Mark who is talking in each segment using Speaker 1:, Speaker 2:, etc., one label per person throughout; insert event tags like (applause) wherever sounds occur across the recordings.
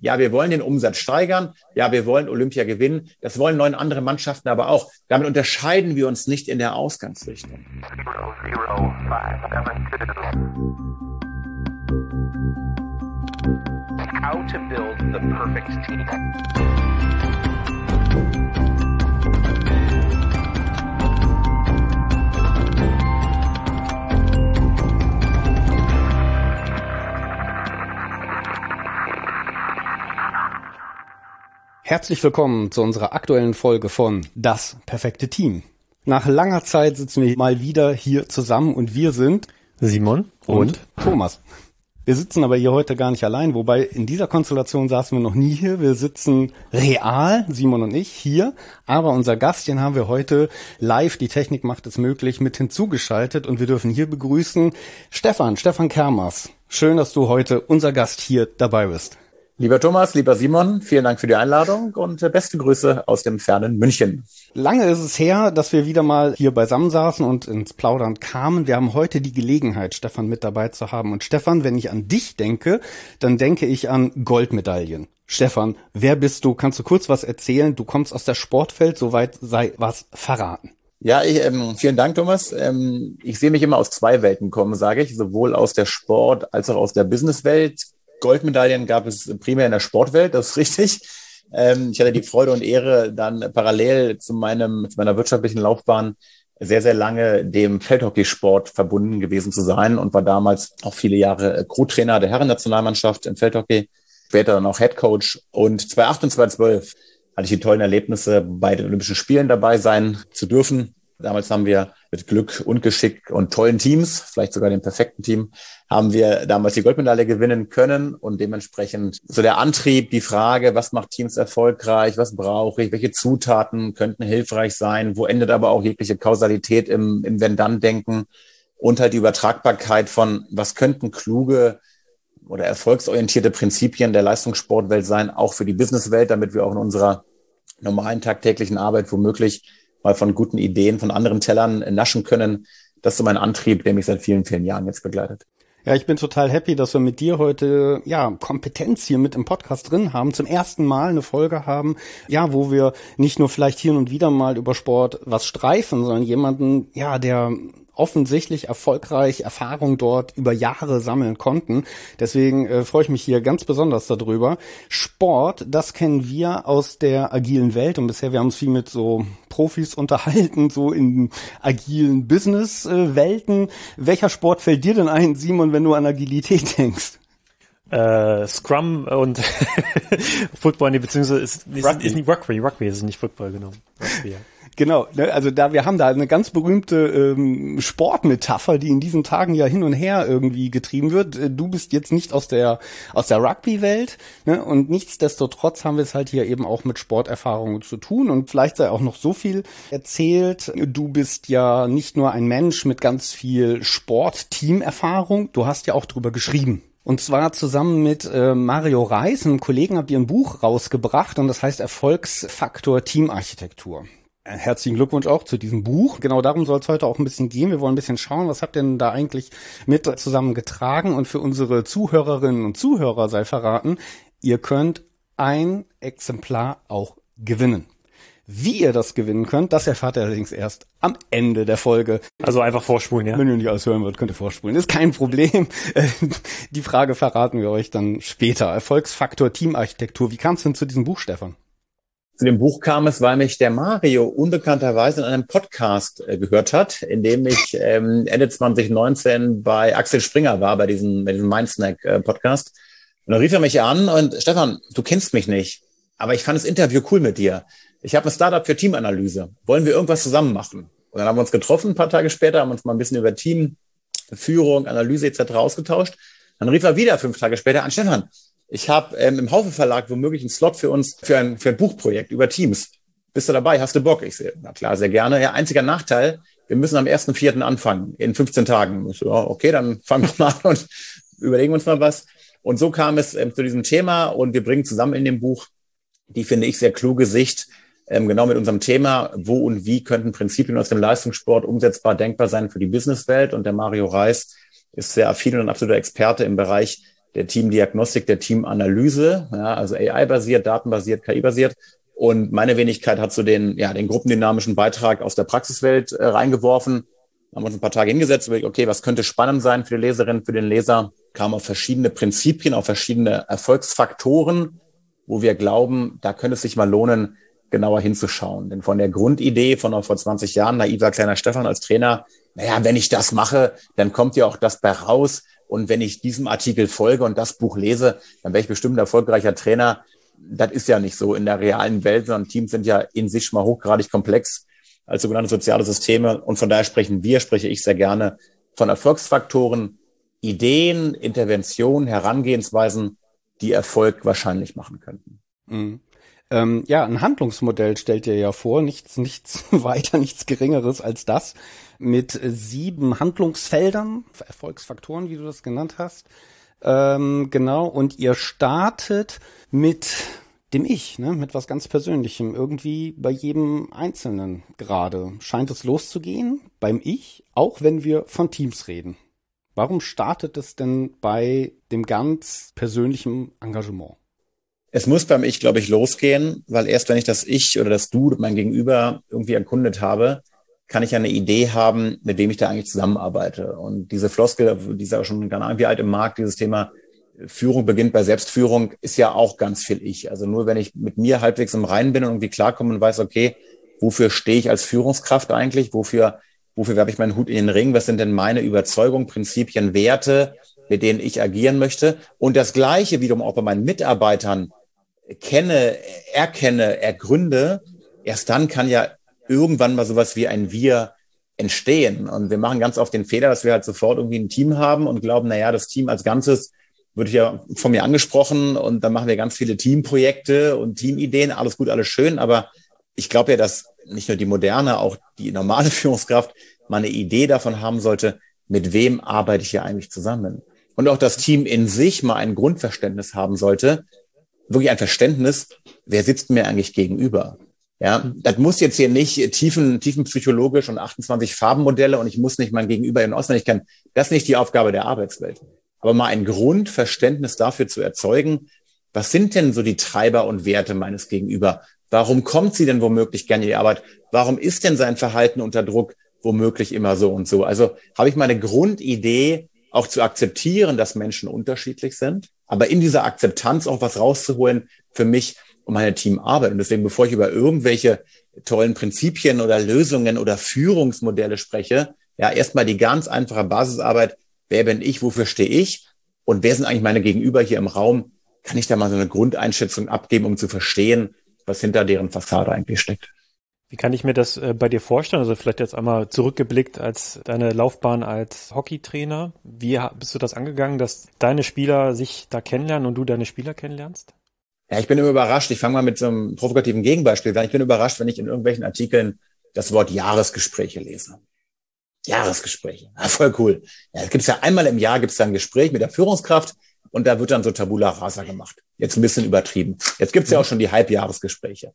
Speaker 1: Ja, wir wollen den Umsatz steigern. Ja, wir wollen Olympia gewinnen. Das wollen neun andere Mannschaften aber auch. Damit unterscheiden wir uns nicht in der Ausgangsrichtung. How to build the perfect team.
Speaker 2: Herzlich willkommen zu unserer aktuellen Folge von Das perfekte Team. Nach langer Zeit sitzen wir mal wieder hier zusammen und wir sind
Speaker 3: Simon und, und
Speaker 2: Thomas. Wir sitzen aber hier heute gar nicht allein, wobei in dieser Konstellation saßen wir noch nie hier. Wir sitzen real, Simon und ich, hier, aber unser Gast, den haben wir heute live, die Technik macht es möglich, mit hinzugeschaltet und wir dürfen hier begrüßen Stefan, Stefan Kermers. Schön, dass du heute unser Gast hier dabei bist.
Speaker 1: Lieber Thomas, lieber Simon, vielen Dank für die Einladung und äh, beste Grüße aus dem fernen München.
Speaker 2: Lange ist es her, dass wir wieder mal hier beisammen saßen und ins Plaudern kamen. Wir haben heute die Gelegenheit, Stefan mit dabei zu haben. Und Stefan, wenn ich an dich denke, dann denke ich an Goldmedaillen. Stefan, wer bist du? Kannst du kurz was erzählen? Du kommst aus der Sportwelt, soweit sei was verraten.
Speaker 1: Ja, ich, ähm, vielen Dank, Thomas. Ähm, ich sehe mich immer aus zwei Welten kommen, sage ich, sowohl aus der Sport- als auch aus der Businesswelt Goldmedaillen gab es primär in der Sportwelt, das ist richtig. Ähm, ich hatte die Freude und Ehre, dann parallel zu meinem, zu meiner wirtschaftlichen Laufbahn sehr, sehr lange dem Feldhockeysport verbunden gewesen zu sein und war damals auch viele Jahre Crew-Trainer der Herrennationalmannschaft im Feldhockey, später dann auch Head Coach und 2008 und 2012 hatte ich die tollen Erlebnisse, bei den Olympischen Spielen dabei sein zu dürfen. Damals haben wir mit Glück und Geschick und tollen Teams, vielleicht sogar dem perfekten Team, haben wir damals die Goldmedaille gewinnen können. Und dementsprechend so der Antrieb, die Frage, was macht Teams erfolgreich, was brauche ich, welche Zutaten könnten hilfreich sein, wo endet aber auch jegliche Kausalität im, im Wenn-Dann-Denken und halt die Übertragbarkeit von, was könnten kluge oder erfolgsorientierte Prinzipien der Leistungssportwelt sein, auch für die Businesswelt, damit wir auch in unserer normalen tagtäglichen Arbeit womöglich mal von guten Ideen von anderen Tellern naschen können. Das ist so mein Antrieb, der mich seit vielen, vielen Jahren jetzt begleitet.
Speaker 2: Ja, ich bin total happy, dass wir mit dir heute ja Kompetenz hier mit im Podcast drin haben, zum ersten Mal eine Folge haben, ja, wo wir nicht nur vielleicht hier und wieder mal über Sport was streifen, sondern jemanden, ja, der offensichtlich erfolgreich Erfahrung dort über Jahre sammeln konnten. Deswegen äh, freue ich mich hier ganz besonders darüber. Sport, das kennen wir aus der agilen Welt und bisher wir haben uns viel mit so Profis unterhalten, so in agilen Business-Welten. Welcher Sport fällt dir denn ein, Simon, wenn du an Agilität (laughs) denkst?
Speaker 3: Äh, Scrum und (laughs) Football, nee, beziehungsweise ist, ist, ist nicht Rugby, Rugby ist nicht Football, genau. Rugby,
Speaker 2: ja. Genau, ne, also da wir haben da eine ganz berühmte ähm, Sportmetapher, die in diesen Tagen ja hin und her irgendwie getrieben wird. Äh, du bist jetzt nicht aus der aus der Rugby-Welt ne, und nichtsdestotrotz haben wir es halt hier eben auch mit Sporterfahrungen zu tun und vielleicht sei auch noch so viel erzählt. Du bist ja nicht nur ein Mensch mit ganz viel Sport-Team-Erfahrung, du hast ja auch drüber geschrieben. Und zwar zusammen mit äh, Mario Reis, einem Kollegen, habt ihr ein Buch rausgebracht und das heißt Erfolgsfaktor Teamarchitektur. Herzlichen Glückwunsch auch zu diesem Buch. Genau darum soll es heute auch ein bisschen gehen. Wir wollen ein bisschen schauen, was habt ihr denn da eigentlich mit zusammengetragen? Und für unsere Zuhörerinnen und Zuhörer sei verraten, ihr könnt ein Exemplar auch gewinnen. Wie ihr das gewinnen könnt, das erfahrt ihr allerdings erst am Ende der Folge.
Speaker 3: Also einfach vorspulen, ja?
Speaker 2: Wenn ihr nicht alles hören wollt, könnt ihr vorspulen. Ist kein Problem. (laughs) Die Frage verraten wir euch dann später. Erfolgsfaktor Teamarchitektur. Wie kam es denn zu diesem Buch, Stefan?
Speaker 1: Zu dem Buch kam es, weil mich der Mario unbekannterweise in einem Podcast äh, gehört hat, in dem ich ähm, Ende 2019 bei Axel Springer war, bei diesem, bei diesem Mindsnack-Podcast. Äh, und dann rief er mich an und Stefan, du kennst mich nicht, aber ich fand das Interview cool mit dir. Ich habe ein Startup für Teamanalyse. Wollen wir irgendwas zusammen machen? Und dann haben wir uns getroffen, ein paar Tage später, haben uns mal ein bisschen über Teamführung, Analyse etc. ausgetauscht. Dann rief er wieder fünf Tage später an, Stefan, ich habe ähm, im Haufe Verlag womöglich einen Slot für uns für ein, für ein Buchprojekt über Teams. Bist du dabei? Hast du Bock? Ich sehe, na klar, sehr gerne. Ja, einziger Nachteil, wir müssen am 1.4. anfangen, in 15 Tagen. So, okay, dann fangen wir (laughs) mal an und überlegen uns mal was. Und so kam es ähm, zu diesem Thema und wir bringen zusammen in dem Buch die, finde ich, sehr kluge Sicht ähm, genau mit unserem Thema, wo und wie könnten Prinzipien aus dem Leistungssport umsetzbar, denkbar sein für die Businesswelt. Und der Mario Reis ist sehr affin und ein absoluter Experte im Bereich der Teamdiagnostik, der Teamanalyse, ja, also AI-basiert, datenbasiert, KI-basiert. Und meine Wenigkeit hat so den, ja, den gruppendynamischen Beitrag aus der Praxiswelt äh, reingeworfen. Haben uns ein paar Tage hingesetzt, überlegt, okay, was könnte spannend sein für die Leserin, für den Leser? Kam auf verschiedene Prinzipien, auf verschiedene Erfolgsfaktoren, wo wir glauben, da könnte es sich mal lohnen, genauer hinzuschauen. Denn von der Grundidee von vor 20 Jahren, naiver kleiner Stefan als Trainer, naja, wenn ich das mache, dann kommt ja auch das bei raus. Und wenn ich diesem Artikel folge und das Buch lese, dann wäre ich bestimmt ein erfolgreicher Trainer. Das ist ja nicht so in der realen Welt, sondern Teams sind ja in sich schon mal hochgradig komplex als sogenannte soziale Systeme. Und von daher sprechen wir, spreche ich sehr gerne von Erfolgsfaktoren, Ideen, Interventionen, Herangehensweisen, die Erfolg wahrscheinlich machen könnten.
Speaker 2: Mhm. Ähm, ja, ein Handlungsmodell stellt ihr ja vor, nichts, nichts (laughs) weiter, nichts Geringeres als das, mit sieben Handlungsfeldern, Erfolgsfaktoren, wie du das genannt hast. Ähm, genau, und ihr startet mit dem Ich, ne, mit was ganz Persönlichem, irgendwie bei jedem Einzelnen gerade. Scheint es loszugehen beim Ich, auch wenn wir von Teams reden. Warum startet es denn bei dem ganz persönlichen Engagement?
Speaker 1: Es muss beim Ich, glaube ich, losgehen, weil erst wenn ich das Ich oder das Du, mein Gegenüber irgendwie erkundet habe, kann ich eine Idee haben, mit wem ich da eigentlich zusammenarbeite. Und diese Floskel, die ist ja schon gar nicht wie alt im Markt, dieses Thema Führung beginnt bei Selbstführung, ist ja auch ganz viel Ich. Also nur wenn ich mit mir halbwegs im Reinen bin und irgendwie klarkomme und weiß, okay, wofür stehe ich als Führungskraft eigentlich? Wofür, wofür werfe ich meinen Hut in den Ring? Was sind denn meine Überzeugungen, Prinzipien, Werte, mit denen ich agieren möchte? Und das Gleiche wiederum auch bei meinen Mitarbeitern kenne, erkenne, ergründe, erst dann kann ja irgendwann mal sowas wie ein Wir entstehen. Und wir machen ganz oft den Fehler, dass wir halt sofort irgendwie ein Team haben und glauben, na ja, das Team als Ganzes wird ja von mir angesprochen und dann machen wir ganz viele Teamprojekte und Teamideen, alles gut, alles schön, aber ich glaube ja, dass nicht nur die moderne, auch die normale (laughs) Führungskraft mal eine Idee davon haben sollte, mit wem arbeite ich hier eigentlich zusammen. Und auch das Team in sich mal ein Grundverständnis haben sollte, wirklich ein Verständnis, wer sitzt mir eigentlich gegenüber? Ja, das muss jetzt hier nicht tiefen, tiefen psychologisch und 28 Farbenmodelle und ich muss nicht mein Gegenüber in auswendig kennen. Das ist nicht die Aufgabe der Arbeitswelt. Aber mal ein Grundverständnis dafür zu erzeugen, was sind denn so die Treiber und Werte meines Gegenüber? Warum kommt sie denn womöglich gerne in die Arbeit? Warum ist denn sein Verhalten unter Druck womöglich immer so und so? Also habe ich meine Grundidee auch zu akzeptieren, dass Menschen unterschiedlich sind, aber in dieser Akzeptanz auch was rauszuholen für mich und meine Teamarbeit. Und deswegen, bevor ich über irgendwelche tollen Prinzipien oder Lösungen oder Führungsmodelle spreche, ja, erstmal die ganz einfache Basisarbeit. Wer bin ich? Wofür stehe ich? Und wer sind eigentlich meine Gegenüber hier im Raum? Kann ich da mal so eine Grundeinschätzung abgeben, um zu verstehen, was hinter deren Fassade eigentlich steckt?
Speaker 3: Wie kann ich mir das äh, bei dir vorstellen? Also vielleicht jetzt einmal zurückgeblickt als deine Laufbahn als Hockeytrainer. Wie bist du das angegangen, dass deine Spieler sich da kennenlernen und du deine Spieler kennenlernst?
Speaker 1: Ja, ich bin immer überrascht. Ich fange mal mit so einem provokativen Gegenbeispiel an. Ich bin überrascht, wenn ich in irgendwelchen Artikeln das Wort Jahresgespräche lese. Jahresgespräche. Ja, voll cool. Ja, es gibt ja einmal im Jahr gibt es ein Gespräch mit der Führungskraft und da wird dann so Tabula Rasa gemacht. Jetzt ein bisschen übertrieben. Jetzt gibt es ja auch schon die Halbjahresgespräche.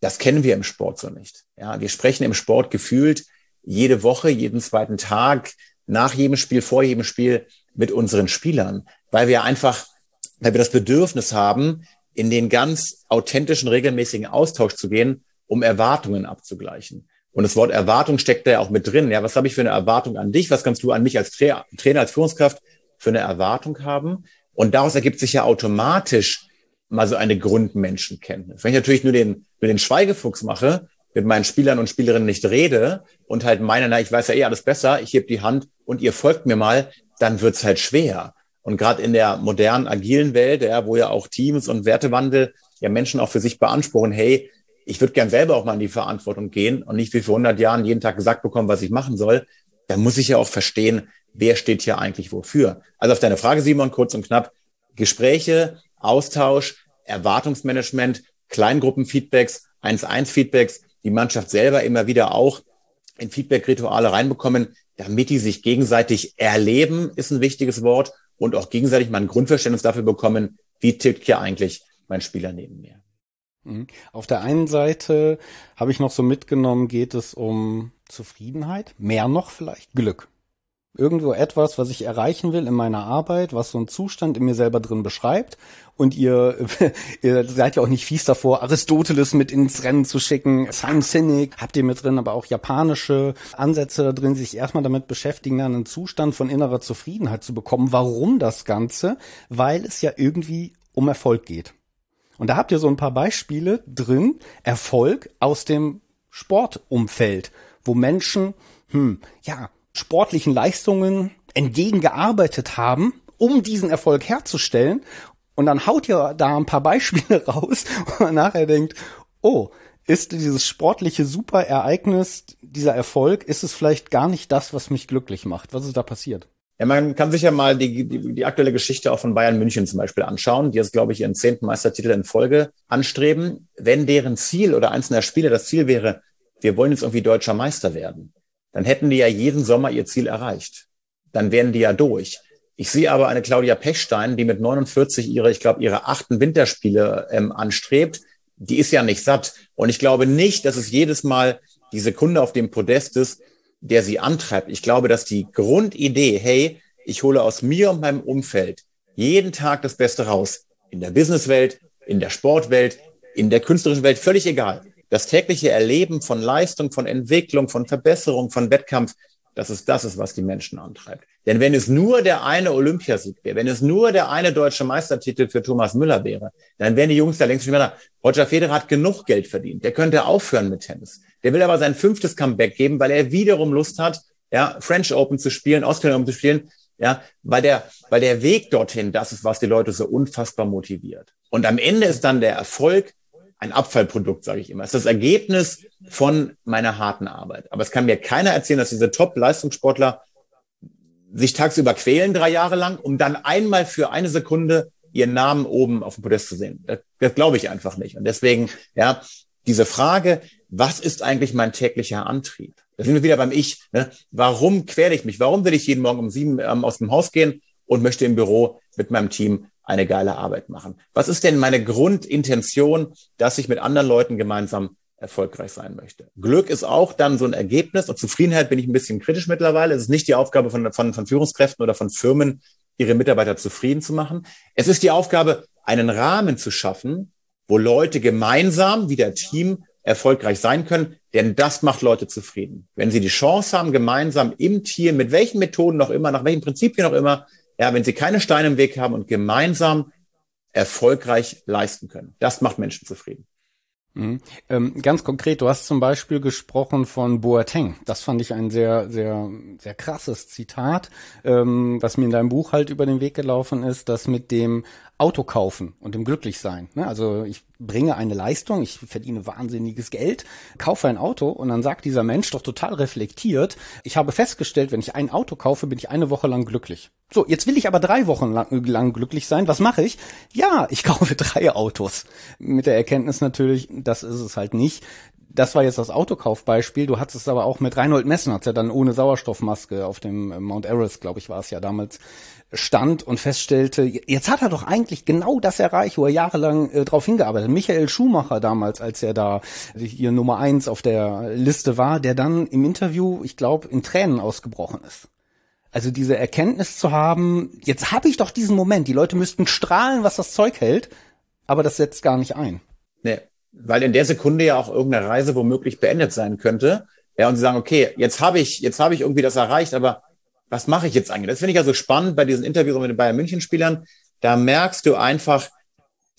Speaker 1: Das kennen wir im Sport so nicht. Ja, wir sprechen im Sport gefühlt jede Woche, jeden zweiten Tag, nach jedem Spiel, vor jedem Spiel mit unseren Spielern, weil wir einfach, weil wir das Bedürfnis haben, in den ganz authentischen, regelmäßigen Austausch zu gehen, um Erwartungen abzugleichen. Und das Wort Erwartung steckt da ja auch mit drin. Ja, was habe ich für eine Erwartung an dich? Was kannst du an mich als Tra Trainer, als Führungskraft für eine Erwartung haben? Und daraus ergibt sich ja automatisch mal so eine Grundmenschenkenntnis. Wenn ich natürlich nur den, nur den Schweigefuchs mache, mit meinen Spielern und Spielerinnen nicht rede und halt meine, na, ich weiß ja eh alles besser, ich heb die Hand und ihr folgt mir mal, dann wird's halt schwer. Und gerade in der modernen, agilen Welt, ja, wo ja auch Teams und Wertewandel ja Menschen auch für sich beanspruchen, hey, ich würde gern selber auch mal in die Verantwortung gehen und nicht wie vor 100 Jahren jeden Tag gesagt bekommen, was ich machen soll, dann muss ich ja auch verstehen, wer steht hier eigentlich wofür. Also auf deine Frage, Simon, kurz und knapp, Gespräche, Austausch, Erwartungsmanagement, Kleingruppenfeedbacks, 1-1-Feedbacks, die Mannschaft selber immer wieder auch in Feedback-Rituale reinbekommen, damit die sich gegenseitig erleben, ist ein wichtiges Wort, und auch gegenseitig mal ein Grundverständnis dafür bekommen, wie tickt hier eigentlich mein Spieler neben mir.
Speaker 2: Mhm. Auf der einen Seite habe ich noch so mitgenommen, geht es um Zufriedenheit, mehr noch vielleicht Glück. Irgendwo etwas, was ich erreichen will in meiner Arbeit, was so ein Zustand in mir selber drin beschreibt. Und ihr, (laughs) ihr seid ja auch nicht fies davor, Aristoteles mit ins Rennen zu schicken. Simon Sinek habt ihr mit drin, aber auch japanische Ansätze da drin, sich erstmal damit beschäftigen, einen Zustand von innerer Zufriedenheit zu bekommen. Warum das Ganze? Weil es ja irgendwie um Erfolg geht. Und da habt ihr so ein paar Beispiele drin, Erfolg aus dem Sportumfeld, wo Menschen, hm, ja, sportlichen Leistungen entgegengearbeitet haben, um diesen Erfolg herzustellen. Und dann haut ihr da ein paar Beispiele (laughs) raus, wo man nachher denkt, oh, ist dieses sportliche Superereignis, dieser Erfolg, ist es vielleicht gar nicht das, was mich glücklich macht? Was ist da passiert?
Speaker 1: Ja, man kann sich ja mal die, die, die aktuelle Geschichte auch von Bayern München zum Beispiel anschauen, die jetzt, glaube ich, ihren zehnten Meistertitel in Folge anstreben. Wenn deren Ziel oder einzelner Spieler das Ziel wäre, wir wollen jetzt irgendwie deutscher Meister werden, dann hätten die ja jeden Sommer ihr Ziel erreicht. Dann wären die ja durch. Ich sehe aber eine Claudia Pechstein, die mit 49 ihre, ich glaube, ihre achten Winterspiele ähm, anstrebt. Die ist ja nicht satt. Und ich glaube nicht, dass es jedes Mal die Sekunde auf dem Podest ist, der sie antreibt. Ich glaube, dass die Grundidee, hey, ich hole aus mir und meinem Umfeld jeden Tag das Beste raus. In der Businesswelt, in der Sportwelt, in der künstlerischen Welt, völlig egal das tägliche Erleben von Leistung, von Entwicklung, von Verbesserung, von Wettkampf, das ist das ist, was die Menschen antreibt. Denn wenn es nur der eine Olympiasieg wäre, wenn es nur der eine deutsche Meistertitel für Thomas Müller wäre, dann wären die Jungs da längst schon wieder. Roger Federer hat genug Geld verdient. Der könnte aufhören mit Tennis. Der will aber sein fünftes Comeback geben, weil er wiederum Lust hat, ja, French Open zu spielen, Australian Open zu spielen, ja, weil der, weil der Weg dorthin, das ist, was die Leute so unfassbar motiviert. Und am Ende ist dann der Erfolg ein Abfallprodukt, sage ich immer. Es ist das Ergebnis von meiner harten Arbeit. Aber es kann mir keiner erzählen, dass diese Top-Leistungssportler sich tagsüber quälen drei Jahre lang, um dann einmal für eine Sekunde ihren Namen oben auf dem Podest zu sehen. Das, das glaube ich einfach nicht. Und deswegen, ja, diese Frage, was ist eigentlich mein täglicher Antrieb? Da sind wir wieder beim Ich. Ne? Warum quäle ich mich? Warum will ich jeden Morgen um sieben ähm, aus dem Haus gehen und möchte im Büro mit meinem Team eine geile Arbeit machen. Was ist denn meine Grundintention, dass ich mit anderen Leuten gemeinsam erfolgreich sein möchte? Glück ist auch dann so ein Ergebnis und Zufriedenheit bin ich ein bisschen kritisch mittlerweile. Es ist nicht die Aufgabe von, von, von Führungskräften oder von Firmen, ihre Mitarbeiter zufrieden zu machen. Es ist die Aufgabe, einen Rahmen zu schaffen, wo Leute gemeinsam, wie der Team, erfolgreich sein können, denn das macht Leute zufrieden. Wenn sie die Chance haben, gemeinsam im Team, mit welchen Methoden noch immer, nach welchen Prinzipien noch immer, ja, wenn sie keine Steine im Weg haben und gemeinsam erfolgreich leisten können. Das macht Menschen zufrieden.
Speaker 2: Mhm. Ähm, ganz konkret, du hast zum Beispiel gesprochen von Boateng. Das fand ich ein sehr, sehr, sehr krasses Zitat, ähm, was mir in deinem Buch halt über den Weg gelaufen ist, das mit dem Auto kaufen und dem Glücklichsein. Ne? Also ich bringe eine Leistung, ich verdiene wahnsinniges Geld, kaufe ein Auto und dann sagt dieser Mensch doch total reflektiert, ich habe festgestellt, wenn ich ein Auto kaufe, bin ich eine Woche lang glücklich. So, jetzt will ich aber drei Wochen lang, lang glücklich sein. Was mache ich? Ja, ich (laughs) kaufe drei Autos. Mit der Erkenntnis natürlich, das ist es halt nicht das war jetzt das Autokaufbeispiel. Du hattest es aber auch mit Reinhold Messen, hat ja dann ohne Sauerstoffmaske auf dem Mount Everest, glaube ich, war es ja damals, stand und feststellte, jetzt hat er doch eigentlich genau das erreicht, wo er jahrelang äh, darauf hingearbeitet hat. Michael Schumacher damals, als er da hier Nummer eins auf der Liste war, der dann im Interview, ich glaube, in Tränen ausgebrochen ist. Also diese Erkenntnis zu haben, jetzt habe ich doch diesen Moment, die Leute müssten strahlen, was das Zeug hält, aber das setzt gar nicht ein.
Speaker 1: Nee, weil in der Sekunde ja auch irgendeine Reise womöglich beendet sein könnte. Ja, und sie sagen, okay, jetzt habe ich, jetzt habe ich irgendwie das erreicht, aber was mache ich jetzt eigentlich? Das finde ich ja so spannend bei diesen Interviews mit den Bayern München Spielern. Da merkst du einfach,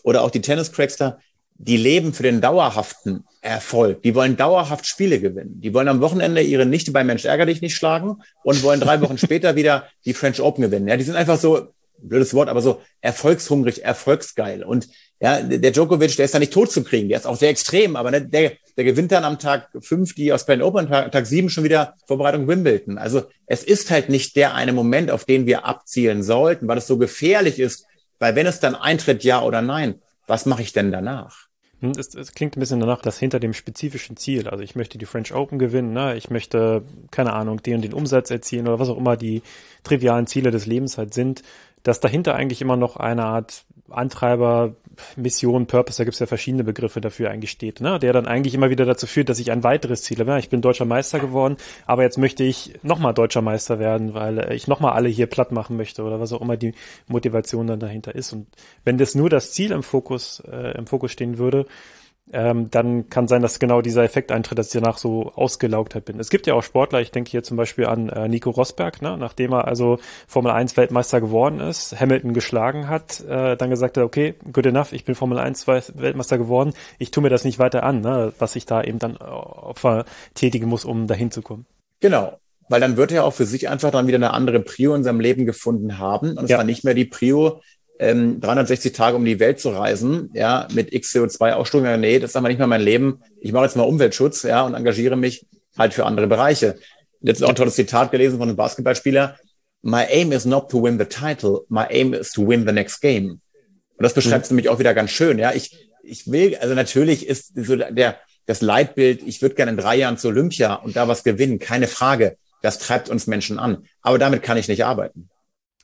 Speaker 1: oder auch die Tennis-Cracks da, die leben für den dauerhaften Erfolg. Die wollen dauerhaft Spiele gewinnen. Die wollen am Wochenende ihre Nichte bei Mensch ärger dich nicht schlagen und wollen drei Wochen (laughs) später wieder die French Open gewinnen. Ja, die sind einfach so, blödes Wort, aber so erfolgshungrig, erfolgsgeil. Und ja, der Djokovic, der ist da nicht tot zu kriegen. Der ist auch sehr extrem, aber ne, der, der gewinnt dann am Tag fünf die Australian Open, Tag, Tag sieben schon wieder Vorbereitung Wimbledon. Also es ist halt nicht der eine Moment, auf den wir abzielen sollten, weil es so gefährlich ist. Weil wenn es dann eintritt, ja oder nein, was mache ich denn danach?
Speaker 3: Hm, es, es klingt ein bisschen danach, dass hinter dem spezifischen Ziel, also ich möchte die French Open gewinnen, ne? ich möchte, keine Ahnung, den und den Umsatz erzielen oder was auch immer die trivialen Ziele des Lebens halt sind, dass dahinter eigentlich immer noch eine Art Antreiber, Mission, Purpose, da gibt es ja verschiedene Begriffe dafür eigentlich steht, ne? der dann eigentlich immer wieder dazu führt, dass ich ein weiteres Ziel habe. Ich bin deutscher Meister geworden, aber jetzt möchte ich nochmal deutscher Meister werden, weil ich nochmal alle hier platt machen möchte oder was auch immer die Motivation dann dahinter ist. Und wenn das nur das Ziel im Fokus, äh, im Fokus stehen würde, ähm, dann kann sein, dass genau dieser Effekt eintritt, dass ich danach so ausgelaugt halt bin. Es gibt ja auch Sportler, ich denke hier zum Beispiel an äh, Nico Rosberg, ne? nachdem er also Formel 1 Weltmeister geworden ist, Hamilton geschlagen hat, äh, dann gesagt hat, okay, good enough, ich bin Formel 1 Weltmeister geworden, ich tue mir das nicht weiter an, ne? was ich da eben dann äh, Opfer tätigen muss, um dahin zu kommen.
Speaker 1: Genau. Weil dann wird er auch für sich einfach dann wieder eine andere Prio in seinem Leben gefunden haben. Und es ja. war nicht mehr die Prio, ähm, 360 Tage um die Welt zu reisen, ja, mit X CO2-Ausstoßung. Nee, das ist aber nicht mehr mein Leben. Ich mache jetzt mal Umweltschutz, ja, und engagiere mich halt für andere Bereiche. Jetzt auch ein tolles Zitat gelesen von einem Basketballspieler. My aim is not to win the title. My aim is to win the next game. Und das beschreibt es mhm. nämlich auch wieder ganz schön, ja. Ich, ich will, also natürlich ist so der, das Leitbild, ich würde gerne in drei Jahren zur Olympia und da was gewinnen, keine Frage. Das treibt uns Menschen an. Aber damit kann ich nicht arbeiten.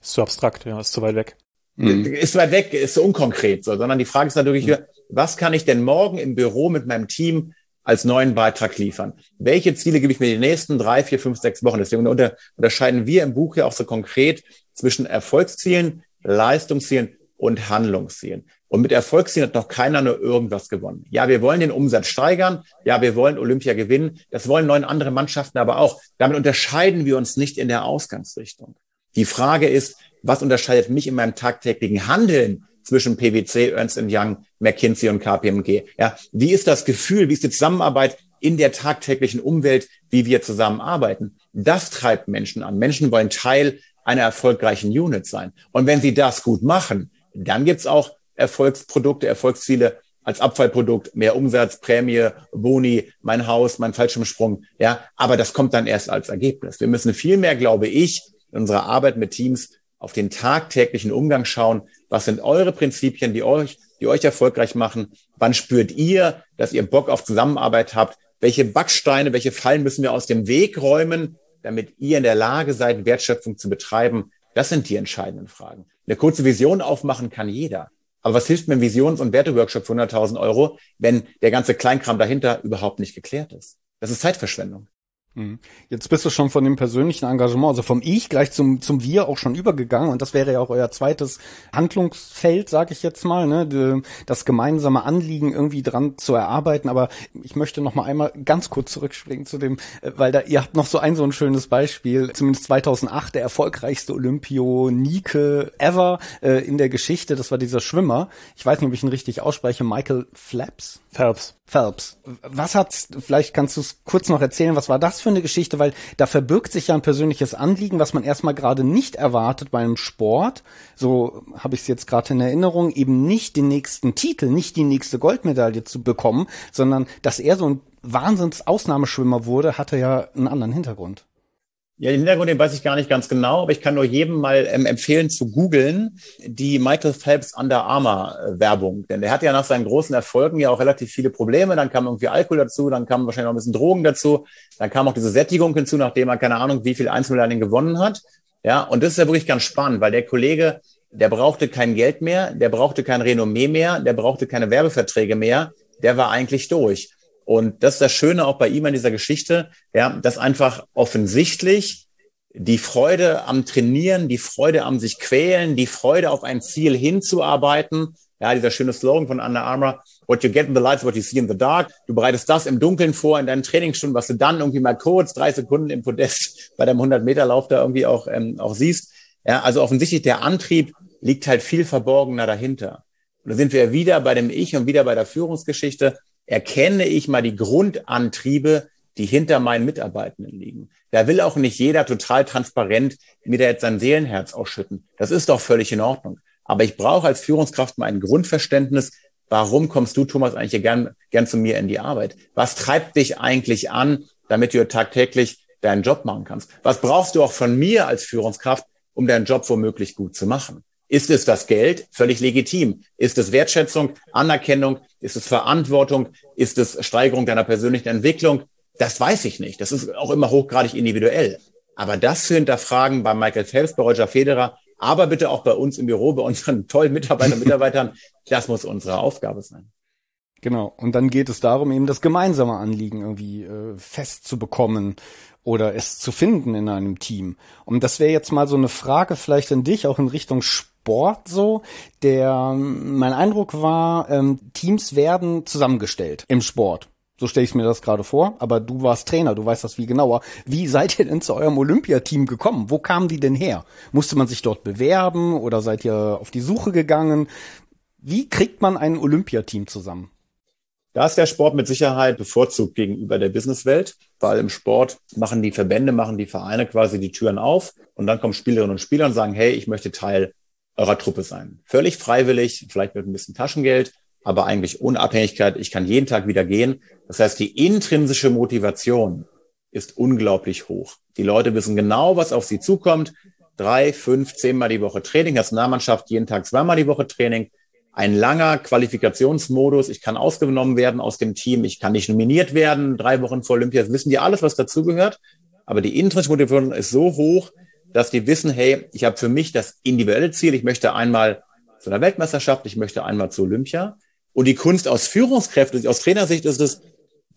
Speaker 3: Ist zu abstrakt, ja, ist zu weit weg.
Speaker 1: Mhm. Ist weit weg, ist so unkonkret, so, sondern die Frage ist natürlich, mhm. was kann ich denn morgen im Büro mit meinem Team als neuen Beitrag liefern? Welche Ziele gebe ich mir die nächsten drei, vier, fünf, sechs Wochen? Deswegen unter, unterscheiden wir im Buch ja auch so konkret zwischen Erfolgszielen, Leistungszielen und Handlungszielen. Und mit Erfolgszielen hat noch keiner nur irgendwas gewonnen. Ja, wir wollen den Umsatz steigern. Ja, wir wollen Olympia gewinnen. Das wollen neun andere Mannschaften aber auch. Damit unterscheiden wir uns nicht in der Ausgangsrichtung. Die Frage ist, was unterscheidet mich in meinem tagtäglichen Handeln zwischen PwC, Ernst Young, McKinsey und KPMG? Ja, wie ist das Gefühl, wie ist die Zusammenarbeit in der tagtäglichen Umwelt, wie wir zusammenarbeiten? Das treibt Menschen an. Menschen wollen Teil einer erfolgreichen Unit sein. Und wenn sie das gut machen, dann gibt's auch Erfolgsprodukte, Erfolgsziele als Abfallprodukt, mehr Umsatz, Prämie, Boni, mein Haus, mein Fallschirmsprung. Ja, aber das kommt dann erst als Ergebnis. Wir müssen viel mehr, glaube ich, in unserer Arbeit mit Teams auf den tagtäglichen Umgang schauen. Was sind eure Prinzipien, die euch, die euch erfolgreich machen? Wann spürt ihr, dass ihr Bock auf Zusammenarbeit habt? Welche Backsteine, welche Fallen müssen wir aus dem Weg räumen, damit ihr in der Lage seid, Wertschöpfung zu betreiben? Das sind die entscheidenden Fragen. Eine kurze Vision aufmachen kann jeder. Aber was hilft mir ein Visions- und Werteworkshop für 100.000 Euro, wenn der ganze Kleinkram dahinter überhaupt nicht geklärt ist? Das ist Zeitverschwendung.
Speaker 2: Mhm. Jetzt bist du schon von dem persönlichen Engagement, also vom Ich gleich zum, zum Wir auch schon übergegangen und das wäre ja auch euer zweites Handlungsfeld, sage ich jetzt mal, ne, das gemeinsame Anliegen irgendwie dran zu erarbeiten. Aber ich möchte noch mal einmal ganz kurz zurückspringen zu dem, äh, weil da ihr habt noch so ein so ein schönes Beispiel, zumindest 2008 der erfolgreichste Olympionike ever äh, in der Geschichte. Das war dieser Schwimmer. Ich weiß nicht, ob ich ihn richtig ausspreche. Michael Flaps.
Speaker 3: Phelps.
Speaker 2: Phelps. Was hat's, vielleicht kannst du es kurz noch erzählen, was war das für eine Geschichte? Weil da verbirgt sich ja ein persönliches Anliegen, was man erstmal gerade nicht erwartet beim Sport. So habe ich es jetzt gerade in Erinnerung, eben nicht den nächsten Titel, nicht die nächste Goldmedaille zu bekommen, sondern dass er so ein Wahnsinns-Ausnahmeschwimmer wurde, hatte ja einen anderen Hintergrund.
Speaker 1: Ja, den Hintergrund, den weiß ich gar nicht ganz genau, aber ich kann nur jedem mal ähm, empfehlen zu googeln die Michael Phelps Under Armour äh, Werbung. Denn der hat ja nach seinen großen Erfolgen ja auch relativ viele Probleme. Dann kam irgendwie Alkohol dazu, dann kam wahrscheinlich noch ein bisschen Drogen dazu, dann kam auch diese Sättigung hinzu, nachdem er keine Ahnung, wie viel Einzelmedaillen gewonnen hat. Ja, und das ist ja wirklich ganz spannend, weil der Kollege, der brauchte kein Geld mehr, der brauchte kein Renommee mehr, der brauchte keine Werbeverträge mehr, der war eigentlich durch. Und das ist das Schöne auch bei ihm an dieser Geschichte, ja, dass einfach offensichtlich die Freude am Trainieren, die Freude am sich quälen, die Freude auf ein Ziel hinzuarbeiten, ja, dieser schöne Slogan von Under Armour, what you get in the light is what you see in the dark. Du bereitest das im Dunkeln vor in deinen Trainingsstunden, was du dann irgendwie mal kurz drei Sekunden im Podest (laughs) bei deinem 100-Meter-Lauf da irgendwie auch, ähm, auch siehst. Ja, also offensichtlich der Antrieb liegt halt viel verborgener dahinter. Und da sind wir wieder bei dem Ich und wieder bei der Führungsgeschichte erkenne ich mal die Grundantriebe, die hinter meinen Mitarbeitenden liegen. Da will auch nicht jeder total transparent mir da jetzt sein Seelenherz ausschütten. Das ist doch völlig in Ordnung. Aber ich brauche als Führungskraft mal ein Grundverständnis, warum kommst du, Thomas, eigentlich gern, gern zu mir in die Arbeit? Was treibt dich eigentlich an, damit du tagtäglich deinen Job machen kannst? Was brauchst du auch von mir als Führungskraft, um deinen Job womöglich gut zu machen? Ist es das Geld? Völlig legitim. Ist es Wertschätzung, Anerkennung? Ist es Verantwortung? Ist es Steigerung deiner persönlichen Entwicklung? Das weiß ich nicht. Das ist auch immer hochgradig individuell. Aber das zu hinterfragen bei Michael Phelps, bei Roger Federer aber bitte auch bei uns im Büro, bei unseren tollen Mitarbeitern und Mitarbeitern. (laughs) Das muss unsere Aufgabe sein.
Speaker 2: Genau. Und dann geht es darum, eben das gemeinsame Anliegen irgendwie äh, festzubekommen oder es zu finden in einem Team. Und das wäre jetzt mal so eine Frage vielleicht an dich, auch in Richtung Sport so. Der, mein Eindruck war, ähm, Teams werden zusammengestellt im Sport. So stelle ich mir das gerade vor. Aber du warst Trainer, du weißt das viel genauer. Wie seid ihr denn zu eurem Olympiateam gekommen? Wo kamen die denn her? Musste man sich dort bewerben oder seid ihr auf die Suche gegangen? Wie kriegt man ein Olympiateam zusammen?
Speaker 1: Da ist der Sport mit Sicherheit bevorzugt gegenüber der Businesswelt, weil im Sport machen die Verbände, machen die Vereine quasi die Türen auf und dann kommen Spielerinnen und Spieler und sagen, hey, ich möchte Teil eurer Truppe sein. Völlig freiwillig, vielleicht mit ein bisschen Taschengeld, aber eigentlich ohne Abhängigkeit. Ich kann jeden Tag wieder gehen. Das heißt, die intrinsische Motivation ist unglaublich hoch. Die Leute wissen genau, was auf sie zukommt. Drei, fünf, zehnmal die Woche Training, Nationalmannschaft jeden Tag zweimal die Woche Training ein langer Qualifikationsmodus. Ich kann ausgenommen werden aus dem Team. Ich kann nicht nominiert werden. Drei Wochen vor Olympia. Wissen die alles, was dazugehört. Aber die intrinsische Motivation ist so hoch, dass die wissen, hey, ich habe für mich das individuelle Ziel. Ich möchte einmal zu einer Weltmeisterschaft. Ich möchte einmal zu Olympia. Und die Kunst aus Führungskräften, aus Trainersicht ist es,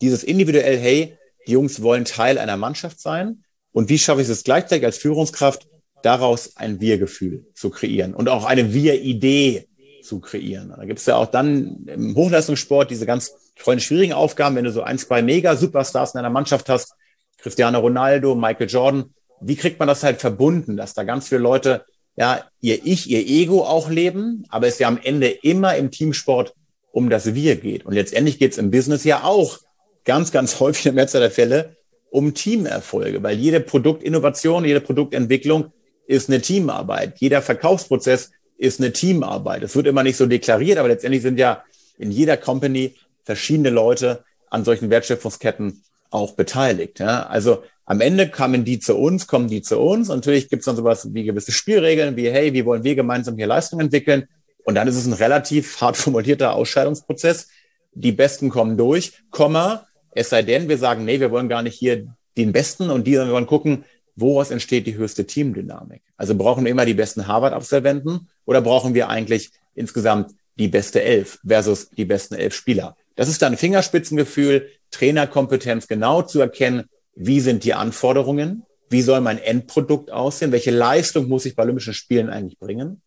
Speaker 1: dieses individuell, hey, die Jungs wollen Teil einer Mannschaft sein. Und wie schaffe ich es gleichzeitig als Führungskraft, daraus ein Wir-Gefühl zu kreieren und auch eine Wir-Idee zu kreieren. Da gibt es ja auch dann im Hochleistungssport diese ganz tollen, schwierigen Aufgaben, wenn du so ein, zwei Mega-Superstars in einer Mannschaft hast, Cristiano Ronaldo, Michael Jordan, wie kriegt man das halt verbunden, dass da ganz viele Leute ja ihr Ich, ihr Ego auch leben, aber es ja am Ende immer im Teamsport um das Wir geht. Und letztendlich geht es im Business ja auch ganz, ganz häufig in der Mehrzahl der Fälle um Teamerfolge, weil jede Produktinnovation, jede Produktentwicklung ist eine Teamarbeit. Jeder Verkaufsprozess ist eine Teamarbeit. Es wird immer nicht so deklariert, aber letztendlich sind ja in jeder Company verschiedene Leute an solchen Wertschöpfungsketten auch beteiligt. Ja? Also am Ende kamen die zu uns, kommen die zu uns. Und natürlich gibt es dann sowas wie gewisse Spielregeln, wie, hey, wie wollen wir gemeinsam hier Leistung entwickeln? Und dann ist es ein relativ (laughs) hart formulierter Ausscheidungsprozess. Die Besten kommen durch, Komma, es sei denn, wir sagen, nee, wir wollen gar nicht hier den Besten und die, sondern wir wollen gucken, woraus entsteht die höchste Teamdynamik? Also brauchen wir immer die besten Harvard-Absolventen oder brauchen wir eigentlich insgesamt die beste Elf versus die besten elf Spieler? Das ist dann Fingerspitzengefühl, Trainerkompetenz, genau zu erkennen, wie sind die Anforderungen, wie soll mein Endprodukt aussehen, welche Leistung muss ich bei Olympischen Spielen eigentlich bringen?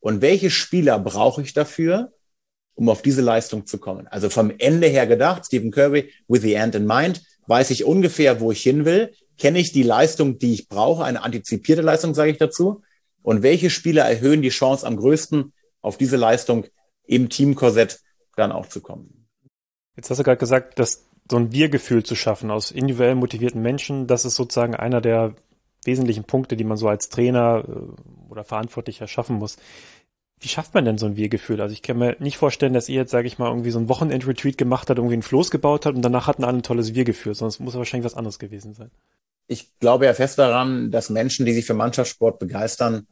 Speaker 1: Und welche Spieler brauche ich dafür, um auf diese Leistung zu kommen. Also vom Ende her gedacht, Stephen Curry, with the end in mind, weiß ich ungefähr, wo ich hin will, kenne ich die Leistung, die ich brauche, eine antizipierte Leistung, sage ich dazu, und welche Spieler erhöhen die Chance am größten, auf diese Leistung im Teamkorsett dann auch zu kommen.
Speaker 3: Jetzt hast du gerade gesagt, dass so ein Wir-Gefühl zu schaffen aus individuell motivierten Menschen, das ist sozusagen einer der wesentlichen Punkte, die man so als Trainer äh, oder Verantwortlicher schaffen muss. Wie schafft man denn so ein Wir-Gefühl? Also ich kann mir nicht vorstellen, dass ihr jetzt, sage ich mal, irgendwie so ein Wochenend-Retreat gemacht habt, irgendwie einen Floß gebaut habt und danach hatten alle ein tolles Wir-Gefühl, sonst muss wahrscheinlich was anderes gewesen sein.
Speaker 1: Ich glaube ja fest daran, dass Menschen, die sich für Mannschaftssport begeistern,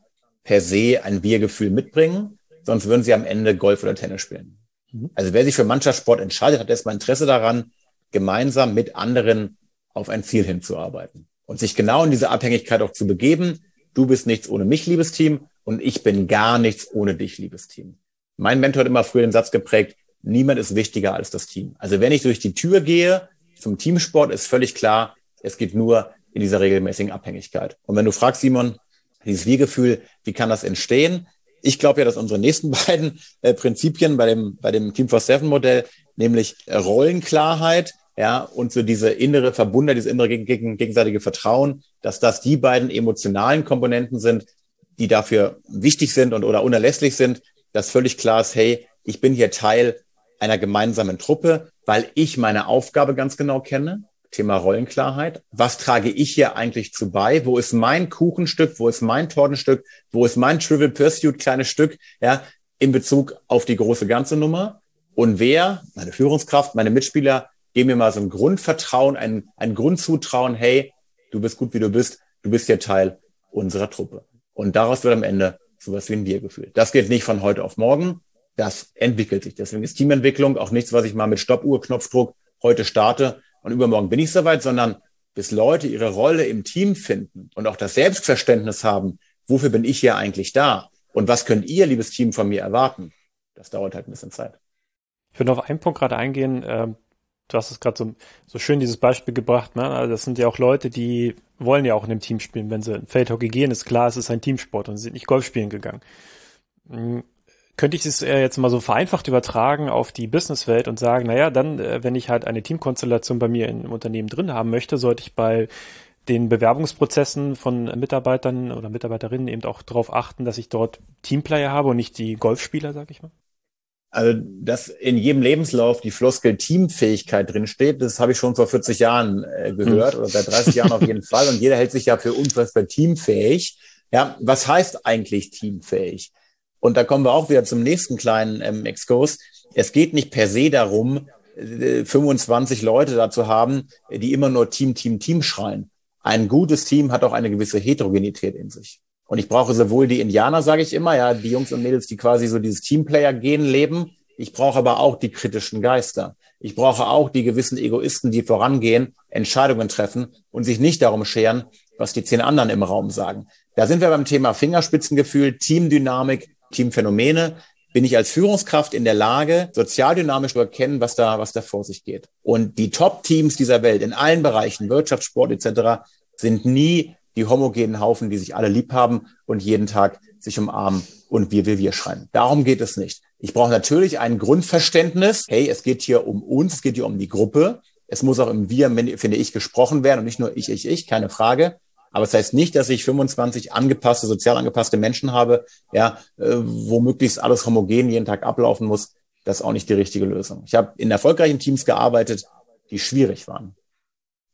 Speaker 1: per se ein Wir-Gefühl mitbringen, sonst würden sie am Ende Golf oder Tennis spielen. Mhm. Also wer sich für Mannschaftssport entscheidet, hat erstmal Interesse daran, gemeinsam mit anderen auf ein Ziel hinzuarbeiten und sich genau in diese Abhängigkeit auch zu begeben. Du bist nichts ohne mich, liebes Team, und ich bin gar nichts ohne dich, liebes Team. Mein Mentor hat immer früher den Satz geprägt, niemand ist wichtiger als das Team. Also wenn ich durch die Tür gehe zum Teamsport, ist völlig klar, es geht nur in dieser regelmäßigen Abhängigkeit. Und wenn du fragst, Simon, dieses Wir-Gefühl, wie kann das entstehen? Ich glaube ja, dass unsere nächsten (laughs) beiden äh, Prinzipien bei dem, bei dem Team for Seven Modell, nämlich Rollenklarheit, ja, und so diese innere Verbundenheit, dieses innere gegen, gegenseitige Vertrauen, dass das die beiden emotionalen Komponenten sind, die dafür wichtig sind und oder unerlässlich sind, dass völlig klar ist, hey, ich bin hier Teil einer gemeinsamen Truppe, weil ich meine Aufgabe ganz genau kenne. Thema Rollenklarheit. Was trage ich hier eigentlich zu bei? Wo ist mein Kuchenstück? Wo ist mein Tortenstück? Wo ist mein Trivial Pursuit kleines Stück? Ja, in Bezug auf die große ganze Nummer. Und wer, meine Führungskraft, meine Mitspieler, geben mir mal so ein Grundvertrauen, ein, ein Grundzutrauen, hey, du bist gut, wie du bist, du bist hier Teil unserer Truppe. Und daraus wird am Ende sowas wie ein Wir-Gefühl. Das geht nicht von heute auf morgen. Das entwickelt sich. Deswegen ist Teamentwicklung auch nichts, was ich mal mit Stoppuhr, Knopfdruck heute starte und übermorgen bin ich soweit, sondern bis Leute ihre Rolle im Team finden und auch das Selbstverständnis haben, wofür bin ich hier eigentlich da? Und was könnt ihr, liebes Team, von mir erwarten? Das dauert halt ein bisschen Zeit.
Speaker 3: Ich würde auf einen Punkt gerade eingehen. Du hast es gerade so, so schön dieses Beispiel gebracht. Ne? Also das sind ja auch Leute, die wollen ja auch in einem Team spielen. Wenn sie in Feldhockey gehen, ist klar, es ist ein Teamsport und sie sind nicht Golf spielen gegangen. Hm, könnte ich es jetzt mal so vereinfacht übertragen auf die Businesswelt und sagen, naja, dann, äh, wenn ich halt eine Teamkonstellation bei mir im Unternehmen drin haben möchte, sollte ich bei den Bewerbungsprozessen von Mitarbeitern oder Mitarbeiterinnen eben auch darauf achten, dass ich dort Teamplayer habe und nicht die Golfspieler, sag ich mal?
Speaker 1: Also, dass in jedem Lebenslauf die Floskel Teamfähigkeit drinsteht, das habe ich schon vor 40 Jahren äh, gehört hm. oder seit 30 Jahren auf jeden (laughs) Fall. Und jeder hält sich ja für unfassbar teamfähig. Ja, was heißt eigentlich teamfähig? Und da kommen wir auch wieder zum nächsten kleinen ähm, Exkurs. Es geht nicht per se darum, äh, 25 Leute dazu haben, die immer nur Team, Team, Team schreien. Ein gutes Team hat auch eine gewisse Heterogenität in sich. Und ich brauche sowohl die Indianer, sage ich immer, ja, die Jungs und Mädels, die quasi so dieses Teamplayer-Gen leben. Ich brauche aber auch die kritischen Geister. Ich brauche auch die gewissen Egoisten, die vorangehen, Entscheidungen treffen und sich nicht darum scheren, was die zehn anderen im Raum sagen. Da sind wir beim Thema Fingerspitzengefühl, Teamdynamik, Teamphänomene. Bin ich als Führungskraft in der Lage, sozialdynamisch zu erkennen, was da, was da vor sich geht? Und die Top-Teams dieser Welt in allen Bereichen, Wirtschaft, Sport etc., sind nie die homogenen Haufen, die sich alle lieb haben und jeden Tag sich umarmen und wir, wir, wir schreien. Darum geht es nicht. Ich brauche natürlich ein Grundverständnis. Hey, es geht hier um uns, es geht hier um die Gruppe. Es muss auch im Wir, finde ich, gesprochen werden und nicht nur ich, ich, ich, keine Frage. Aber es das heißt nicht, dass ich 25 angepasste, sozial angepasste Menschen habe, ja, äh, wo möglichst alles homogen jeden Tag ablaufen muss. Das ist auch nicht die richtige Lösung. Ich habe in erfolgreichen Teams gearbeitet, die schwierig waren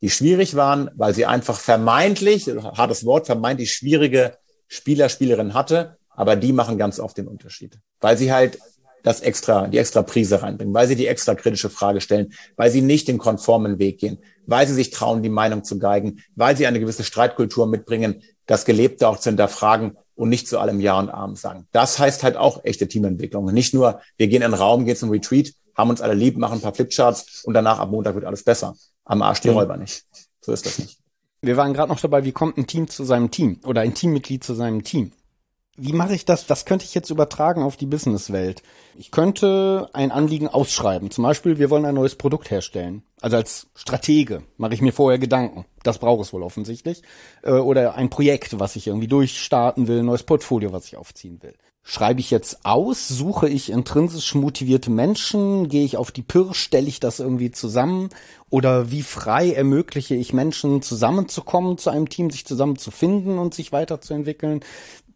Speaker 1: die schwierig waren, weil sie einfach vermeintlich, hartes Wort, vermeintlich schwierige Spieler, Spielerinnen hatte, aber die machen ganz oft den Unterschied, weil sie halt das extra, die extra Prise reinbringen, weil sie die extra kritische Frage stellen, weil sie nicht den konformen Weg gehen, weil sie sich trauen, die Meinung zu geigen, weil sie eine gewisse Streitkultur mitbringen, das Gelebte auch zu hinterfragen und nicht zu allem Ja und Arm sagen. Das heißt halt auch echte Teamentwicklung. Nicht nur, wir gehen in den Raum, gehen zum Retreat, haben uns alle lieb, machen ein paar Flipcharts und danach ab Montag wird alles besser am Arsch die Räuber nicht. So ist das nicht.
Speaker 2: Wir waren gerade noch dabei, wie kommt ein Team zu seinem Team oder ein Teammitglied zu seinem Team? Wie mache ich das? Das könnte ich jetzt übertragen auf die Businesswelt. Ich könnte ein Anliegen ausschreiben. Zum Beispiel, wir wollen ein neues Produkt herstellen. Also als Stratege mache ich mir vorher Gedanken. Das brauche es wohl offensichtlich. Äh, oder ein Projekt, was ich irgendwie durchstarten will, ein neues Portfolio, was ich aufziehen will. Schreibe ich jetzt aus? Suche ich intrinsisch motivierte Menschen? Gehe ich auf die Pirsch? Stelle ich das irgendwie zusammen? Oder wie frei ermögliche ich Menschen zusammenzukommen zu einem Team, sich zusammenzufinden und sich weiterzuentwickeln?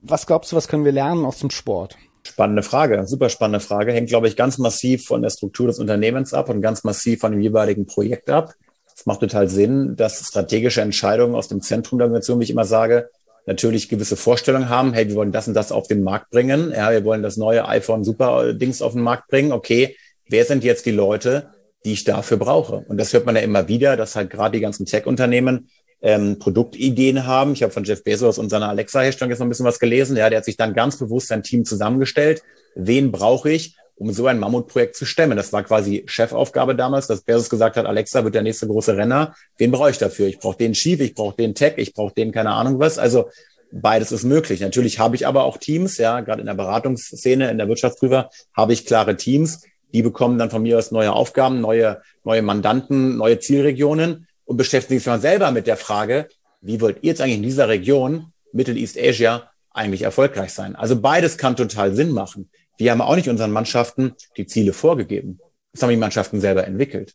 Speaker 2: Was glaubst du, was können wir lernen aus dem Sport?
Speaker 1: Spannende Frage, super spannende Frage. Hängt, glaube ich, ganz massiv von der Struktur des Unternehmens ab und ganz massiv von dem jeweiligen Projekt ab. Es macht total Sinn, dass strategische Entscheidungen aus dem Zentrum der Organisation, wie ich immer sage, natürlich gewisse Vorstellungen haben, hey, wir wollen das und das auf den Markt bringen, ja, wir wollen das neue iPhone Super Dings auf den Markt bringen, okay, wer sind jetzt die Leute, die ich dafür brauche? Und das hört man ja immer wieder, dass halt gerade die ganzen Tech-Unternehmen ähm, Produktideen haben. Ich habe von Jeff Bezos und seiner Alexa-Herstellung jetzt noch ein bisschen was gelesen. Ja, der hat sich dann ganz bewusst sein Team zusammengestellt. Wen brauche ich, um so ein Mammutprojekt zu stemmen? Das war quasi Chefaufgabe damals, dass Bezos gesagt hat, Alexa wird der nächste große Renner. Wen brauche ich dafür? Ich brauche den Chief, ich brauche den Tech, ich brauche den keine Ahnung was. Also beides ist möglich. Natürlich habe ich aber auch Teams, ja, gerade in der Beratungsszene, in der Wirtschaftsprüfer habe ich klare Teams. Die bekommen dann von mir aus neue Aufgaben, neue, neue Mandanten, neue Zielregionen und beschäftigen sich dann selber mit der Frage, wie wollt ihr jetzt eigentlich in dieser Region, Middle East Asia, eigentlich erfolgreich sein? Also beides kann total Sinn machen. Wir haben auch nicht unseren Mannschaften die Ziele vorgegeben. Das haben die Mannschaften selber entwickelt.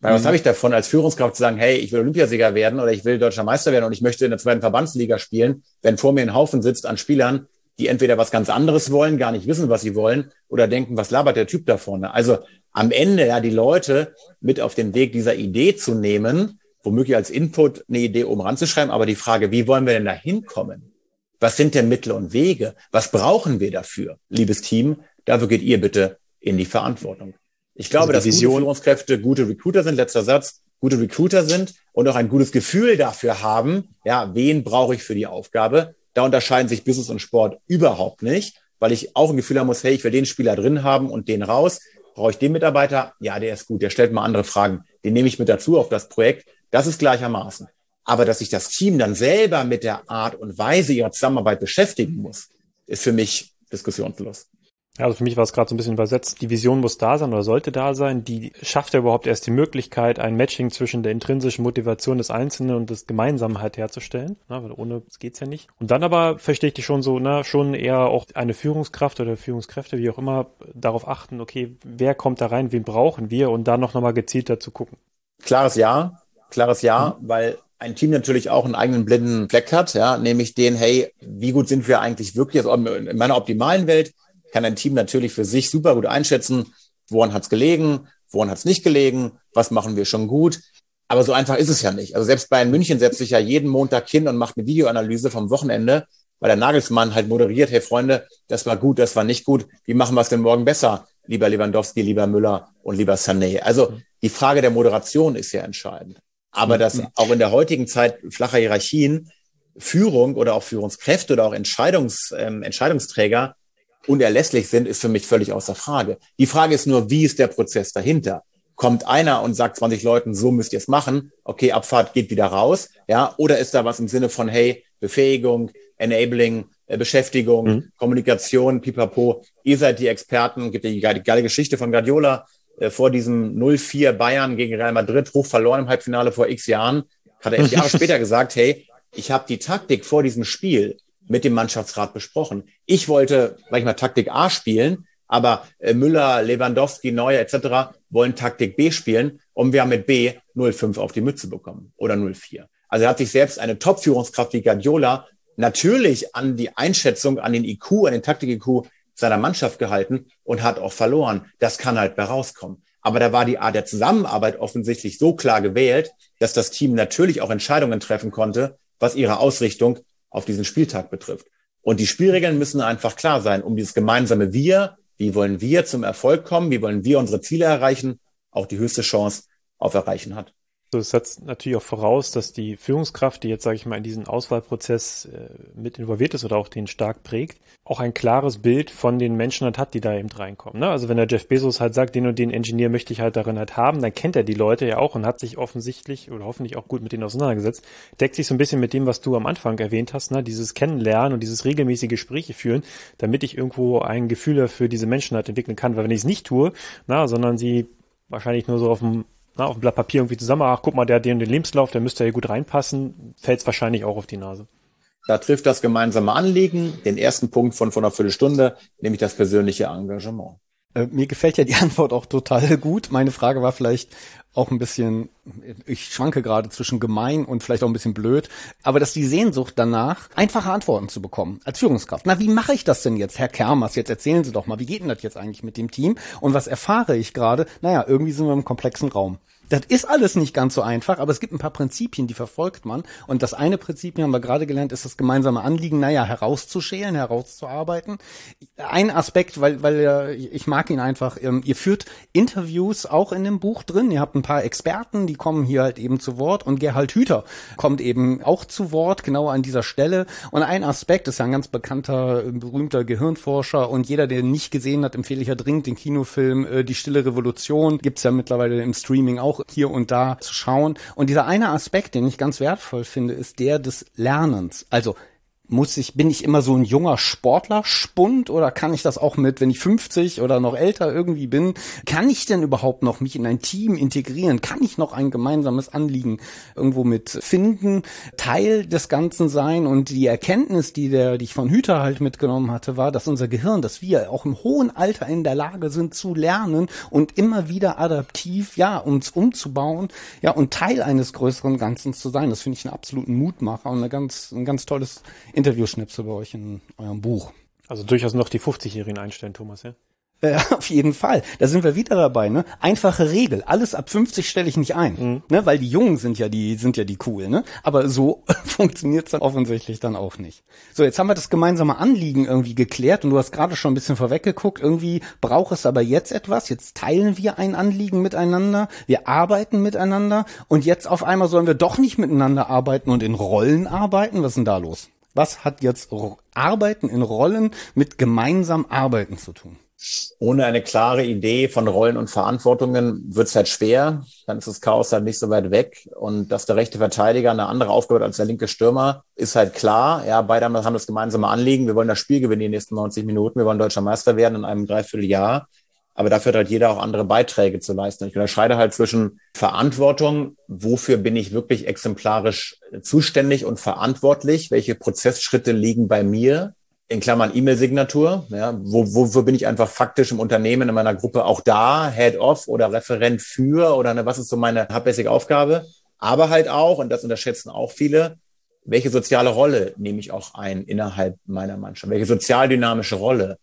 Speaker 1: Weil was mhm. habe ich davon, als Führungskraft zu sagen, hey, ich will Olympiasieger werden oder ich will deutscher Meister werden und ich möchte in der zweiten Verbandsliga spielen, wenn vor mir ein Haufen sitzt an Spielern, die entweder was ganz anderes wollen, gar nicht wissen, was sie wollen, oder denken, was labert der Typ da vorne? Also am Ende ja die Leute mit auf den Weg dieser Idee zu nehmen, womöglich als Input eine Idee oben ranzuschreiben, aber die Frage, wie wollen wir denn da hinkommen? Was sind denn Mittel und Wege? Was brauchen wir dafür, liebes Team? Dafür geht ihr bitte in die Verantwortung. Ich glaube, also dass Vision. gute Führungskräfte gute Recruiter sind, letzter Satz, gute Recruiter sind und auch ein gutes Gefühl dafür haben, ja, wen brauche ich für die Aufgabe? Da unterscheiden sich Business und Sport überhaupt nicht, weil ich auch ein Gefühl haben muss, hey, ich will den Spieler drin haben und den raus. Brauche ich den Mitarbeiter? Ja, der ist gut, der stellt mal andere Fragen. Den nehme ich mit dazu auf das Projekt. Das ist gleichermaßen. Aber dass sich das Team dann selber mit der Art und Weise ihrer Zusammenarbeit beschäftigen muss, ist für mich diskussionslos.
Speaker 3: Ja, also für mich war es gerade so ein bisschen übersetzt. Die Vision muss da sein oder sollte da sein. Die schafft ja überhaupt erst die Möglichkeit, ein Matching zwischen der intrinsischen Motivation des Einzelnen und des Gemeinsamen halt herzustellen. Na, weil ohne geht's ja nicht. Und dann aber verstehe ich dich schon so, na, schon eher auch eine Führungskraft oder Führungskräfte, wie auch immer, darauf achten, okay, wer kommt da rein, wen brauchen wir und dann noch nochmal gezielter zu gucken.
Speaker 1: Klares Ja, klares Ja, mhm. weil ein Team natürlich auch einen eigenen blinden Fleck hat, ja, nämlich den, hey, wie gut sind wir eigentlich wirklich, also in meiner optimalen Welt, kann ein Team natürlich für sich super gut einschätzen, woran hat es gelegen, woran hat es nicht gelegen, was machen wir schon gut. Aber so einfach ist es ja nicht. Also selbst bei München setzt sich ja jeden Montag hin und macht eine Videoanalyse vom Wochenende, weil der Nagelsmann halt moderiert, hey Freunde, das war gut, das war nicht gut, wie machen wir es denn morgen besser, lieber Lewandowski, lieber Müller und lieber Sané. Also die Frage der Moderation ist ja entscheidend. Aber dass auch in der heutigen Zeit flacher Hierarchien Führung oder auch Führungskräfte oder auch Entscheidungs, ähm, Entscheidungsträger unerlässlich sind, ist für mich völlig außer Frage. Die Frage ist nur, wie ist der Prozess dahinter? Kommt einer und sagt 20 Leuten, so müsst ihr es machen, okay, Abfahrt geht wieder raus, ja, oder ist da was im Sinne von, hey, Befähigung, Enabling, äh, Beschäftigung, mhm. Kommunikation, pipapo, ihr seid die Experten, gibt die geile, geile Geschichte von Guardiola, äh, vor diesem 0-4 Bayern gegen Real Madrid, hoch verloren im Halbfinale vor x Jahren, hat er erst Jahre (laughs) später gesagt, hey, ich habe die Taktik vor diesem Spiel mit dem Mannschaftsrat besprochen. Ich wollte, sag ich mal, Taktik A spielen, aber äh, Müller, Lewandowski, Neuer etc. wollen Taktik B spielen und wir haben mit B 0,5 auf die Mütze bekommen oder 0,4. Also er hat sich selbst eine Top-Führungskraft wie Guardiola natürlich an die Einschätzung, an den IQ, an den Taktik-IQ seiner Mannschaft gehalten und hat auch verloren. Das kann halt bei rauskommen. Aber da war die Art der Zusammenarbeit offensichtlich so klar gewählt, dass das Team natürlich auch Entscheidungen treffen konnte, was ihre Ausrichtung auf diesen Spieltag betrifft. Und die Spielregeln müssen einfach klar sein, um dieses gemeinsame Wir, wie wollen wir zum Erfolg kommen, wie wollen wir unsere Ziele erreichen, auch die höchste Chance auf Erreichen hat.
Speaker 3: Das setzt natürlich auch voraus, dass die Führungskraft, die jetzt, sage ich mal, in diesen Auswahlprozess äh, mit involviert ist oder auch den stark prägt, auch ein klares Bild von den Menschen halt hat, die da eben reinkommen. Ne? Also wenn der Jeff Bezos halt sagt, den und den Ingenieur möchte ich halt darin halt haben, dann kennt er die Leute ja auch und hat sich offensichtlich oder hoffentlich auch gut mit denen auseinandergesetzt. Deckt sich so ein bisschen mit dem, was du am Anfang erwähnt hast, ne? dieses Kennenlernen und dieses regelmäßige Gespräche führen, damit ich irgendwo ein Gefühl für diese Menschen halt entwickeln kann. Weil wenn ich es nicht tue, na, sondern sie wahrscheinlich nur so auf dem na, auf dem Blatt Papier irgendwie zusammen, ach, guck mal, der hat den, den Lebenslauf, der müsste ja gut reinpassen, fällt es wahrscheinlich auch auf die Nase.
Speaker 1: Da trifft das gemeinsame Anliegen den ersten Punkt von vor einer Viertelstunde, nämlich das persönliche Engagement.
Speaker 2: Äh, mir gefällt ja die (laughs) Antwort auch total gut. Meine Frage war vielleicht auch ein bisschen, ich schwanke gerade zwischen gemein und vielleicht auch ein bisschen blöd, aber dass die Sehnsucht danach, einfache Antworten zu bekommen als Führungskraft. Na, wie mache ich das denn jetzt, Herr Kermers? Jetzt erzählen Sie doch mal, wie geht denn das jetzt eigentlich mit dem Team? Und was erfahre ich gerade? Naja, irgendwie sind wir im komplexen Raum. Das ist alles nicht ganz so einfach, aber es gibt ein paar Prinzipien, die verfolgt man. Und das eine Prinzip, haben wir gerade gelernt, ist das gemeinsame Anliegen, naja, herauszuschälen, herauszuarbeiten. Ein Aspekt, weil, weil ich mag ihn einfach, ähm, ihr führt Interviews auch in dem Buch drin. Ihr habt ein paar Experten, die kommen hier halt eben zu Wort und Gerhard Hüther kommt eben auch zu Wort, genau an dieser Stelle. Und ein Aspekt ist ja ein ganz bekannter, berühmter Gehirnforscher und jeder, der nicht gesehen hat, empfehle ich ja dringend den Kinofilm äh, Die Stille Revolution. Gibt's ja mittlerweile im Streaming auch hier und da zu schauen. Und dieser eine Aspekt, den ich ganz wertvoll finde, ist der des Lernens. Also muss ich, bin ich immer so ein junger Sportlerspund oder kann ich das auch mit, wenn ich 50 oder noch älter irgendwie bin, kann ich denn überhaupt noch mich in ein Team integrieren? Kann ich noch ein gemeinsames Anliegen irgendwo mit finden, Teil des Ganzen sein? Und die Erkenntnis, die der, die ich von Hüter halt mitgenommen hatte, war, dass unser Gehirn, dass wir auch im hohen Alter in der Lage sind zu lernen und immer wieder adaptiv, ja, uns umzubauen, ja, und Teil eines größeren Ganzen zu sein. Das finde ich einen absoluten Mutmacher und eine ganz, ein ganz tolles Interviewschnipsel bei euch in eurem Buch.
Speaker 3: Also durchaus noch die 50-Jährigen einstellen, Thomas, ja?
Speaker 2: Äh, (laughs) auf jeden Fall. Da sind wir wieder dabei, ne? Einfache Regel. Alles ab 50 stelle ich nicht ein, mhm. ne? Weil die Jungen sind ja die, sind ja die cool, ne? Aber so (laughs) funktioniert's dann offensichtlich dann auch nicht. So, jetzt haben wir das gemeinsame Anliegen irgendwie geklärt und du hast gerade schon ein bisschen vorweggeguckt. Irgendwie braucht es aber jetzt etwas. Jetzt teilen wir ein Anliegen miteinander. Wir arbeiten miteinander und jetzt auf einmal sollen wir doch nicht miteinander arbeiten und in Rollen arbeiten. Was ist denn da los? Was hat jetzt Arbeiten in Rollen mit gemeinsam Arbeiten zu tun?
Speaker 1: ohne eine klare Idee von Rollen und Verantwortungen wird es halt schwer. Dann ist das Chaos halt nicht so weit weg. Und dass der rechte Verteidiger eine andere Aufgabe hat als der linke Stürmer, ist halt klar. Ja, beide haben das gemeinsame Anliegen. Wir wollen das Spiel gewinnen die nächsten 90 Minuten. Wir wollen deutscher Meister werden in einem Dreivierteljahr. Aber dafür hat halt jeder auch andere Beiträge zu leisten. Ich unterscheide halt zwischen Verantwortung, wofür bin ich wirklich exemplarisch zuständig und verantwortlich, welche Prozessschritte liegen bei mir in Klammern E-Mail-Signatur, ja, wo, wo, wo bin ich einfach faktisch im Unternehmen, in meiner Gruppe auch da, Head-Off oder Referent für oder ne, was ist so meine hauptsächliche Aufgabe, aber halt auch, und das unterschätzen auch viele, welche soziale Rolle nehme ich auch ein innerhalb meiner Mannschaft, welche sozialdynamische Rolle.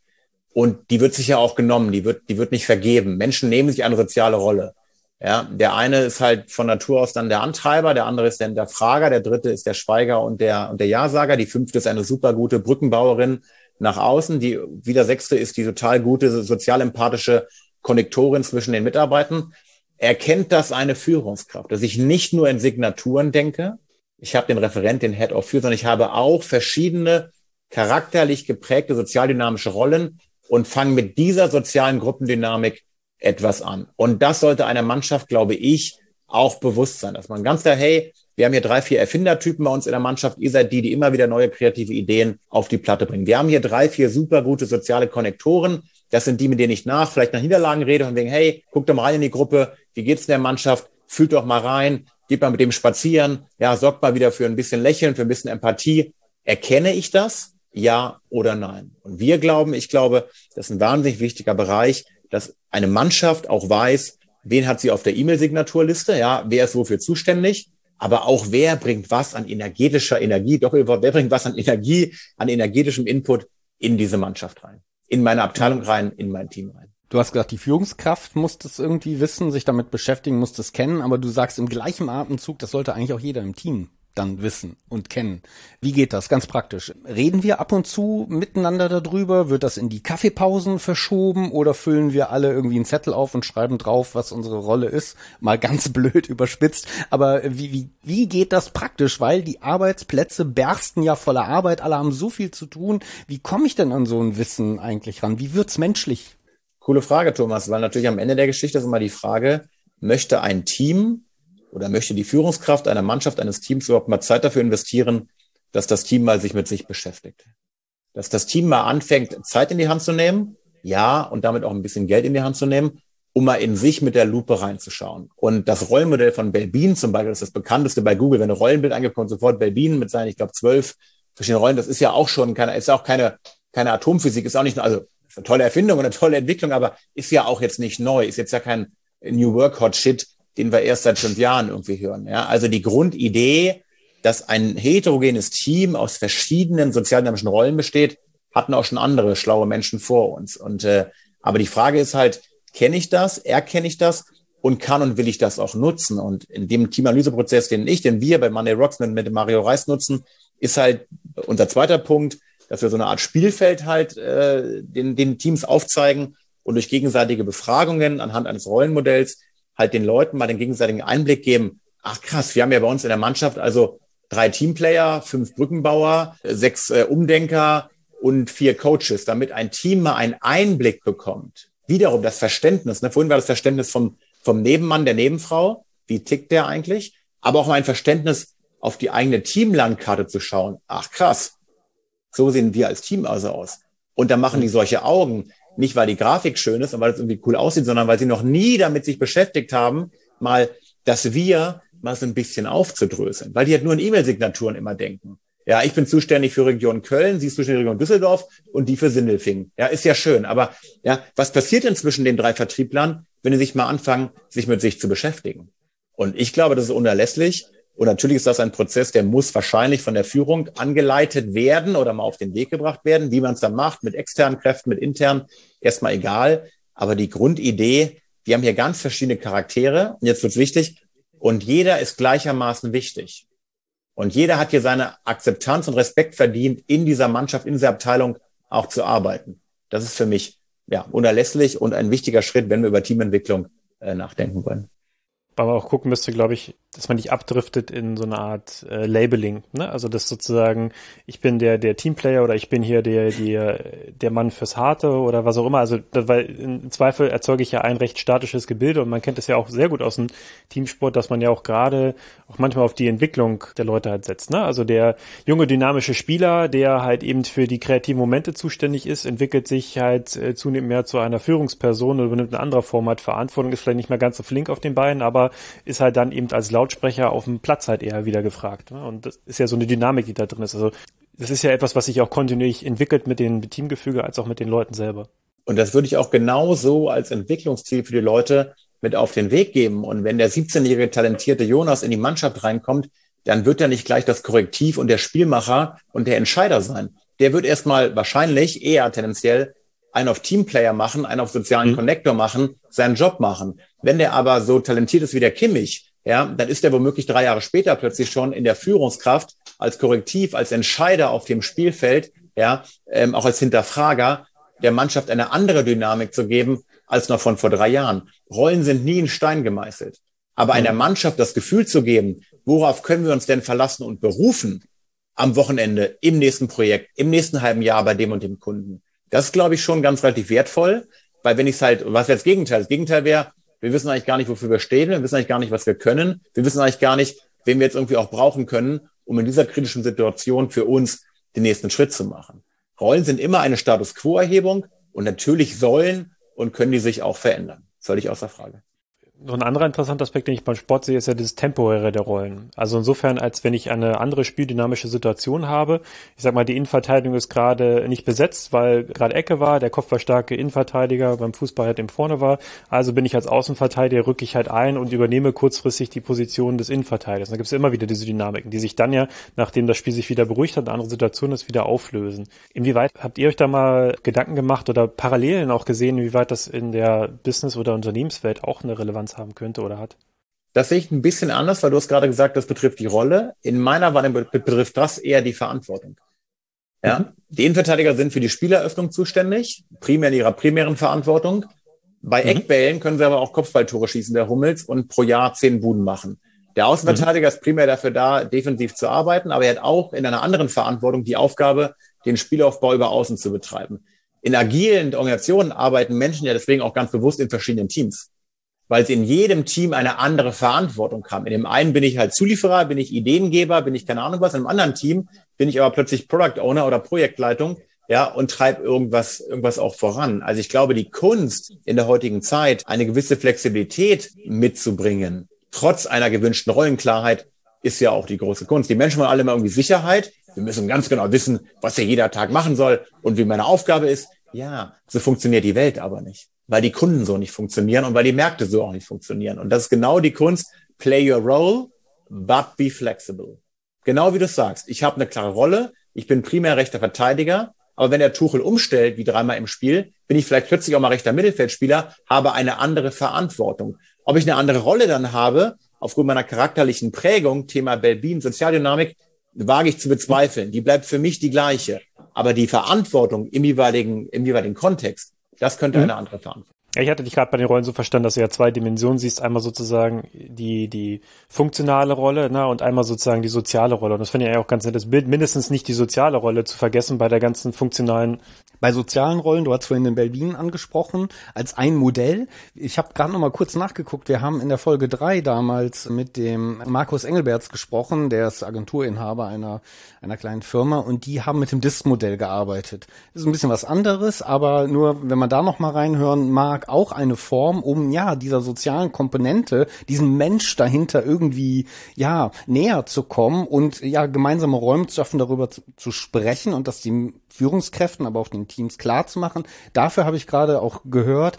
Speaker 1: Und die wird sich ja auch genommen, die wird, die wird nicht vergeben. Menschen nehmen sich eine soziale Rolle. Ja, der eine ist halt von Natur aus dann der Antreiber, der andere ist dann der Frager, der dritte ist der Schweiger und der, und der Ja-Sager, die fünfte ist eine super gute Brückenbauerin nach außen, die, wie der sechste ist die total gute sozial-empathische Konnektorin zwischen den Mitarbeitern. Erkennt das eine Führungskraft, dass ich nicht nur in Signaturen denke, ich habe den Referent, den Head of Führ, sondern ich habe auch verschiedene charakterlich geprägte sozialdynamische Rollen und fange mit dieser sozialen Gruppendynamik etwas an. Und das sollte einer Mannschaft, glaube ich, auch bewusst sein, dass man ganz klar, hey, wir haben hier drei, vier Erfindertypen bei uns in der Mannschaft. Ihr seid die, die immer wieder neue kreative Ideen auf die Platte bringen. Wir haben hier drei, vier super gute soziale Konnektoren. Das sind die, mit denen ich nach, vielleicht nach Niederlagen rede und wegen, hey, guckt doch mal rein in die Gruppe. Wie geht's in der Mannschaft? Fühlt doch mal rein. Geht mal mit dem spazieren. Ja, sorgt mal wieder für ein bisschen Lächeln, für ein bisschen Empathie. Erkenne ich das? Ja oder nein? Und wir glauben, ich glaube, das ist ein wahnsinnig wichtiger Bereich, dass eine Mannschaft auch weiß, wen hat sie auf der E-Mail-Signaturliste, ja, wer ist wofür zuständig, aber auch wer bringt was an energetischer Energie, doch wer bringt was an Energie, an energetischem Input in diese Mannschaft rein, in meine Abteilung rein, in mein Team rein.
Speaker 2: Du hast gesagt, die Führungskraft muss das irgendwie wissen, sich damit beschäftigen, muss das kennen, aber du sagst im gleichen Atemzug, das sollte eigentlich auch jeder im Team dann wissen und kennen. Wie geht das? Ganz praktisch. Reden wir ab und zu miteinander darüber? Wird das in die Kaffeepausen verschoben oder füllen wir alle irgendwie einen Zettel auf und schreiben drauf, was unsere Rolle ist? Mal ganz (laughs) blöd überspitzt. Aber wie, wie, wie geht das praktisch? Weil die Arbeitsplätze bersten ja voller Arbeit, alle haben so viel zu tun. Wie komme ich denn an so ein Wissen eigentlich ran? Wie wird's menschlich?
Speaker 1: Coole Frage, Thomas, weil natürlich am Ende der Geschichte ist immer die Frage, möchte ein Team oder möchte die Führungskraft einer Mannschaft, eines Teams überhaupt mal Zeit dafür investieren, dass das Team mal sich mit sich beschäftigt? Dass das Team mal anfängt, Zeit in die Hand zu nehmen, ja, und damit auch ein bisschen Geld in die Hand zu nehmen, um mal in sich mit der Lupe reinzuschauen. Und das Rollenmodell von Belbin zum Beispiel, das ist das bekannteste bei Google, wenn ein Rollenbild angekommen sofort Belbin mit seinen, ich glaube, zwölf verschiedenen Rollen, das ist ja auch schon keine, ist auch keine, keine Atomphysik, ist auch nicht, also ist eine tolle Erfindung und eine tolle Entwicklung, aber ist ja auch jetzt nicht neu, ist jetzt ja kein New Work Hot Shit, den wir erst seit fünf Jahren irgendwie hören. Ja, also die Grundidee, dass ein heterogenes Team aus verschiedenen sozialdynamischen Rollen besteht, hatten auch schon andere schlaue Menschen vor uns. Und äh, aber die Frage ist halt, kenne ich das, erkenne ich das und kann und will ich das auch nutzen? Und in dem Teamanalyseprozess, den ich, den wir bei Monday Rocks mit, mit Mario Reis nutzen, ist halt unser zweiter Punkt, dass wir so eine Art Spielfeld halt äh, den, den Teams aufzeigen und durch gegenseitige Befragungen anhand eines Rollenmodells halt den Leuten mal den gegenseitigen Einblick geben. Ach krass, wir haben ja bei uns in der Mannschaft also drei Teamplayer, fünf Brückenbauer, sechs äh, Umdenker und vier Coaches, damit ein Team mal einen Einblick bekommt. Wiederum das Verständnis. Ne? Vorhin war das Verständnis vom, vom Nebenmann, der Nebenfrau. Wie tickt der eigentlich? Aber auch mal ein Verständnis auf die eigene Teamlandkarte zu schauen. Ach krass, so sehen wir als Team also aus. Und dann machen die solche Augen. Nicht, weil die Grafik schön ist und weil es irgendwie cool aussieht, sondern weil sie noch nie damit sich beschäftigt haben, mal das Wir mal so ein bisschen aufzudröseln. Weil die halt nur in E-Mail-Signaturen immer denken. Ja, ich bin zuständig für Region Köln, sie ist zuständig für Region Düsseldorf und die für Sindelfingen. Ja, ist ja schön. Aber ja, was passiert denn zwischen den drei Vertrieblern, wenn sie sich mal anfangen, sich mit sich zu beschäftigen? Und ich glaube, das ist unerlässlich. Und natürlich ist das ein Prozess, der muss wahrscheinlich von der Führung angeleitet werden oder mal auf den Weg gebracht werden. Wie man es dann macht, mit externen Kräften, mit internen, erstmal egal. Aber die Grundidee, wir haben hier ganz verschiedene Charaktere. Und jetzt wird's wichtig. Und jeder ist gleichermaßen wichtig. Und jeder hat hier seine Akzeptanz und Respekt verdient, in dieser Mannschaft, in dieser Abteilung auch zu arbeiten. Das ist für mich ja unerlässlich und ein wichtiger Schritt, wenn wir über Teamentwicklung äh, nachdenken wollen
Speaker 3: aber auch gucken müsste, glaube ich, dass man nicht abdriftet in so eine Art äh, Labeling. Ne? Also das sozusagen, ich bin der der Teamplayer oder ich bin hier der der der Mann fürs Harte oder was auch immer. Also weil im Zweifel erzeuge ich ja ein recht statisches Gebilde und man kennt es ja auch sehr gut aus dem Teamsport, dass man ja auch gerade auch manchmal auf die Entwicklung der Leute halt setzt. Ne? Also der junge dynamische Spieler, der halt eben für die kreativen Momente zuständig ist, entwickelt sich halt äh, zunehmend mehr zu einer Führungsperson oder übernimmt eine andere Form halt Verantwortung, ist vielleicht nicht mehr ganz so flink auf den Beinen, aber ist halt dann eben als Lautsprecher auf dem Platz halt eher wieder gefragt. Ne? Und das ist ja so eine Dynamik, die da drin ist. Also das ist ja etwas, was sich auch kontinuierlich entwickelt mit dem Teamgefüge als auch mit den Leuten selber.
Speaker 1: Und das würde ich auch genauso als Entwicklungsziel für die Leute mit auf den Weg geben. Und wenn der 17-jährige talentierte Jonas in die Mannschaft reinkommt, dann wird er nicht gleich das Korrektiv und der Spielmacher und der Entscheider sein. Der wird erstmal wahrscheinlich eher tendenziell einen auf Teamplayer machen, einen auf sozialen mhm. Connector machen, seinen Job machen. Wenn der aber so talentiert ist wie der Kimmich, ja, dann ist er womöglich drei Jahre später plötzlich schon in der Führungskraft als Korrektiv, als Entscheider auf dem Spielfeld, ja, ähm, auch als Hinterfrager der Mannschaft eine andere Dynamik zu geben als noch von vor drei Jahren. Rollen sind nie in Stein gemeißelt. Aber einer mhm. Mannschaft das Gefühl zu geben, worauf können wir uns denn verlassen und berufen am Wochenende, im nächsten Projekt, im nächsten halben Jahr bei dem und dem Kunden. Das ist, glaube ich, schon ganz relativ wertvoll, weil wenn ich es halt, was wäre das Gegenteil? Das Gegenteil wäre, wir wissen eigentlich gar nicht, wofür wir stehen. Wir wissen eigentlich gar nicht, was wir können. Wir wissen eigentlich gar nicht, wen wir jetzt irgendwie auch brauchen können, um in dieser kritischen Situation für uns den nächsten Schritt zu machen. Rollen sind immer eine Status Quo-Erhebung und natürlich sollen und können die sich auch verändern. Völlig außer Frage
Speaker 3: so ein anderer interessanter Aspekt, den ich beim Sport sehe, ist ja das Temporäre der Rollen. Also insofern, als wenn ich eine andere spieldynamische Situation habe. Ich sag mal, die Innenverteidigung ist gerade nicht besetzt, weil gerade Ecke war, der kopfballstarke Innenverteidiger beim Fußball halt im Vorne war. Also bin ich als Außenverteidiger, rücke ich halt ein und übernehme kurzfristig die Position des Innenverteidigers. Da gibt es immer wieder diese Dynamiken, die sich dann ja, nachdem das Spiel sich wieder beruhigt hat, eine andere Situation ist, wieder auflösen. Inwieweit habt ihr euch da mal Gedanken gemacht oder Parallelen auch gesehen, inwieweit das in der Business- oder Unternehmenswelt auch eine Relevanz Relevanz haben könnte oder hat?
Speaker 1: Das sehe ich ein bisschen anders, weil du hast gerade gesagt, das betrifft die Rolle. In meiner Wahrnehmung betrifft das eher die Verantwortung. Ja, mhm. die Innenverteidiger sind für die Spieleröffnung zuständig, primär in ihrer primären Verantwortung. Bei mhm. Eckbällen können sie aber auch Kopfballtore schießen, der Hummels, und pro Jahr zehn Buden machen. Der Außenverteidiger mhm. ist primär dafür da, defensiv zu arbeiten, aber er hat auch in einer anderen Verantwortung die Aufgabe, den Spielaufbau über Außen zu betreiben. In agilen Organisationen arbeiten Menschen ja deswegen auch ganz bewusst in verschiedenen Teams weil sie in jedem Team eine andere Verantwortung haben. In dem einen bin ich halt Zulieferer, bin ich Ideengeber, bin ich keine Ahnung was. In einem anderen Team bin ich aber plötzlich Product Owner oder Projektleitung, ja, und treibe irgendwas, irgendwas auch voran. Also ich glaube, die Kunst in der heutigen Zeit, eine gewisse Flexibilität mitzubringen, trotz einer gewünschten Rollenklarheit, ist ja auch die große Kunst. Die Menschen wollen alle immer irgendwie Sicherheit. Wir müssen ganz genau wissen, was er jeder Tag machen soll und wie meine Aufgabe ist. Ja, so funktioniert die Welt aber nicht weil die Kunden so nicht funktionieren und weil die Märkte so auch nicht funktionieren. Und das ist genau die Kunst. Play your role, but be flexible. Genau wie du sagst. Ich habe eine klare Rolle. Ich bin primär rechter Verteidiger. Aber wenn der Tuchel umstellt, wie dreimal im Spiel, bin ich vielleicht plötzlich auch mal rechter Mittelfeldspieler, habe eine andere Verantwortung. Ob ich eine andere Rolle dann habe, aufgrund meiner charakterlichen Prägung, Thema Belbin, Sozialdynamik, wage ich zu bezweifeln. Die bleibt für mich die gleiche. Aber die Verantwortung im jeweiligen, im jeweiligen Kontext, das könnte mhm. eine andere Verantwortung.
Speaker 3: Ja, ich hatte dich gerade bei den Rollen so verstanden, dass du ja zwei Dimensionen siehst. Einmal sozusagen die, die funktionale Rolle na, und einmal sozusagen die soziale Rolle. Und das finde ich auch ganz nett, das Bild mindestens nicht die soziale Rolle zu vergessen bei der ganzen funktionalen
Speaker 2: bei sozialen Rollen, du hast vorhin den Belbin angesprochen, als ein Modell. Ich habe gerade noch mal kurz nachgeguckt. Wir haben in der Folge drei damals mit dem Markus Engelberts gesprochen, der ist Agenturinhaber einer, einer kleinen Firma und die haben mit dem DIST-Modell gearbeitet. Das ist ein bisschen was anderes, aber nur, wenn man da noch mal reinhören mag, auch eine Form, um ja dieser sozialen Komponente, diesen Mensch dahinter irgendwie ja näher zu kommen und ja gemeinsame Räume zu schaffen, darüber zu, zu sprechen und dass die Führungskräften, aber auch den Teams klar zu machen. Dafür habe ich gerade auch gehört,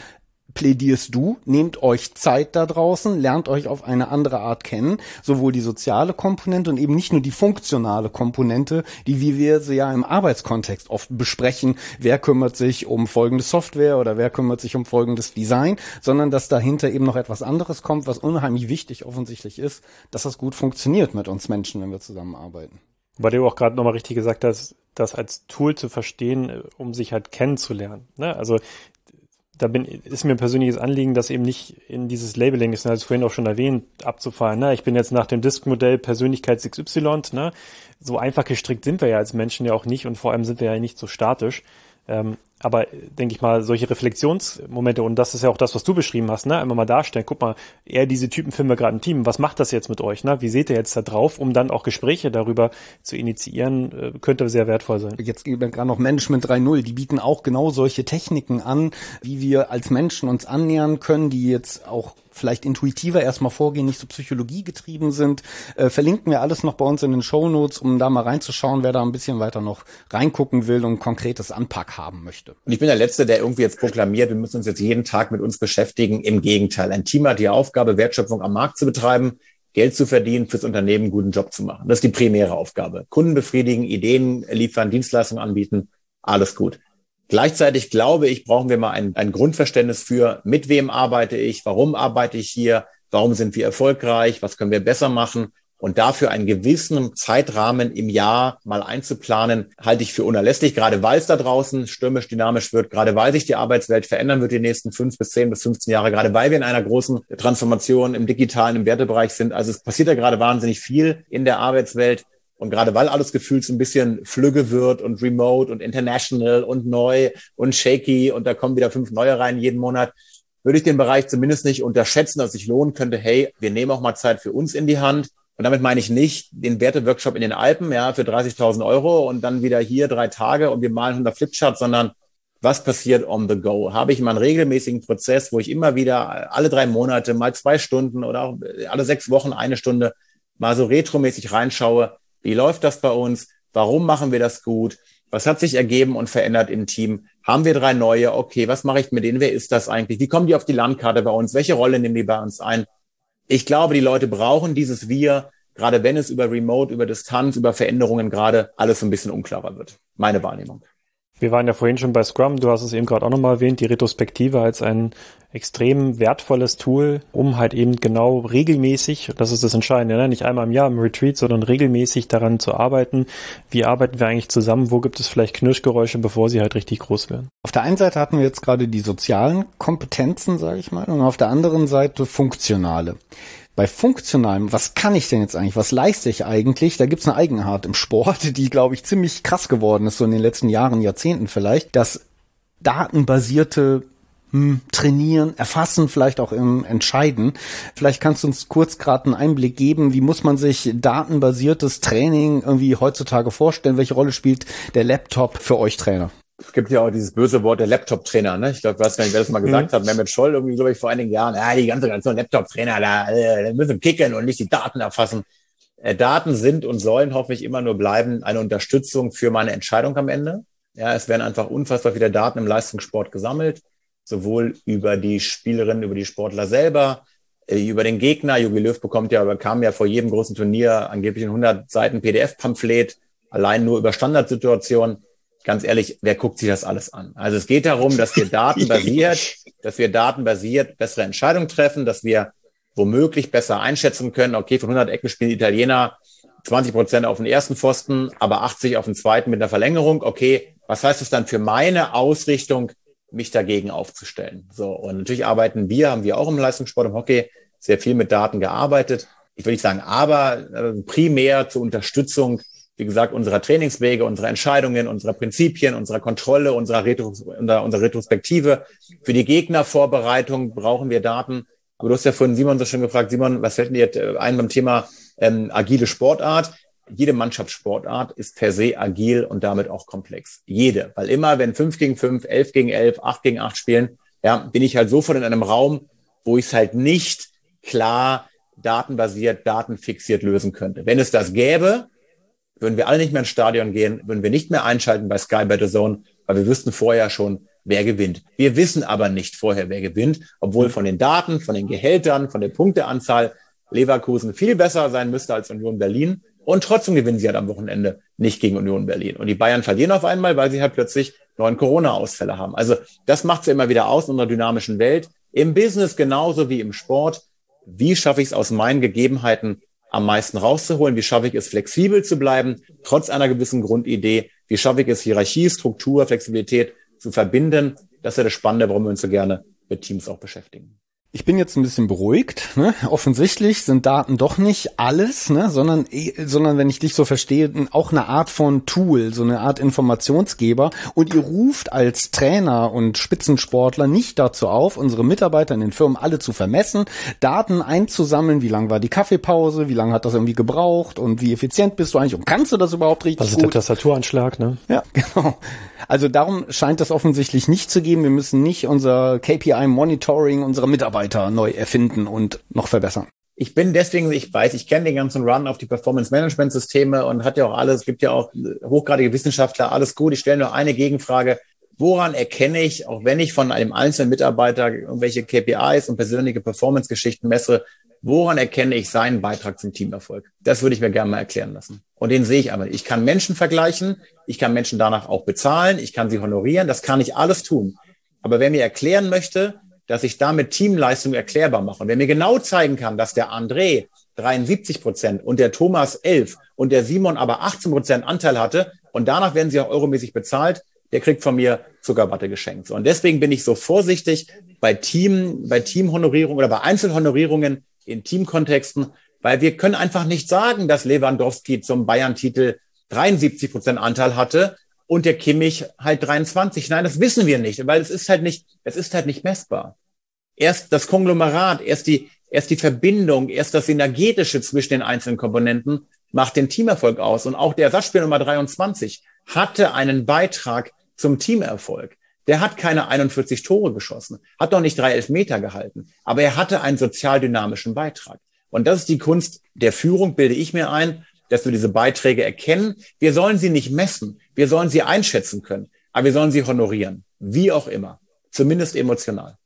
Speaker 2: plädierst du, nehmt euch Zeit da draußen, lernt euch auf eine andere Art kennen, sowohl die soziale Komponente und eben nicht nur die funktionale Komponente, die wie wir sie ja im Arbeitskontext oft besprechen, wer kümmert sich um folgende Software oder wer kümmert sich um folgendes Design, sondern dass dahinter eben noch etwas anderes kommt, was unheimlich wichtig offensichtlich ist, dass das gut funktioniert mit uns Menschen, wenn wir zusammenarbeiten.
Speaker 3: Weil du auch gerade nochmal richtig gesagt hast, das als Tool zu verstehen, äh, um sich halt kennenzulernen. Ne? Also da bin, ist mir ein persönliches Anliegen, das eben nicht in dieses Labeling ist, als vorhin auch schon erwähnt, abzufallen. Ne? Ich bin jetzt nach dem Disk-Modell Persönlichkeits XY, ne? so einfach gestrickt sind wir ja als Menschen ja auch nicht und vor allem sind wir ja nicht so statisch. Ähm, aber denke ich mal, solche Reflexionsmomente, und das ist ja auch das, was du beschrieben hast, ne? Einmal mal darstellen, guck mal, eher diese Typen finden wir gerade im Team, was macht das jetzt mit euch, ne? Wie seht ihr jetzt da drauf, um dann auch Gespräche darüber zu initiieren, äh, könnte sehr wertvoll sein.
Speaker 2: Jetzt gerade noch Management 3.0, die bieten auch genau solche Techniken an, wie wir als Menschen uns annähern können, die jetzt auch vielleicht intuitiver erstmal vorgehen, nicht so Psychologie getrieben sind. Äh, verlinken wir alles noch bei uns in den Show Notes, um da mal reinzuschauen, wer da ein bisschen weiter noch reingucken will und konkretes Anpack haben möchte.
Speaker 1: Und ich bin der Letzte, der irgendwie jetzt proklamiert, wir müssen uns jetzt jeden Tag mit uns beschäftigen. Im Gegenteil, ein Team hat die Aufgabe, Wertschöpfung am Markt zu betreiben. Geld zu verdienen, fürs Unternehmen einen guten Job zu machen. Das ist die primäre Aufgabe. Kunden befriedigen, Ideen liefern, Dienstleistungen anbieten, alles gut. Gleichzeitig glaube ich, brauchen wir mal ein, ein Grundverständnis für, mit wem arbeite ich, warum arbeite ich hier, warum sind wir erfolgreich, was können wir besser machen. Und dafür einen gewissen Zeitrahmen im Jahr mal einzuplanen, halte ich für unerlässlich, gerade weil es da draußen stürmisch dynamisch wird, gerade weil sich die Arbeitswelt verändern wird die nächsten fünf bis zehn bis 15 Jahre, gerade weil wir in einer großen Transformation im digitalen, im Wertebereich sind. Also es passiert ja gerade wahnsinnig viel in der Arbeitswelt. Und gerade weil alles gefühlt so ein bisschen flügge wird und remote und international und neu und shaky und da kommen wieder fünf neue rein jeden Monat, würde ich den Bereich zumindest nicht unterschätzen, dass sich lohnen könnte, hey, wir nehmen auch mal Zeit für uns in die Hand. Und damit meine ich nicht den Werteworkshop in den Alpen, ja, für 30.000 Euro und dann wieder hier drei Tage und wir malen 100 Flipcharts, sondern was passiert on the go? Habe ich mal einen regelmäßigen Prozess, wo ich immer wieder alle drei Monate mal zwei Stunden oder auch alle sechs Wochen eine Stunde mal so retromäßig reinschaue, wie läuft das bei uns? Warum machen wir das gut? Was hat sich ergeben und verändert im Team? Haben wir drei neue? Okay, was mache ich mit denen? Wer ist das eigentlich? Wie kommen die auf die Landkarte bei uns? Welche Rolle nehmen die bei uns ein? Ich glaube, die Leute brauchen dieses Wir, gerade wenn es über Remote, über Distanz, über Veränderungen gerade alles ein bisschen unklarer wird. Meine Wahrnehmung.
Speaker 3: Wir waren ja vorhin schon bei Scrum, du hast es eben gerade auch nochmal erwähnt, die Retrospektive als ein extrem wertvolles Tool, um halt eben genau regelmäßig, das ist das Entscheidende, ne? nicht einmal im Jahr im Retreat, sondern regelmäßig daran zu arbeiten, wie arbeiten wir eigentlich zusammen, wo gibt es vielleicht Knirschgeräusche, bevor sie halt richtig groß werden.
Speaker 2: Auf der einen Seite hatten wir jetzt gerade die sozialen Kompetenzen, sage ich mal, und auf der anderen Seite funktionale bei funktionalem, was kann ich denn jetzt eigentlich, was leiste ich eigentlich, da gibt's eine Eigenart im Sport, (laughs) die, glaube ich, ziemlich krass geworden ist, so in den letzten Jahren, Jahrzehnten vielleicht, das datenbasierte hm, trainieren, erfassen, vielleicht auch im Entscheiden. Vielleicht kannst du uns kurz gerade einen Einblick geben, wie muss man sich datenbasiertes Training irgendwie heutzutage vorstellen? Welche Rolle spielt der Laptop für euch Trainer?
Speaker 1: Es gibt ja auch dieses böse Wort der Laptop-Trainer, ne? Ich glaube, weiß gar nicht, wer das mal gesagt mhm. hat. Mehmet Scholl, irgendwie, glaube ich, vor einigen Jahren, ja, die ganze Generation Laptop-Trainer, da, äh, müssen kicken und nicht die Daten erfassen. Äh, Daten sind und sollen, hoffe ich, immer nur bleiben, eine Unterstützung für meine Entscheidung am Ende. Ja, es werden einfach unfassbar viele Daten im Leistungssport gesammelt, sowohl über die Spielerinnen, über die Sportler selber, äh, über den Gegner. Jogi Löw bekommt ja, bekam ja vor jedem großen Turnier angeblich ein 100 Seiten PDF-Pamphlet, allein nur über Standardsituationen ganz ehrlich, wer guckt sich das alles an? Also es geht darum, dass wir datenbasiert, (laughs) dass wir datenbasiert bessere Entscheidungen treffen, dass wir womöglich besser einschätzen können, okay, von 100 Ecken spielen Italiener 20 Prozent auf den ersten Pfosten, aber 80 auf den zweiten mit einer Verlängerung. Okay, was heißt das dann für meine Ausrichtung, mich dagegen aufzustellen? So, und natürlich arbeiten wir, haben wir auch im Leistungssport, im Hockey sehr viel mit Daten gearbeitet. Ich würde nicht sagen, aber äh, primär zur Unterstützung wie gesagt, unserer Trainingswege, unserer Entscheidungen, unserer Prinzipien, unserer Kontrolle, unserer, Retros unserer Retrospektive. Für die Gegnervorbereitung brauchen wir Daten. Aber du hast ja vorhin Simon so schön gefragt, Simon, was fällt dir äh, ein beim Thema ähm, agile Sportart? Jede Mannschaftssportart ist per se agil und damit auch komplex. Jede. Weil immer, wenn fünf gegen fünf, elf gegen elf, acht gegen acht spielen, ja, bin ich halt sofort in einem Raum, wo ich es halt nicht klar datenbasiert, datenfixiert lösen könnte. Wenn es das gäbe, würden wir alle nicht mehr ins Stadion gehen, würden wir nicht mehr einschalten bei Sky bei The Zone, weil wir wüssten vorher schon, wer gewinnt. Wir wissen aber nicht vorher, wer gewinnt, obwohl von den Daten, von den Gehältern, von der Punkteanzahl Leverkusen viel besser sein müsste als Union Berlin. Und trotzdem gewinnen sie halt am Wochenende nicht gegen Union Berlin. Und die Bayern verlieren auf einmal, weil sie halt plötzlich neun Corona-Ausfälle haben. Also das macht sie immer wieder aus in unserer dynamischen Welt. Im Business genauso wie im Sport. Wie schaffe ich es aus meinen Gegebenheiten am meisten rauszuholen? Wie schaffe ich es, flexibel zu bleiben, trotz einer gewissen Grundidee? Wie schaffe ich es, Hierarchie, Struktur, Flexibilität zu verbinden Das ist ja das Spannende, warum wir uns so gerne mit Teams auch beschäftigen.
Speaker 2: Ich bin jetzt ein bisschen beruhigt. Ne? (laughs) Offensichtlich sind Daten doch nicht alles, ne? sondern, eh, sondern wenn ich dich so verstehe, auch eine Art von Tool, so eine Art Informationsgeber. Und ihr ruft als Trainer und Spitzensportler nicht dazu auf, unsere Mitarbeiter in den Firmen alle zu vermessen, Daten einzusammeln, wie lang war die Kaffeepause, wie lange hat das irgendwie gebraucht und wie effizient bist du eigentlich und kannst du das überhaupt richtig
Speaker 3: Was ist gut? der Tastaturanschlag, ne?
Speaker 2: Ja, (laughs) genau. Also darum scheint das offensichtlich nicht zu geben. Wir müssen nicht unser KPI-Monitoring unserer Mitarbeiter neu erfinden und noch verbessern.
Speaker 1: Ich bin deswegen, ich weiß, ich kenne den ganzen Run auf die Performance-Management-Systeme und hat ja auch alles, gibt ja auch hochgradige Wissenschaftler, alles gut. Ich stelle nur eine Gegenfrage. Woran erkenne ich, auch wenn ich von einem einzelnen Mitarbeiter irgendwelche KPIs und persönliche Performance-Geschichten messe, Woran erkenne ich seinen Beitrag zum Teamerfolg? Das würde ich mir gerne mal erklären lassen. Und den sehe ich aber. Ich kann Menschen vergleichen, ich kann Menschen danach auch bezahlen, ich kann sie honorieren, das kann ich alles tun. Aber wer mir erklären möchte, dass ich damit Teamleistung erklärbar mache und wer mir genau zeigen kann, dass der André 73 Prozent und der Thomas 11 und der Simon aber 18 Prozent Anteil hatte und danach werden sie auch euromäßig bezahlt, der kriegt von mir Zuckerwatte geschenkt. Und deswegen bin ich so vorsichtig bei Team, bei Teamhonorierung oder bei Einzelhonorierungen in Teamkontexten, weil wir können einfach nicht sagen, dass Lewandowski zum Bayern-Titel 73 Prozent Anteil hatte und der Kimmich halt 23. Nein, das wissen wir nicht, weil es ist halt nicht, es ist halt nicht messbar. Erst das Konglomerat, erst die, erst die Verbindung, erst das Synergetische zwischen den einzelnen Komponenten macht den Teamerfolg aus. Und auch der Ersatzspieler Nummer 23 hatte einen Beitrag zum Teamerfolg. Der hat keine 41 Tore geschossen, hat doch nicht drei Elfmeter gehalten, aber er hatte einen sozialdynamischen Beitrag. Und das ist die Kunst der Führung, bilde ich mir ein, dass wir diese Beiträge erkennen. Wir sollen sie nicht messen, wir sollen sie einschätzen können, aber wir sollen sie honorieren, wie auch immer, zumindest emotional.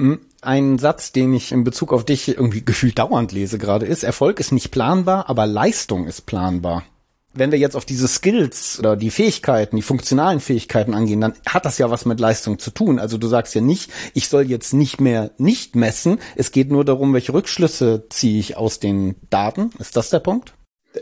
Speaker 2: Hm, ein Satz, den ich in Bezug auf dich irgendwie gefühlt dauernd lese gerade, ist, Erfolg ist nicht planbar, aber Leistung ist planbar wenn wir jetzt auf diese Skills oder die Fähigkeiten, die funktionalen Fähigkeiten angehen, dann hat das ja was mit Leistung zu tun. Also du sagst ja nicht, ich soll jetzt nicht mehr nicht messen. Es geht nur darum, welche Rückschlüsse ziehe ich aus den Daten. Ist das der Punkt?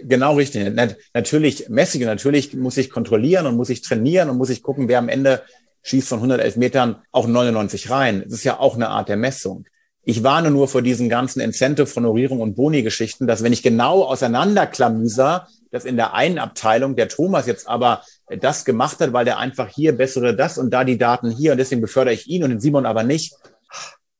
Speaker 1: Genau richtig. Natürlich messig und natürlich muss ich kontrollieren und muss ich trainieren und muss ich gucken, wer am Ende schießt von 111 Metern auch 99 rein. Das ist ja auch eine Art der Messung. Ich warne nur vor diesen ganzen Incentive, Honorierung und Boni-Geschichten, dass wenn ich genau auseinanderklamüser, dass in der einen Abteilung der Thomas jetzt aber das gemacht hat, weil der einfach hier bessere das und da die Daten hier und deswegen befördere ich ihn und den Simon aber nicht.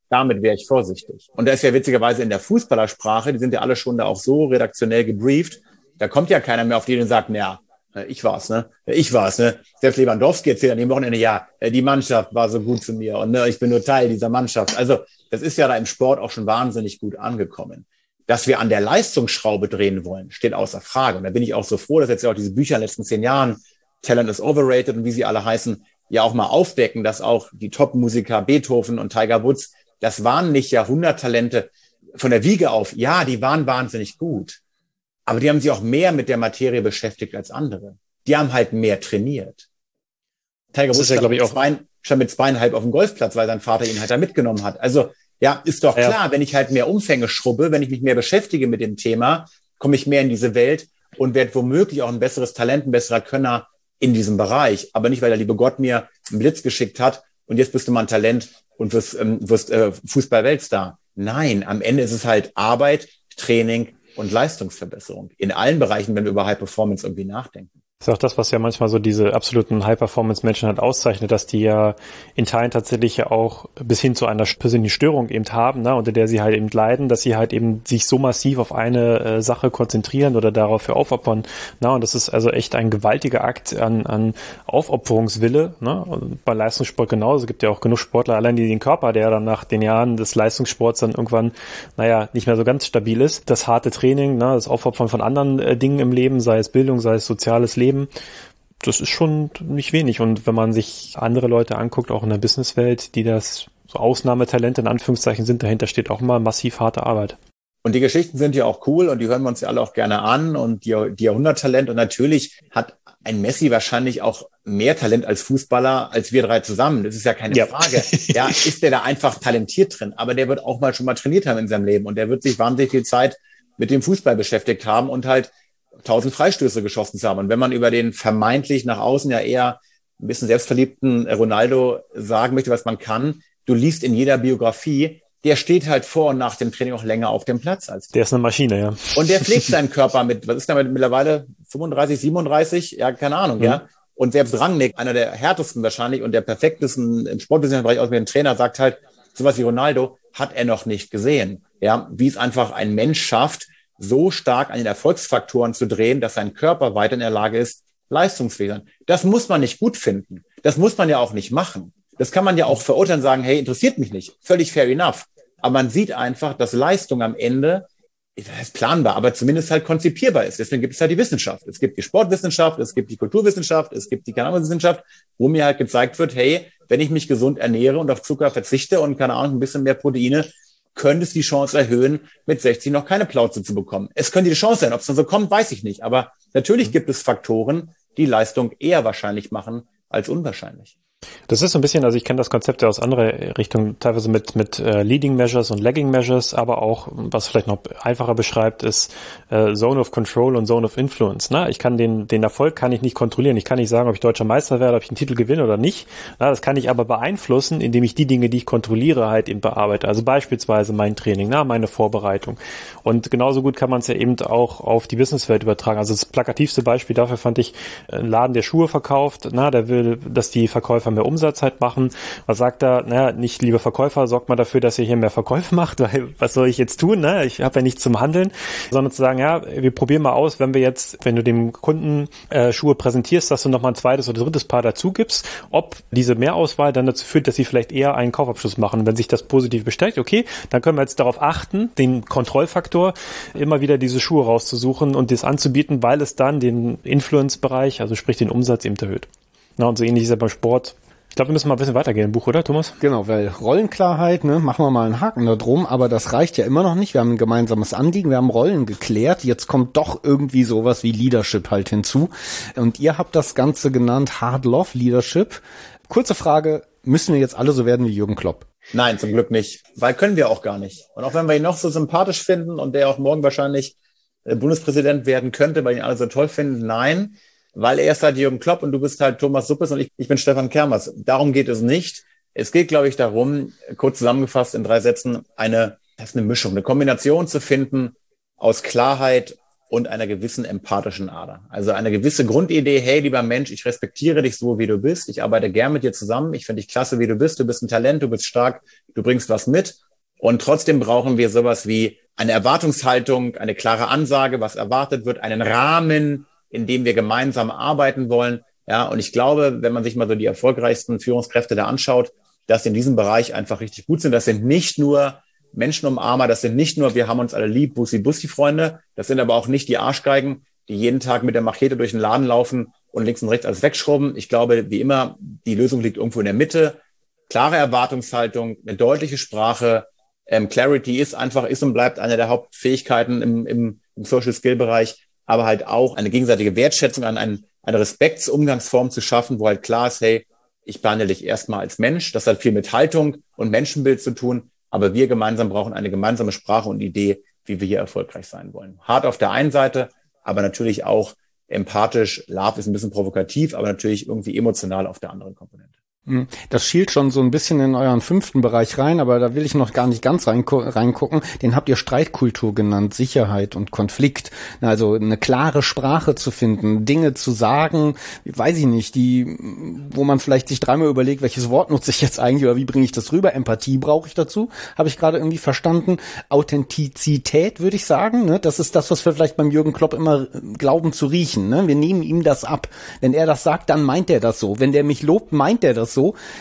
Speaker 1: Damit wäre ich vorsichtig. Und da ist ja witzigerweise in der Fußballersprache, die sind ja alle schon da auch so redaktionell gebrieft, da kommt ja keiner mehr auf die und sagt, naja, ich war's, ne? Ich war's, ne? Selbst Lewandowski erzählt an dem Wochenende, ja, die Mannschaft war so gut zu mir und ne, ich bin nur Teil dieser Mannschaft. Also das ist ja da im Sport auch schon wahnsinnig gut angekommen. Dass wir an der Leistungsschraube drehen wollen, steht außer Frage. Und da bin ich auch so froh, dass jetzt ja auch diese Bücher in den letzten zehn Jahren, Talent is overrated und wie sie alle heißen, ja auch mal aufdecken, dass auch die Top-Musiker Beethoven und Tiger Woods, das waren nicht Jahrhunderttalente von der Wiege auf. Ja, die waren wahnsinnig gut. Aber die haben sich auch mehr mit der Materie beschäftigt als andere. Die haben halt mehr trainiert. Tiger Woods ja, glaube ich, auch stand mit zweieinhalb auf dem Golfplatz, weil sein Vater ihn halt da mitgenommen hat. Also ja, ist doch klar, ja. wenn ich halt mehr Umfänge schrubbe, wenn ich mich mehr beschäftige mit dem Thema, komme ich mehr in diese Welt und werde womöglich auch ein besseres Talent, ein besserer Könner in diesem Bereich. Aber nicht, weil der liebe Gott mir einen Blitz geschickt hat und jetzt bist du mal ein Talent und wirst, ähm, wirst äh, Fußball-Weltstar. Nein, am Ende ist es halt Arbeit, Training und Leistungsverbesserung. In allen Bereichen, wenn wir über High Performance irgendwie nachdenken.
Speaker 3: Das ist auch das, was ja manchmal so diese absoluten High-Performance-Menschen halt auszeichnet, dass die ja in Teilen tatsächlich ja auch bis hin zu einer persönlichen Störung eben haben, ne, unter der sie halt eben leiden, dass sie halt eben sich so massiv auf eine äh, Sache konzentrieren oder darauf für aufopfern. Ne, und das ist also echt ein gewaltiger Akt an, an Aufopferungswille. Ne, und bei Leistungssport genauso. Es gibt ja auch genug Sportler, allein die den Körper, der dann nach den Jahren des Leistungssports dann irgendwann, naja, nicht mehr so ganz stabil ist. Das harte Training, ne, das Aufopfern von anderen äh, Dingen im Leben, sei es Bildung, sei es soziales Leben, Leben, das ist schon nicht wenig. Und wenn man sich andere Leute anguckt, auch in der Businesswelt, die das so Ausnahmetalente in Anführungszeichen sind, dahinter steht auch immer massiv harte Arbeit.
Speaker 1: Und die Geschichten sind ja auch cool und die hören wir uns ja alle auch gerne an und die, die Jahrhunderttalent. Und natürlich hat ein Messi wahrscheinlich auch mehr Talent als Fußballer als wir drei zusammen. Das ist ja keine ja. Frage. (laughs) Ja, ist der da einfach talentiert drin? Aber der wird auch mal schon mal trainiert haben in seinem Leben und der wird sich wahnsinnig viel Zeit mit dem Fußball beschäftigt haben und halt tausend Freistöße geschossen zu haben. Und wenn man über den vermeintlich nach außen ja eher ein bisschen selbstverliebten Ronaldo sagen möchte, was man kann. Du liest in jeder Biografie, der steht halt vor und nach dem Training auch länger auf dem Platz als
Speaker 3: du. Der ist eine Maschine, ja.
Speaker 1: Und der pflegt (laughs) seinen Körper mit, was ist damit mittlerweile 35, 37? Ja, keine Ahnung, mhm. ja. Und selbst Rangnick, einer der härtesten wahrscheinlich und der perfektesten im Sportwissenschaftlichen aus mir ein Trainer, sagt halt, sowas wie Ronaldo hat er noch nicht gesehen. Ja, wie es einfach ein Mensch schafft, so stark an den Erfolgsfaktoren zu drehen, dass sein Körper weiter in der Lage ist, leistungsfähig sein. Das muss man nicht gut finden. Das muss man ja auch nicht machen. Das kann man ja auch verurteilen sagen, hey, interessiert mich nicht. Völlig fair enough. Aber man sieht einfach, dass Leistung am Ende, das heißt planbar, aber zumindest halt konzipierbar ist. Deswegen gibt es halt die Wissenschaft. Es gibt die Sportwissenschaft, es gibt die Kulturwissenschaft, es gibt die Kanalwissenschaft, wo mir halt gezeigt wird, hey, wenn ich mich gesund ernähre und auf Zucker verzichte und keine Ahnung, ein bisschen mehr Proteine, könnte es die Chance erhöhen, mit 60 noch keine Plauze zu bekommen. Es könnte die Chance sein. Ob es dann so kommt, weiß ich nicht. Aber natürlich gibt es Faktoren, die Leistung eher wahrscheinlich machen als unwahrscheinlich.
Speaker 3: Das ist so ein bisschen, also ich kenne das Konzept ja aus anderer Richtung, teilweise mit, mit äh, Leading Measures und Lagging Measures, aber auch, was vielleicht noch einfacher beschreibt, ist äh, Zone of Control und Zone of Influence. Ne? Ich kann den, den Erfolg kann ich nicht kontrollieren. Ich kann nicht sagen, ob ich deutscher Meister werde, ob ich einen Titel gewinne oder nicht. Na, das kann ich aber beeinflussen, indem ich die Dinge, die ich kontrolliere, halt eben bearbeite. Also beispielsweise mein Training, na, meine Vorbereitung. Und genauso gut kann man es ja eben auch auf die Businesswelt übertragen. Also das plakativste Beispiel dafür fand ich, ein Laden, der Schuhe verkauft, na, der will, dass die Verkäufer mehr Umsatz halt machen. Was sagt er? Naja, nicht, liebe Verkäufer, sorgt mal dafür, dass ihr hier mehr Verkäufe (laughs) macht, weil was soll ich jetzt tun? Ne? Ich habe ja nichts zum Handeln, sondern zu sagen, ja, wir probieren mal aus, wenn wir jetzt, wenn du dem Kunden äh, Schuhe präsentierst, dass du nochmal ein zweites oder drittes Paar dazu gibst, ob diese Mehrauswahl dann dazu führt, dass sie vielleicht eher einen Kaufabschluss machen. Wenn sich das positiv bestätigt, okay, dann können wir jetzt darauf achten, den Kontrollfaktor immer wieder diese Schuhe rauszusuchen und das anzubieten, weil es dann den Influence-Bereich, also sprich den Umsatz eben erhöht. Na, und so ähnlich ist ja beim Sport glaube, wir müssen mal ein bisschen weitergehen im Buch, oder Thomas?
Speaker 2: Genau, weil Rollenklarheit, ne, machen wir mal einen Haken da drum, aber das reicht ja immer noch nicht. Wir haben ein gemeinsames Anliegen, wir haben Rollen geklärt, jetzt kommt doch irgendwie sowas wie Leadership halt hinzu. Und ihr habt das Ganze genannt Hard Love Leadership. Kurze Frage, müssen wir jetzt alle so werden wie Jürgen Klopp?
Speaker 1: Nein, zum Glück nicht, weil können wir auch gar nicht. Und auch wenn wir ihn noch so sympathisch finden und der auch morgen wahrscheinlich äh, Bundespräsident werden könnte, weil ihn alle so toll finden, nein, weil er ist halt Jürgen Klopp und du bist halt Thomas Suppes und ich, ich bin Stefan Kermers. Darum geht es nicht. Es geht, glaube ich, darum, kurz zusammengefasst in drei Sätzen, eine, das ist eine Mischung, eine Kombination zu finden aus Klarheit und einer gewissen empathischen Ader. Also eine gewisse Grundidee, hey, lieber Mensch, ich respektiere dich so, wie du bist. Ich arbeite gern mit dir zusammen. Ich finde dich klasse, wie du bist. Du bist ein Talent, du bist stark, du bringst was mit. Und trotzdem brauchen wir sowas wie eine Erwartungshaltung, eine klare Ansage, was erwartet wird, einen Rahmen, in dem wir gemeinsam arbeiten wollen. Ja, und ich glaube, wenn man sich mal so die erfolgreichsten Führungskräfte da anschaut, dass sie in diesem Bereich einfach richtig gut sind. Das sind nicht nur Menschenumarmer, das sind nicht nur, wir haben uns alle lieb, Bussi Bussi Freunde, das sind aber auch nicht die Arschgeigen, die jeden Tag mit der Machete durch den Laden laufen und links und rechts alles wegschrubben. Ich glaube, wie immer, die Lösung liegt irgendwo in der Mitte. Klare Erwartungshaltung, eine deutliche Sprache. Ähm, Clarity ist einfach, ist und bleibt eine der Hauptfähigkeiten im, im, im Social Skill Bereich aber halt auch eine gegenseitige Wertschätzung an einen, eine Respektsumgangsform zu schaffen, wo halt klar ist, hey, ich behandle dich erstmal als Mensch. Das hat viel mit Haltung und Menschenbild zu tun. Aber wir gemeinsam brauchen eine gemeinsame Sprache und Idee, wie wir hier erfolgreich sein wollen. Hart auf der einen Seite, aber natürlich auch empathisch. Love ist ein bisschen provokativ, aber natürlich irgendwie emotional auf der anderen Komponente.
Speaker 2: Hm. Das schielt schon so ein bisschen in euren fünften Bereich rein, aber da will ich noch gar nicht ganz reingucken. Den habt ihr Streitkultur genannt, Sicherheit und Konflikt. Also eine klare Sprache zu finden, Dinge zu sagen, weiß ich nicht, die, wo man vielleicht sich dreimal überlegt, welches Wort nutze ich jetzt eigentlich oder wie bringe ich das rüber. Empathie brauche ich dazu, habe ich gerade irgendwie verstanden. Authentizität würde ich sagen, ne? das ist das, was wir vielleicht beim Jürgen Klopp immer glauben zu riechen. Ne? Wir nehmen ihm das ab. Wenn er das sagt, dann meint er das so. Wenn der mich lobt, meint er das so.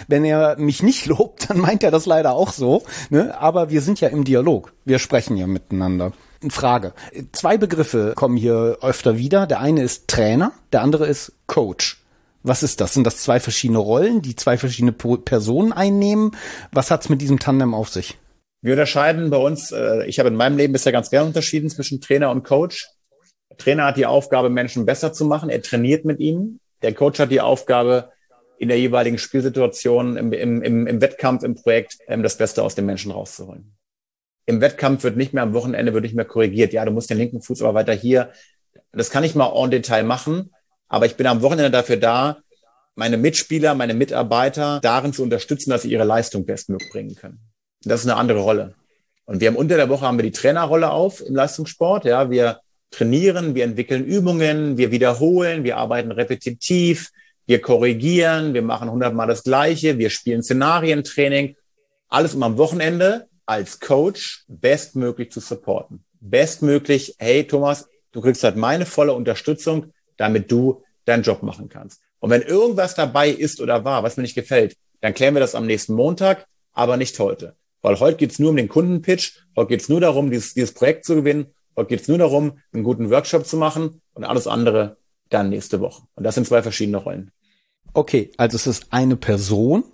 Speaker 2: Wenn er mich nicht (laughs) lobt, dann meint er das leider auch so. Ne? Aber wir sind ja im Dialog. Wir sprechen ja miteinander. Frage. Zwei Begriffe kommen hier öfter wieder. Der eine ist Trainer, der andere ist Coach. Was ist das? Sind das zwei verschiedene Rollen, die zwei verschiedene Personen einnehmen? Was hat's mit diesem Tandem auf sich?
Speaker 1: Wir unterscheiden bei uns, äh, ich habe in meinem Leben bisher ganz gerne unterschieden zwischen Trainer und Coach. Der Trainer hat die Aufgabe, Menschen besser zu machen. Er trainiert mit ihnen. Der Coach hat die Aufgabe, in der jeweiligen Spielsituation, im, im, im, im Wettkampf, im Projekt ähm, das Beste aus den Menschen rauszuholen. Im Wettkampf wird nicht mehr am Wochenende wird nicht mehr korrigiert. Ja, du musst den linken Fuß aber weiter hier. Das kann ich mal en Detail machen, aber ich bin am Wochenende dafür da, meine Mitspieler, meine Mitarbeiter darin zu unterstützen, dass sie ihre Leistung bestmöglich bringen können. Das ist eine andere Rolle. Und wir haben unter der Woche haben wir die Trainerrolle auf im Leistungssport. Ja, wir trainieren, wir entwickeln Übungen, wir wiederholen, wir arbeiten repetitiv, wir korrigieren, wir machen hundertmal das Gleiche, wir spielen Szenarientraining. Alles um am Wochenende als Coach bestmöglich zu supporten. Bestmöglich, hey Thomas, du kriegst halt meine volle Unterstützung, damit du deinen Job machen kannst. Und wenn irgendwas dabei ist oder war, was mir nicht gefällt, dann klären wir das am nächsten Montag, aber nicht heute. Weil heute geht's nur um den Kundenpitch, heute geht's nur darum, dieses, dieses Projekt zu gewinnen, heute geht's nur darum, einen guten Workshop zu machen und alles andere dann nächste Woche. Und das sind zwei verschiedene Rollen.
Speaker 2: Okay, also es ist eine Person,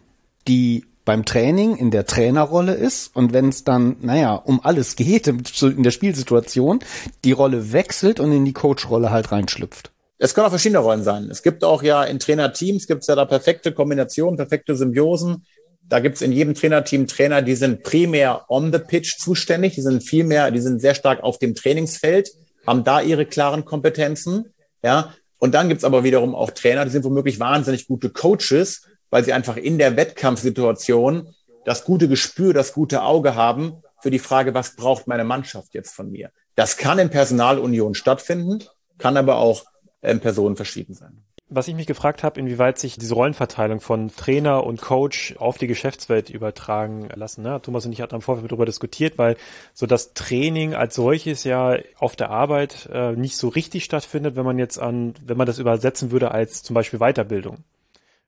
Speaker 2: die beim Training in der Trainerrolle ist und wenn es dann, naja, um alles geht in der Spielsituation, die Rolle wechselt und in die Coach-Rolle halt reinschlüpft.
Speaker 1: Es können auch verschiedene Rollen sein. Es gibt auch ja in Trainerteams gibt es ja da perfekte Kombinationen, perfekte Symbiosen. Da gibt es in jedem Trainerteam Trainer, die sind primär on the pitch zuständig, die sind viel mehr, die sind sehr stark auf dem Trainingsfeld, haben da ihre klaren Kompetenzen. Ja, und dann gibt es aber wiederum auch Trainer, die sind womöglich wahnsinnig gute Coaches, weil sie einfach in der Wettkampfsituation das gute Gespür, das gute Auge haben für die Frage, was braucht meine Mannschaft jetzt von mir? Das kann in Personalunion stattfinden, kann aber auch in Personen verschieden sein.
Speaker 3: Was ich mich gefragt habe, inwieweit sich diese Rollenverteilung von Trainer und Coach auf die Geschäftswelt übertragen lassen. Ne? Thomas und ich hatten am Vorfeld darüber diskutiert, weil so das Training als solches ja auf der Arbeit äh, nicht so richtig stattfindet, wenn man jetzt an, wenn man das übersetzen würde als zum Beispiel Weiterbildung.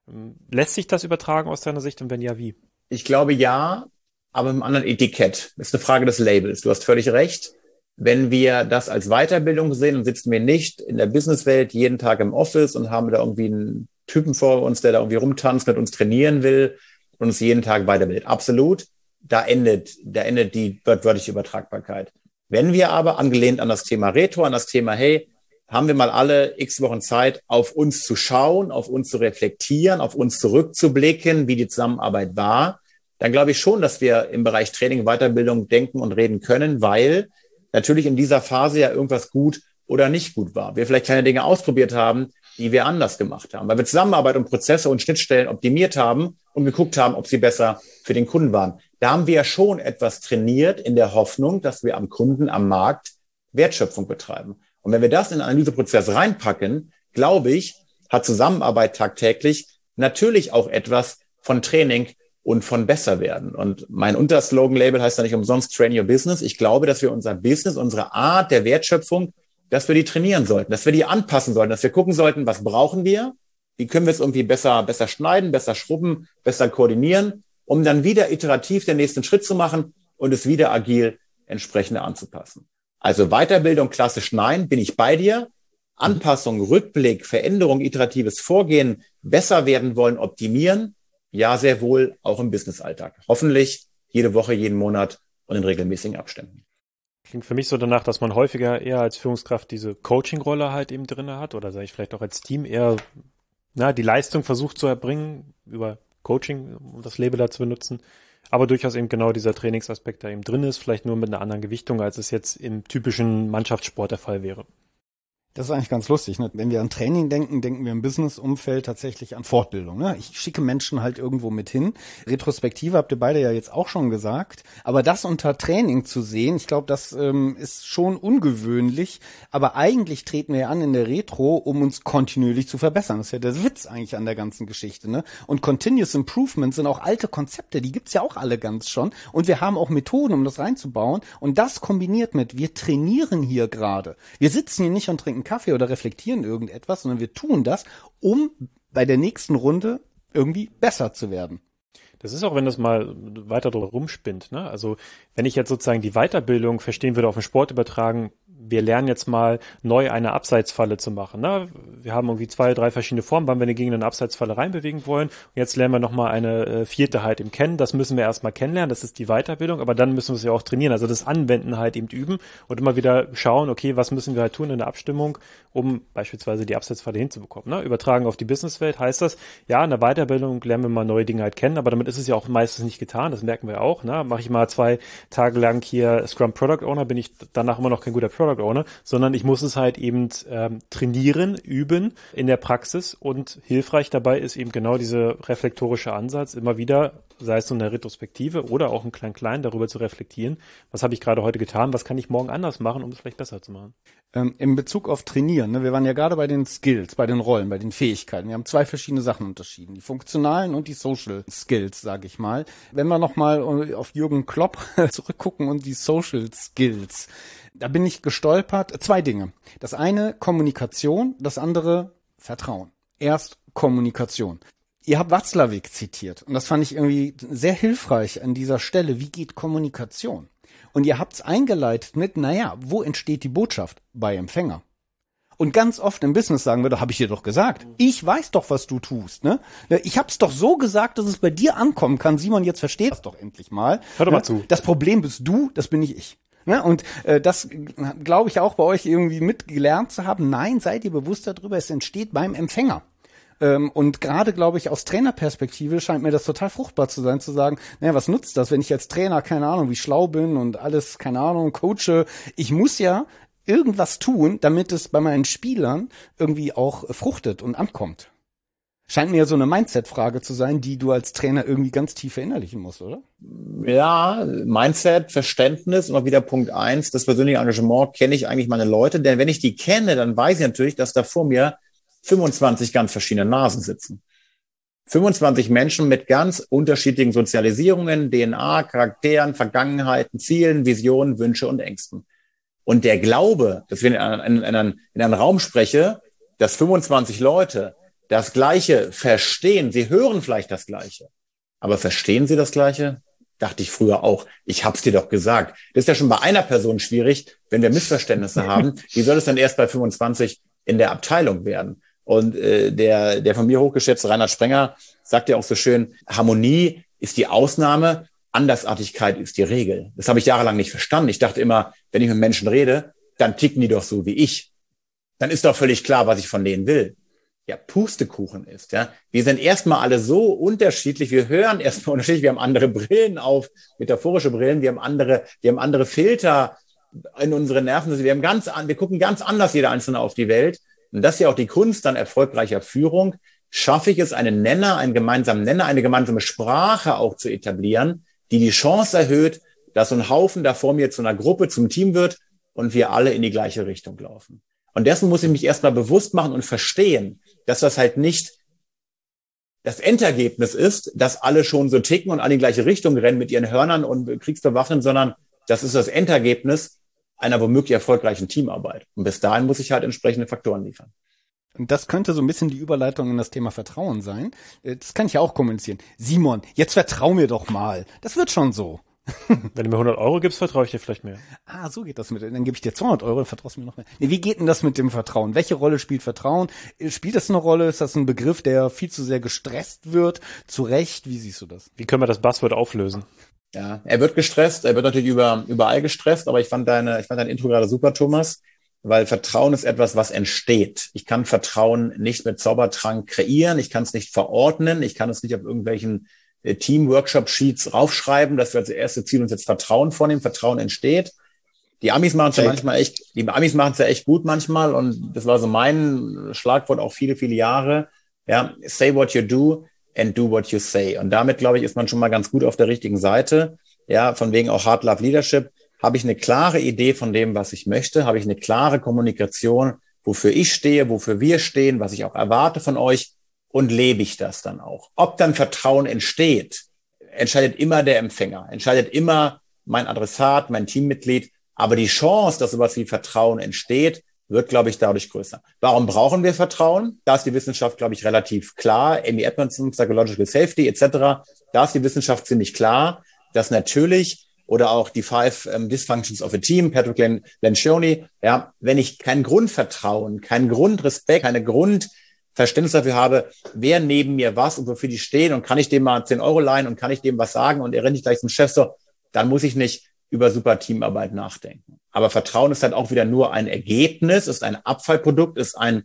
Speaker 3: Ähm, lässt sich das übertragen aus deiner Sicht und wenn ja, wie?
Speaker 1: Ich glaube ja, aber im anderen Etikett. Das ist eine Frage des Labels. Du hast völlig recht. Wenn wir das als Weiterbildung sehen, dann sitzen wir nicht in der Businesswelt jeden Tag im Office und haben da irgendwie einen Typen vor uns, der da irgendwie rumtanzt, mit uns trainieren will und uns jeden Tag weiterbildet. Absolut. Da endet, da endet die wörtliche Übertragbarkeit. Wenn wir aber angelehnt an das Thema Retro, an das Thema, hey, haben wir mal alle x Wochen Zeit, auf uns zu schauen, auf uns zu reflektieren, auf uns zurückzublicken, wie die Zusammenarbeit war, dann glaube ich schon, dass wir im Bereich Training, Weiterbildung denken und reden können, weil natürlich in dieser Phase ja irgendwas gut oder nicht gut war. Wir vielleicht kleine Dinge ausprobiert haben, die wir anders gemacht haben, weil wir Zusammenarbeit und Prozesse und Schnittstellen optimiert haben und geguckt haben, ob sie besser für den Kunden waren. Da haben wir ja schon etwas trainiert in der Hoffnung, dass wir am Kunden, am Markt Wertschöpfung betreiben. Und wenn wir das in den Analyseprozess reinpacken, glaube ich, hat Zusammenarbeit tagtäglich natürlich auch etwas von Training und von besser werden. Und mein Unterslogan-Label heißt ja nicht umsonst Train Your Business. Ich glaube, dass wir unser Business, unsere Art der Wertschöpfung, dass wir die trainieren sollten, dass wir die anpassen sollten, dass wir gucken sollten, was brauchen wir, wie können wir es irgendwie besser, besser schneiden, besser schrubben, besser koordinieren, um dann wieder iterativ den nächsten Schritt zu machen und es wieder agil entsprechend anzupassen. Also Weiterbildung klassisch nein, bin ich bei dir. Anpassung, Rückblick, Veränderung, iteratives Vorgehen, besser werden wollen, optimieren, ja, sehr wohl auch im Businessalltag. Hoffentlich jede Woche, jeden Monat und in regelmäßigen Abständen.
Speaker 3: Klingt für mich so danach, dass man häufiger eher als Führungskraft diese Coaching-Rolle halt eben drinne hat oder sage ich vielleicht auch als Team eher na, die Leistung versucht zu erbringen über Coaching, um das Label da zu benutzen, aber durchaus eben genau dieser Trainingsaspekt da eben drin ist, vielleicht nur mit einer anderen Gewichtung, als es jetzt im typischen Mannschaftssport der Fall wäre.
Speaker 2: Das ist eigentlich ganz lustig. Ne? Wenn wir an Training denken, denken wir im Business-Umfeld tatsächlich an Fortbildung. Ne? Ich schicke Menschen halt irgendwo mit hin. Retrospektive habt ihr beide ja jetzt auch schon gesagt. Aber das unter Training zu sehen, ich glaube, das ähm, ist schon ungewöhnlich. Aber eigentlich treten wir an in der Retro, um uns kontinuierlich zu verbessern. Das ist ja der Witz eigentlich an der ganzen Geschichte. Ne? Und Continuous Improvement sind auch alte Konzepte. Die gibt's ja auch alle ganz schon. Und wir haben auch Methoden, um das reinzubauen. Und das kombiniert mit, wir trainieren hier gerade. Wir sitzen hier nicht und trinken Kaffee oder reflektieren irgendetwas, sondern wir tun das, um bei der nächsten Runde irgendwie besser zu werden.
Speaker 3: Das ist auch, wenn das mal weiter drum rumspinnt. Ne? Also wenn ich jetzt sozusagen die Weiterbildung verstehen würde, auf den Sport übertragen, wir lernen jetzt mal neu eine Abseitsfalle zu machen. Ne? Wir haben irgendwie zwei, drei verschiedene Formen, wann wir gegen eine Abseitsfalle reinbewegen wollen. Und jetzt lernen wir nochmal eine äh, vierte halt im Kennen. Das müssen wir erstmal kennenlernen. Das ist die Weiterbildung. Aber dann müssen wir es ja auch trainieren. Also das Anwenden halt eben üben und immer wieder schauen, okay, was müssen wir halt tun in der Abstimmung, um beispielsweise die Abseitsfalle hinzubekommen. Ne? Übertragen auf die Businesswelt heißt das, ja, in der Weiterbildung lernen wir mal neue Dinge halt kennen, aber damit ist es ja auch meistens nicht getan. Das merken wir auch. Ne? Mache ich mal zwei Tage lang hier Scrum Product Owner, bin ich danach immer noch kein guter Product Owner, sondern ich muss es halt eben ähm, trainieren, üben in der Praxis und hilfreich dabei ist eben genau dieser reflektorische Ansatz, immer wieder, sei es so eine Retrospektive oder auch ein Klein-Klein, darüber zu reflektieren, was habe ich gerade heute getan, was kann ich morgen anders machen, um es vielleicht besser zu machen.
Speaker 2: Ähm, in Bezug auf Trainieren, ne, wir waren ja gerade bei den Skills, bei den Rollen, bei den Fähigkeiten. Wir haben zwei verschiedene Sachen unterschieden, die funktionalen und die Social Skills, sage ich mal. Wenn wir nochmal auf Jürgen Klopp (laughs) zurückgucken und die Social Skills, da bin ich gestolpert. Zwei Dinge. Das eine Kommunikation, das andere Vertrauen. Erst Kommunikation. Ihr habt Watzlawick zitiert und das fand ich irgendwie sehr hilfreich an dieser Stelle. Wie geht Kommunikation? Und ihr habt's eingeleitet mit, naja, wo entsteht die Botschaft? Bei Empfänger. Und ganz oft im Business sagen wir doch, habe ich dir doch gesagt. Ich weiß doch, was du tust. Ne? Ich hab's doch so gesagt, dass es bei dir ankommen kann. Simon, jetzt versteht das doch endlich mal.
Speaker 3: Hör doch
Speaker 2: ne?
Speaker 3: mal zu.
Speaker 2: Das Problem bist du, das bin nicht ich. Ne? Und äh, das glaube ich auch bei euch irgendwie mitgelernt zu haben. Nein, seid ihr bewusst darüber, es entsteht beim Empfänger. Ähm, und gerade, glaube ich, aus Trainerperspektive scheint mir das total fruchtbar zu sein, zu sagen, naja, was nutzt das, wenn ich als Trainer, keine Ahnung, wie schlau bin und alles, keine Ahnung, coache. Ich muss ja irgendwas tun, damit es bei meinen Spielern irgendwie auch fruchtet und ankommt. Scheint mir ja so eine Mindset-Frage zu sein, die du als Trainer irgendwie ganz tief verinnerlichen musst, oder?
Speaker 1: Ja, Mindset, Verständnis, immer wieder Punkt eins, das persönliche Engagement, kenne ich eigentlich meine Leute, denn wenn ich die kenne, dann weiß ich natürlich, dass da vor mir 25 ganz verschiedene Nasen sitzen. 25 Menschen mit ganz unterschiedlichen Sozialisierungen, DNA, Charakteren, Vergangenheiten, Zielen, Visionen, Wünsche und Ängsten. Und der Glaube, dass wir in, in, in, in einem Raum spreche, dass 25 Leute das Gleiche verstehen, sie hören vielleicht das Gleiche, aber verstehen sie das Gleiche? Dachte ich früher auch. Ich hab's dir doch gesagt. Das ist ja schon bei einer Person schwierig, wenn wir Missverständnisse (laughs) haben. Wie soll es dann erst bei 25 in der Abteilung werden? Und äh, der, der von mir hochgeschätzte Reinhard Sprenger sagt ja auch so schön, Harmonie ist die Ausnahme, Andersartigkeit ist die Regel. Das habe ich jahrelang nicht verstanden. Ich dachte immer, wenn ich mit Menschen rede, dann ticken die doch so wie ich. Dann ist doch völlig klar, was ich von denen will. Ja, Pustekuchen ist, ja. Wir sind erstmal alle so unterschiedlich. Wir hören erstmal (laughs) unterschiedlich. Wir haben andere Brillen auf, metaphorische Brillen. Wir haben andere, wir haben andere Filter in unsere Nerven. Wir haben ganz, wir gucken ganz anders jeder Einzelne auf die Welt. Und das ist ja auch die Kunst dann erfolgreicher Führung. Schaffe ich es, einen Nenner, einen gemeinsamen Nenner, eine gemeinsame Sprache auch zu etablieren, die die Chance erhöht, dass so ein Haufen da vor mir zu einer Gruppe, zum Team wird und wir alle in die gleiche Richtung laufen. Und dessen muss ich mich erstmal bewusst machen und verstehen, dass das halt nicht das Endergebnis ist, dass alle schon so ticken und alle in die gleiche Richtung rennen mit ihren Hörnern und Kriegsbewaffnen, sondern das ist das Endergebnis, einer womöglich erfolgreichen Teamarbeit. Und bis dahin muss ich halt entsprechende Faktoren liefern.
Speaker 2: Und das könnte so ein bisschen die Überleitung in das Thema Vertrauen sein. Äh, das kann ich ja auch kommunizieren. Simon, jetzt vertrau mir doch mal. Das wird schon so. (laughs)
Speaker 3: Wenn du mir 100 Euro gibst, vertraue ich dir vielleicht mehr.
Speaker 2: Ah, so geht das mit. Dann gebe ich dir 200 Euro, dann vertraust du mir noch mehr. Nee, wie geht denn das mit dem Vertrauen? Welche Rolle spielt Vertrauen? Spielt das eine Rolle? Ist das ein Begriff, der viel zu sehr gestresst wird? Zu Recht? Wie siehst du das?
Speaker 3: Wie können wir das Buzzword auflösen?
Speaker 1: Ja, er wird gestresst, er wird natürlich über, überall gestresst, aber ich fand deine, ich fand dein Intro gerade super, Thomas, weil Vertrauen ist etwas, was entsteht. Ich kann Vertrauen nicht mit Zaubertrank kreieren, ich kann es nicht verordnen, ich kann es nicht auf irgendwelchen Team-Workshop-Sheets raufschreiben, dass wir als erste Ziel uns jetzt Vertrauen vornehmen. Vertrauen entsteht. Die Amis machen es ja manchmal echt, die Amis machen es ja echt gut manchmal und das war so mein Schlagwort auch viele, viele Jahre. Ja, say what you do, and do what you say. Und damit, glaube ich, ist man schon mal ganz gut auf der richtigen Seite. Ja, von wegen auch Hard Love Leadership. Habe ich eine klare Idee von dem, was ich möchte? Habe ich eine klare Kommunikation, wofür ich stehe, wofür wir stehen, was ich auch erwarte von euch? Und lebe ich das dann auch? Ob dann Vertrauen entsteht, entscheidet immer der Empfänger, entscheidet immer mein Adressat, mein Teammitglied. Aber die Chance, dass sowas wie Vertrauen entsteht, wird, glaube ich, dadurch größer. Warum brauchen wir Vertrauen? Da ist die Wissenschaft, glaube ich, relativ klar. Amy Edmondson, Psychological Safety etc. Da ist die Wissenschaft ziemlich klar, dass natürlich oder auch die Five um, Dysfunctions of a Team, Patrick Len Lencioni, ja, wenn ich kein Grundvertrauen, kein Grundrespekt, keine Grundverständnis dafür habe, wer neben mir was und wofür die stehen und kann ich dem mal 10 Euro leihen und kann ich dem was sagen und er rennt nicht gleich zum Chef so, dann muss ich nicht über super Teamarbeit nachdenken. Aber Vertrauen ist halt auch wieder nur ein Ergebnis, ist ein Abfallprodukt, ist ein,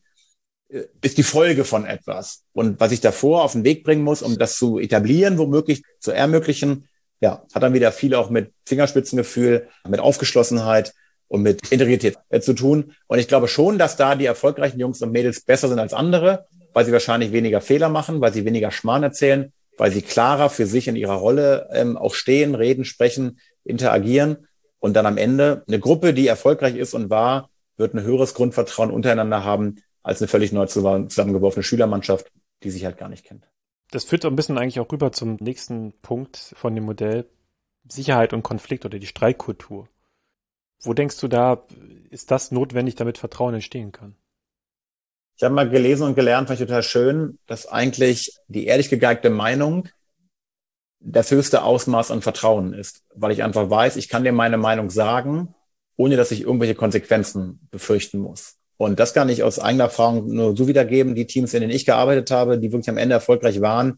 Speaker 1: äh, ist die Folge von etwas. Und was ich davor auf den Weg bringen muss, um das zu etablieren, womöglich zu ermöglichen, ja, hat dann wieder viel auch mit Fingerspitzengefühl, mit Aufgeschlossenheit und mit Integrität äh, zu tun. Und ich glaube schon, dass da die erfolgreichen Jungs und Mädels besser sind als andere, weil sie wahrscheinlich weniger Fehler machen, weil sie weniger Schmarrn erzählen, weil sie klarer für sich in ihrer Rolle ähm, auch stehen, reden, sprechen, interagieren. Und dann am Ende eine Gruppe, die erfolgreich ist und war, wird ein höheres Grundvertrauen untereinander haben als eine völlig neu zusammengeworfene Schülermannschaft, die sich halt gar nicht kennt.
Speaker 3: Das führt so ein bisschen eigentlich auch rüber zum nächsten Punkt von dem Modell Sicherheit und Konflikt oder die Streitkultur. Wo denkst du da, ist das notwendig, damit Vertrauen entstehen kann?
Speaker 1: Ich habe mal gelesen und gelernt, fand ich total schön, dass eigentlich die ehrlich gegeigte Meinung das höchste Ausmaß an Vertrauen ist, weil ich einfach weiß, ich kann dir meine Meinung sagen, ohne dass ich irgendwelche Konsequenzen befürchten muss. Und das kann ich aus eigener Erfahrung nur so wiedergeben. Die Teams, in denen ich gearbeitet habe, die wirklich am Ende erfolgreich waren,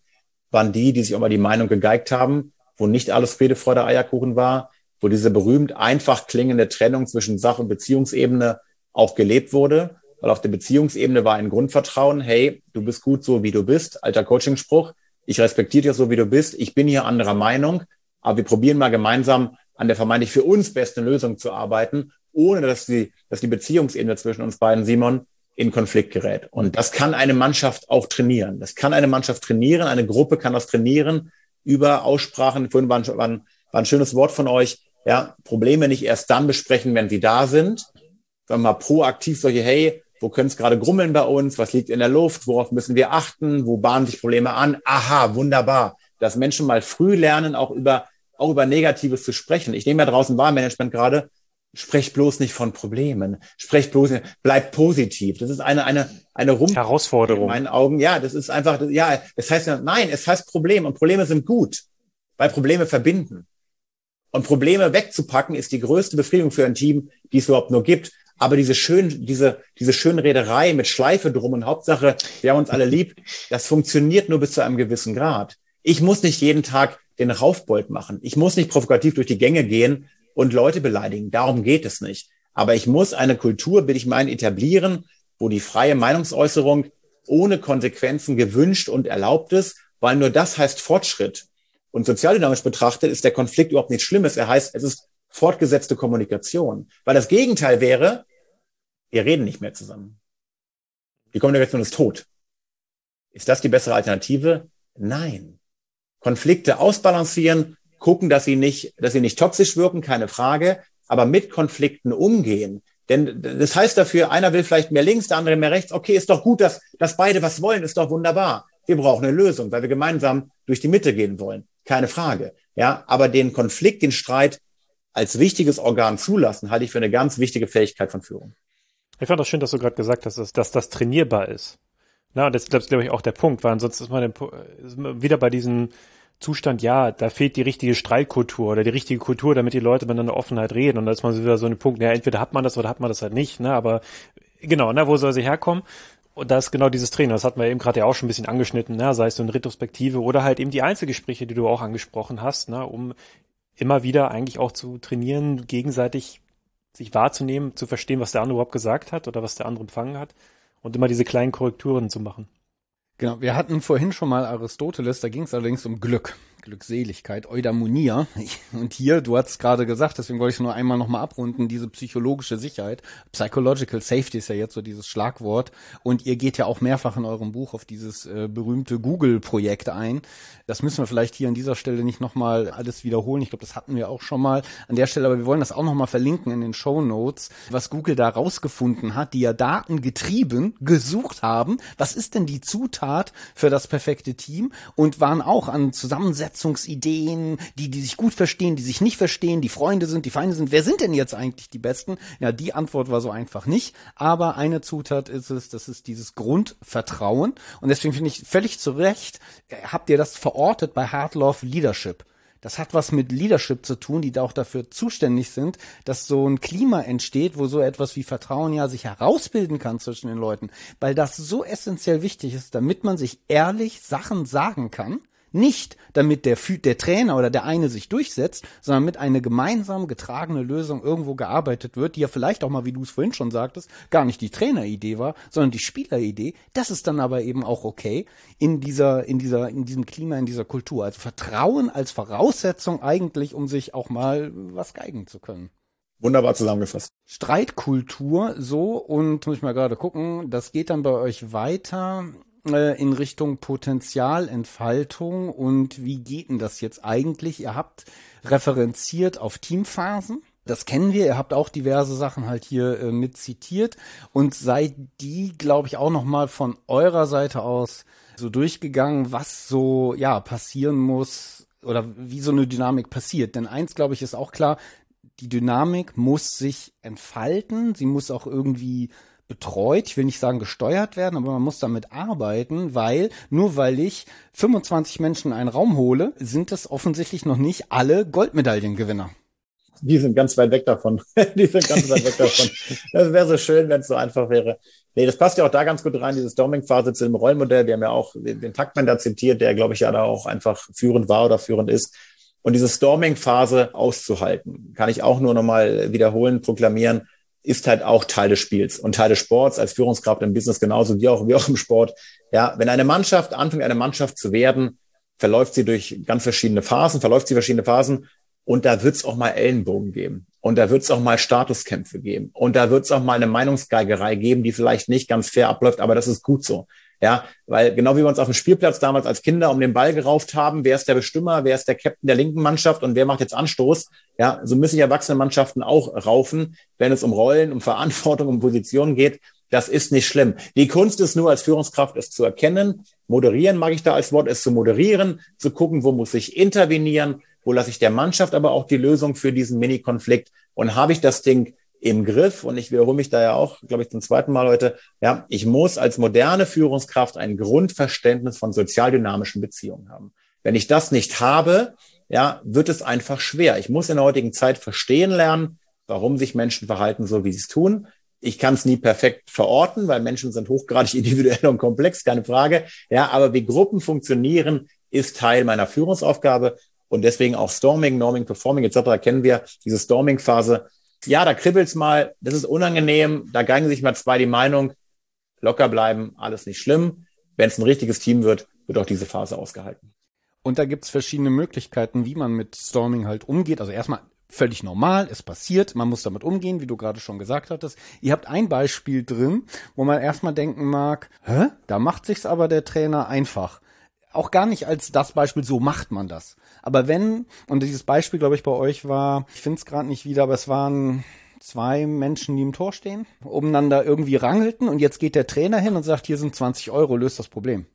Speaker 1: waren die, die sich immer die Meinung gegeigt haben, wo nicht alles Friede, Freude, Eierkuchen war, wo diese berühmt einfach klingende Trennung zwischen Sach- und Beziehungsebene auch gelebt wurde. Weil auf der Beziehungsebene war ein Grundvertrauen, hey, du bist gut so, wie du bist, alter Coachingspruch. Ich respektiere dich so, wie du bist. Ich bin hier anderer Meinung, aber wir probieren mal gemeinsam an der vermeintlich für uns besten Lösung zu arbeiten ohne dass die, dass die Beziehungsebene zwischen uns beiden, Simon, in Konflikt gerät. Und das kann eine Mannschaft auch trainieren. Das kann eine Mannschaft trainieren, eine Gruppe kann das trainieren über Aussprachen. Vorhin war war ein, war ein schönes Wort von euch. Ja, Probleme nicht erst dann besprechen, wenn sie da sind, sondern mal proaktiv solche, hey, wo können es gerade grummeln bei uns? Was liegt in der Luft? Worauf müssen wir achten? Wo bahnen sich Probleme an? Aha, wunderbar. Dass Menschen mal früh lernen, auch über, auch über Negatives zu sprechen. Ich nehme ja draußen Wahlmanagement gerade Sprecht bloß nicht von Problemen. Sprecht bloß, nicht, bleibt positiv. Das ist eine, eine, eine Rum
Speaker 3: Herausforderung.
Speaker 1: In meinen Augen. Ja, das ist einfach, ja, es heißt ja, nein, es heißt Problem und Probleme sind gut, weil Probleme verbinden. Und Probleme wegzupacken ist die größte Befriedigung für ein Team, die es überhaupt nur gibt. Aber diese schön, diese, diese schöne Rederei mit Schleife drum und Hauptsache, wir haben uns alle lieb, das funktioniert nur bis zu einem gewissen Grad. Ich muss nicht jeden Tag den Raufbold machen. Ich muss nicht provokativ durch die Gänge gehen und Leute beleidigen. Darum geht es nicht. Aber ich muss eine Kultur, will ich meinen, etablieren, wo die freie Meinungsäußerung ohne Konsequenzen gewünscht und erlaubt ist, weil nur das heißt Fortschritt. Und sozialdynamisch betrachtet ist der Konflikt überhaupt nichts Schlimmes. Er heißt, es ist fortgesetzte Kommunikation. Weil das Gegenteil wäre, wir reden nicht mehr zusammen. Die Kommunikation ist tot. Ist das die bessere Alternative? Nein. Konflikte ausbalancieren, gucken, dass sie nicht, dass sie nicht toxisch wirken, keine Frage, aber mit Konflikten umgehen. Denn das heißt dafür, einer will vielleicht mehr links, der andere mehr rechts. Okay, ist doch gut, dass, dass beide was wollen, ist doch wunderbar. Wir brauchen eine Lösung, weil wir gemeinsam durch die Mitte gehen wollen. Keine Frage. Ja, aber den Konflikt, den Streit als wichtiges Organ zulassen, halte ich für eine ganz wichtige Fähigkeit von Führung.
Speaker 3: Ich fand das schön, dass du gerade gesagt hast, dass, dass das trainierbar ist. Na, und das, ist, glaube ich, auch der Punkt, weil ansonsten ist man wieder bei diesen Zustand, ja, da fehlt die richtige Streitkultur oder die richtige Kultur, damit die Leute miteinander Offenheit reden. Und da ist man wieder so ein Punkt, ja, entweder hat man das oder hat man das halt nicht, ne? Aber genau, ne, wo soll sie herkommen? Und da ist genau dieses Training, das hatten wir eben gerade ja auch schon ein bisschen angeschnitten, ne? sei es so eine Retrospektive oder halt eben die Einzelgespräche, die du auch angesprochen hast, ne? um immer wieder eigentlich auch zu trainieren, gegenseitig sich wahrzunehmen, zu verstehen, was der andere überhaupt gesagt hat oder was der andere empfangen hat und immer diese kleinen Korrekturen zu machen.
Speaker 2: Genau, wir hatten vorhin schon mal Aristoteles, da ging es allerdings um Glück. Glückseligkeit, Eudaimonia. (laughs) Und hier, du hast gerade gesagt, deswegen wollte ich nur einmal nochmal abrunden, diese psychologische Sicherheit. Psychological Safety ist ja jetzt so dieses Schlagwort. Und ihr geht ja auch mehrfach in eurem Buch auf dieses äh, berühmte Google-Projekt ein. Das müssen wir vielleicht hier an dieser Stelle nicht nochmal alles wiederholen. Ich glaube, das hatten wir auch schon mal an der Stelle, aber wir wollen das auch nochmal verlinken in den Show Notes, was Google da rausgefunden hat, die ja datengetrieben gesucht haben. Was ist denn die Zutat für das perfekte Team? Und waren auch an Zusammensetzungen Besetzungsideen, die, die sich gut verstehen, die sich nicht verstehen, die Freunde sind, die Feinde sind. Wer sind denn jetzt eigentlich die Besten? Ja, die Antwort war so einfach nicht. Aber eine Zutat ist es, das ist dieses Grundvertrauen. Und deswegen finde ich völlig zu Recht, äh, habt ihr das verortet bei Hard Love Leadership. Das hat was mit Leadership zu tun, die da auch dafür zuständig sind, dass so ein Klima entsteht, wo so etwas wie Vertrauen ja sich herausbilden kann zwischen den Leuten, weil das so essentiell wichtig ist, damit man sich ehrlich Sachen sagen kann nicht, damit der, der Trainer oder der eine sich durchsetzt, sondern mit einer gemeinsam getragene Lösung irgendwo gearbeitet wird, die ja vielleicht auch mal, wie du es vorhin schon sagtest, gar nicht die Traineridee war, sondern die Spieleridee. Das ist dann aber eben auch okay in dieser, in dieser, in diesem Klima, in dieser Kultur. Also Vertrauen als Voraussetzung eigentlich, um sich auch mal was geigen zu können.
Speaker 1: Wunderbar zusammengefasst.
Speaker 2: Streitkultur so und muss ich mal gerade gucken, das geht dann bei euch weiter äh, in Richtung Potenzialentfaltung und wie geht denn das jetzt eigentlich? Ihr habt referenziert auf Teamphasen. Das kennen wir. Ihr habt auch diverse Sachen halt hier äh, mit zitiert und seid die, glaube ich, auch noch mal von eurer Seite aus so durchgegangen, was so ja passieren muss oder wie so eine Dynamik passiert. Denn eins, glaube ich, ist auch klar: Die Dynamik muss sich entfalten. Sie muss auch irgendwie betreut, ich will nicht sagen gesteuert werden, aber man muss damit arbeiten, weil nur weil ich 25 Menschen in einen Raum hole, sind das offensichtlich noch nicht alle Goldmedaillengewinner.
Speaker 1: Die sind ganz weit weg davon. (laughs) die sind ganz weit weg davon. Das wäre so schön, wenn es so einfach wäre. Nee, das passt ja auch da ganz gut rein, diese Storming-Phase zu dem Rollenmodell. Wir haben ja auch den, Taktmann da zitiert, der, glaube ich, ja da auch einfach führend war oder führend ist. Und diese Storming-Phase auszuhalten, kann ich auch nur nochmal wiederholen, proklamieren, ist halt auch Teil des Spiels und Teil des Sports als Führungskraft im Business genauso wie auch, wie auch im Sport. Ja, wenn eine Mannschaft anfängt, eine Mannschaft zu werden, verläuft sie durch ganz verschiedene Phasen, verläuft sie verschiedene Phasen und da wird es auch mal Ellenbogen geben und da wird es auch mal Statuskämpfe geben und da wird es auch mal eine Meinungsgeigerei geben, die vielleicht nicht ganz fair abläuft, aber das ist gut so. Ja, weil genau wie wir uns auf dem Spielplatz damals als Kinder um den Ball gerauft haben, wer ist der Bestimmer, wer ist der Captain der linken Mannschaft und wer macht jetzt Anstoß? Ja, so müssen sich erwachsene Mannschaften auch raufen, wenn es um Rollen, um Verantwortung, um Positionen geht. Das ist nicht schlimm. Die Kunst ist nur als Führungskraft, es zu erkennen. Moderieren mag ich da als Wort, es zu moderieren, zu gucken, wo muss ich intervenieren, wo lasse ich der Mannschaft aber auch die Lösung für diesen Mini-Konflikt und habe ich das Ding im Griff und ich wiederhole mich da ja auch, glaube ich, zum zweiten Mal heute. Ja, ich muss als moderne Führungskraft ein Grundverständnis von sozialdynamischen Beziehungen haben. Wenn ich das nicht habe, ja, wird es einfach schwer. Ich muss in der heutigen Zeit verstehen lernen, warum sich Menschen verhalten so, wie sie es tun. Ich kann es nie perfekt verorten, weil Menschen sind hochgradig (laughs) individuell und komplex, keine Frage. Ja, aber wie Gruppen funktionieren, ist Teil meiner Führungsaufgabe und deswegen auch Storming, Norming, Performing etc. kennen wir. Diese Storming-Phase ja, da kribbelt's mal, das ist unangenehm, da geigen sich mal zwei die Meinung, locker bleiben, alles nicht schlimm. Wenn es ein richtiges Team wird, wird auch diese Phase ausgehalten.
Speaker 2: Und da gibt's verschiedene Möglichkeiten, wie man mit Storming halt umgeht. Also erstmal völlig normal, es passiert, man muss damit umgehen, wie du gerade schon gesagt hattest. Ihr habt ein Beispiel drin, wo man erstmal denken mag, hä, da macht sich's aber der Trainer einfach auch gar nicht als das Beispiel, so macht man das. Aber wenn, und dieses Beispiel, glaube ich, bei euch war, ich finde es gerade nicht wieder, aber es waren zwei Menschen, die im Tor stehen, umeinander irgendwie rangelten und jetzt geht der Trainer hin und sagt, hier sind 20 Euro, löst das Problem.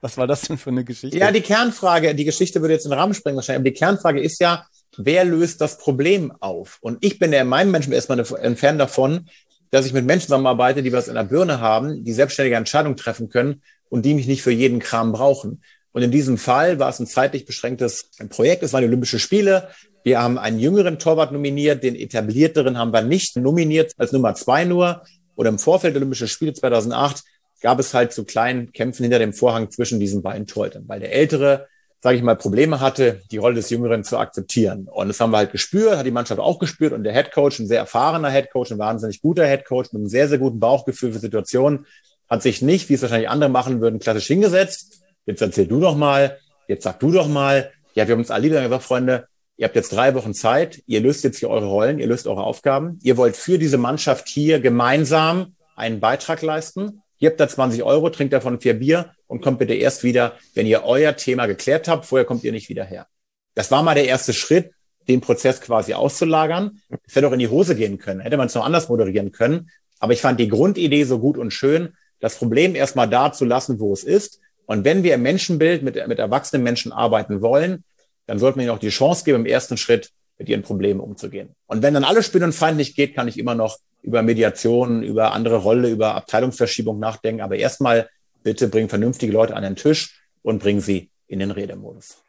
Speaker 2: Was war das denn für eine Geschichte?
Speaker 1: Ja, die Kernfrage, die Geschichte würde jetzt in den Rahmen sprengen wahrscheinlich, aber die Kernfrage ist ja, wer löst das Problem auf? Und ich bin ja in meinem Menschen erstmal entfernt davon, dass ich mit Menschen zusammenarbeite, die was in der Birne haben, die selbstständige Entscheidungen treffen können und die mich nicht für jeden Kram brauchen. Und in diesem Fall war es ein zeitlich beschränktes Projekt. Es waren die Olympische Spiele. Wir haben einen jüngeren Torwart nominiert, den etablierteren haben wir nicht nominiert, als Nummer zwei nur. Oder im Vorfeld der Olympischen Spiele 2008 gab es halt so kleinen Kämpfen hinter dem Vorhang zwischen diesen beiden Torhütern, weil der Ältere, sage ich mal, Probleme hatte, die Rolle des Jüngeren zu akzeptieren. Und das haben wir halt gespürt, hat die Mannschaft auch gespürt. Und der Headcoach, ein sehr erfahrener Headcoach, ein wahnsinnig guter Headcoach mit einem sehr, sehr guten Bauchgefühl für Situationen, hat sich nicht, wie es wahrscheinlich andere machen würden, klassisch hingesetzt, jetzt erzähl du doch mal, jetzt sag du doch mal. Ja, wir haben uns alle dann gesagt, Freunde, ihr habt jetzt drei Wochen Zeit, ihr löst jetzt hier eure Rollen, ihr löst eure Aufgaben. Ihr wollt für diese Mannschaft hier gemeinsam einen Beitrag leisten. Ihr habt da 20 Euro, trinkt davon vier Bier und kommt bitte erst wieder, wenn ihr euer Thema geklärt habt. Vorher kommt ihr nicht wieder her. Das war mal der erste Schritt, den Prozess quasi auszulagern. Das hätte auch in die Hose gehen können. Hätte man es noch anders moderieren können. Aber ich fand die Grundidee so gut und schön, das Problem erstmal da zu lassen, wo es ist und wenn wir im Menschenbild mit, mit erwachsenen Menschen arbeiten wollen, dann sollten wir ihnen auch die Chance geben, im ersten Schritt mit ihren Problemen umzugehen. Und wenn dann alles Spiel und Feind nicht geht, kann ich immer noch über Mediation, über andere Rolle, über Abteilungsverschiebung nachdenken. Aber erstmal bitte bringen vernünftige Leute an den Tisch und bringen sie in den Redemodus.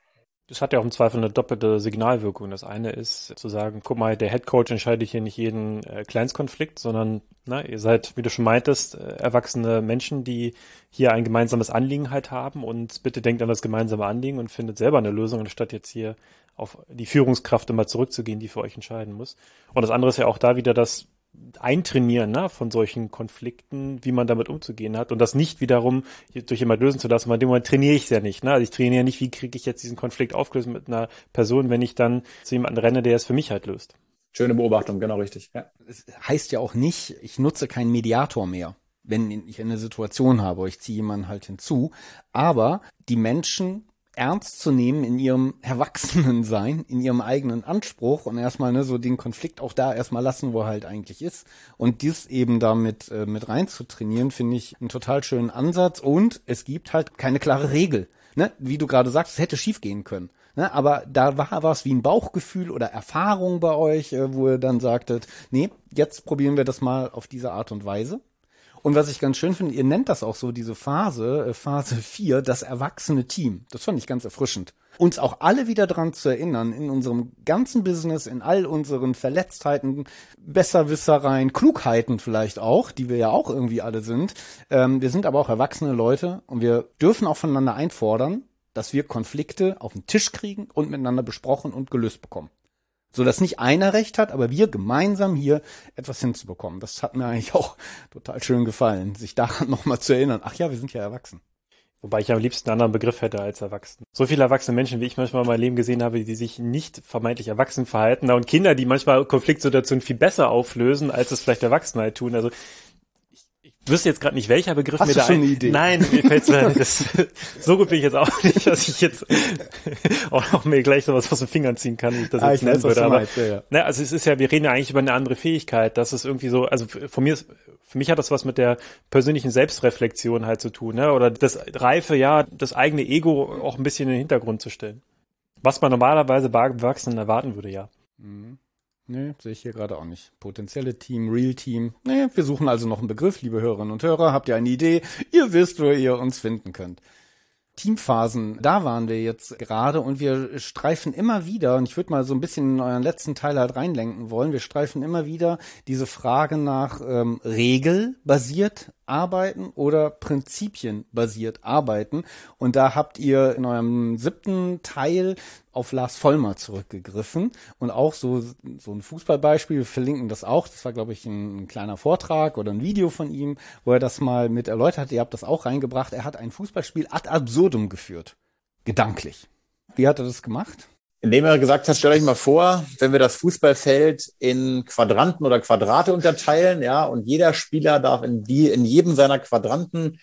Speaker 3: Das hat ja auch im Zweifel eine doppelte Signalwirkung. Das eine ist zu sagen, guck mal, der Head Coach entscheidet hier nicht jeden äh, Kleinstkonflikt, sondern na, ihr seid, wie du schon meintest, äh, erwachsene Menschen, die hier ein gemeinsames Anliegen halt haben und bitte denkt an das gemeinsame Anliegen und findet selber eine Lösung, anstatt jetzt hier auf die Führungskraft immer zurückzugehen, die für euch entscheiden muss. Und das andere ist ja auch da wieder das Eintrainieren ne, von solchen Konflikten, wie man damit umzugehen hat und das nicht wiederum durch jemand lösen zu lassen, weil in dem Moment trainiere ich es ja nicht. Ne? Also ich trainiere nicht, wie kriege ich jetzt diesen Konflikt aufgelöst mit einer Person, wenn ich dann zu jemandem renne, der es für mich halt löst.
Speaker 1: Schöne Beobachtung, genau richtig. Ja.
Speaker 2: Es heißt ja auch nicht, ich nutze keinen Mediator mehr, wenn ich eine Situation habe, ich ziehe jemanden halt hinzu. Aber die Menschen ernst zu nehmen in ihrem Erwachsenensein, in ihrem eigenen Anspruch und erstmal ne, so den Konflikt auch da erstmal lassen, wo er halt eigentlich ist. Und dies eben damit äh, mit rein zu trainieren, finde ich einen total schönen Ansatz. Und es gibt halt keine klare Regel. Ne? Wie du gerade sagst, es hätte schief gehen können. Ne? Aber da war was wie ein Bauchgefühl oder Erfahrung bei euch, äh, wo ihr dann sagtet, nee, jetzt probieren wir das mal auf diese Art und Weise. Und was ich ganz schön finde, ihr nennt das auch so, diese Phase, äh, Phase 4, das erwachsene Team. Das fand ich ganz erfrischend. Uns auch alle wieder dran zu erinnern, in unserem ganzen Business, in all unseren Verletztheiten, Besserwissereien, Klugheiten vielleicht auch, die wir ja auch irgendwie alle sind. Ähm, wir sind aber auch erwachsene Leute und wir dürfen auch voneinander einfordern, dass wir Konflikte auf den Tisch kriegen und miteinander besprochen und gelöst bekommen so dass nicht einer recht hat, aber wir gemeinsam hier etwas hinzubekommen. Das hat mir eigentlich auch total schön gefallen, sich daran (laughs) nochmal zu erinnern. Ach ja, wir sind ja erwachsen.
Speaker 3: Wobei ich am liebsten einen anderen Begriff hätte als erwachsen. So viele erwachsene Menschen, wie ich manchmal in meinem Leben gesehen habe, die sich nicht vermeintlich erwachsen verhalten und Kinder, die manchmal Konfliktsituationen viel besser auflösen, als es vielleicht Erwachsene tun. Also wüsste jetzt gerade nicht, welcher Begriff
Speaker 2: Hast
Speaker 3: mir
Speaker 2: du
Speaker 3: da
Speaker 2: schon
Speaker 3: ein...
Speaker 2: eine Idee?
Speaker 3: Nein, mir fällt's leider nicht. Das, (laughs) so gut bin ich jetzt auch nicht, dass ich jetzt (laughs) auch noch mir gleich sowas aus den Fingern ziehen kann, wie ich das
Speaker 2: Ah,
Speaker 3: jetzt
Speaker 2: ich
Speaker 3: nennen würde. Aber
Speaker 2: meinst, ja, ja.
Speaker 3: Ne, also es ist ja, wir reden ja eigentlich über eine andere Fähigkeit. Das ist irgendwie so, also von mir ist, für mich hat das was mit der persönlichen Selbstreflexion halt zu tun, ne? Oder das reife, ja, das eigene Ego auch ein bisschen in den Hintergrund zu stellen. Was man normalerweise bei Erwachsenen erwarten würde, ja.
Speaker 2: Nee, sehe ich hier gerade auch nicht. Potenzielle Team, Real Team. Nee, wir suchen also noch einen Begriff, liebe Hörerinnen und Hörer. Habt ihr eine Idee? Ihr wisst, wo ihr uns finden könnt. Teamphasen, da waren wir jetzt gerade und wir streifen immer wieder, und ich würde mal so ein bisschen in euren letzten Teil halt reinlenken wollen, wir streifen immer wieder diese Frage nach ähm, regelbasiert arbeiten oder prinzipienbasiert arbeiten. Und da habt ihr in eurem siebten Teil auf Lars Vollmer zurückgegriffen und auch so, so ein Fußballbeispiel, wir verlinken das auch, das war glaube ich ein, ein kleiner Vortrag oder ein Video von ihm, wo er das mal mit erläutert hat, ihr habt das auch reingebracht, er hat ein Fußballspiel ad absurdum geführt, gedanklich. Wie hat er das gemacht?
Speaker 1: Indem er gesagt hat, stellt euch mal vor, wenn wir das Fußballfeld in Quadranten oder Quadrate unterteilen, ja, und jeder Spieler darf in die, in jedem seiner Quadranten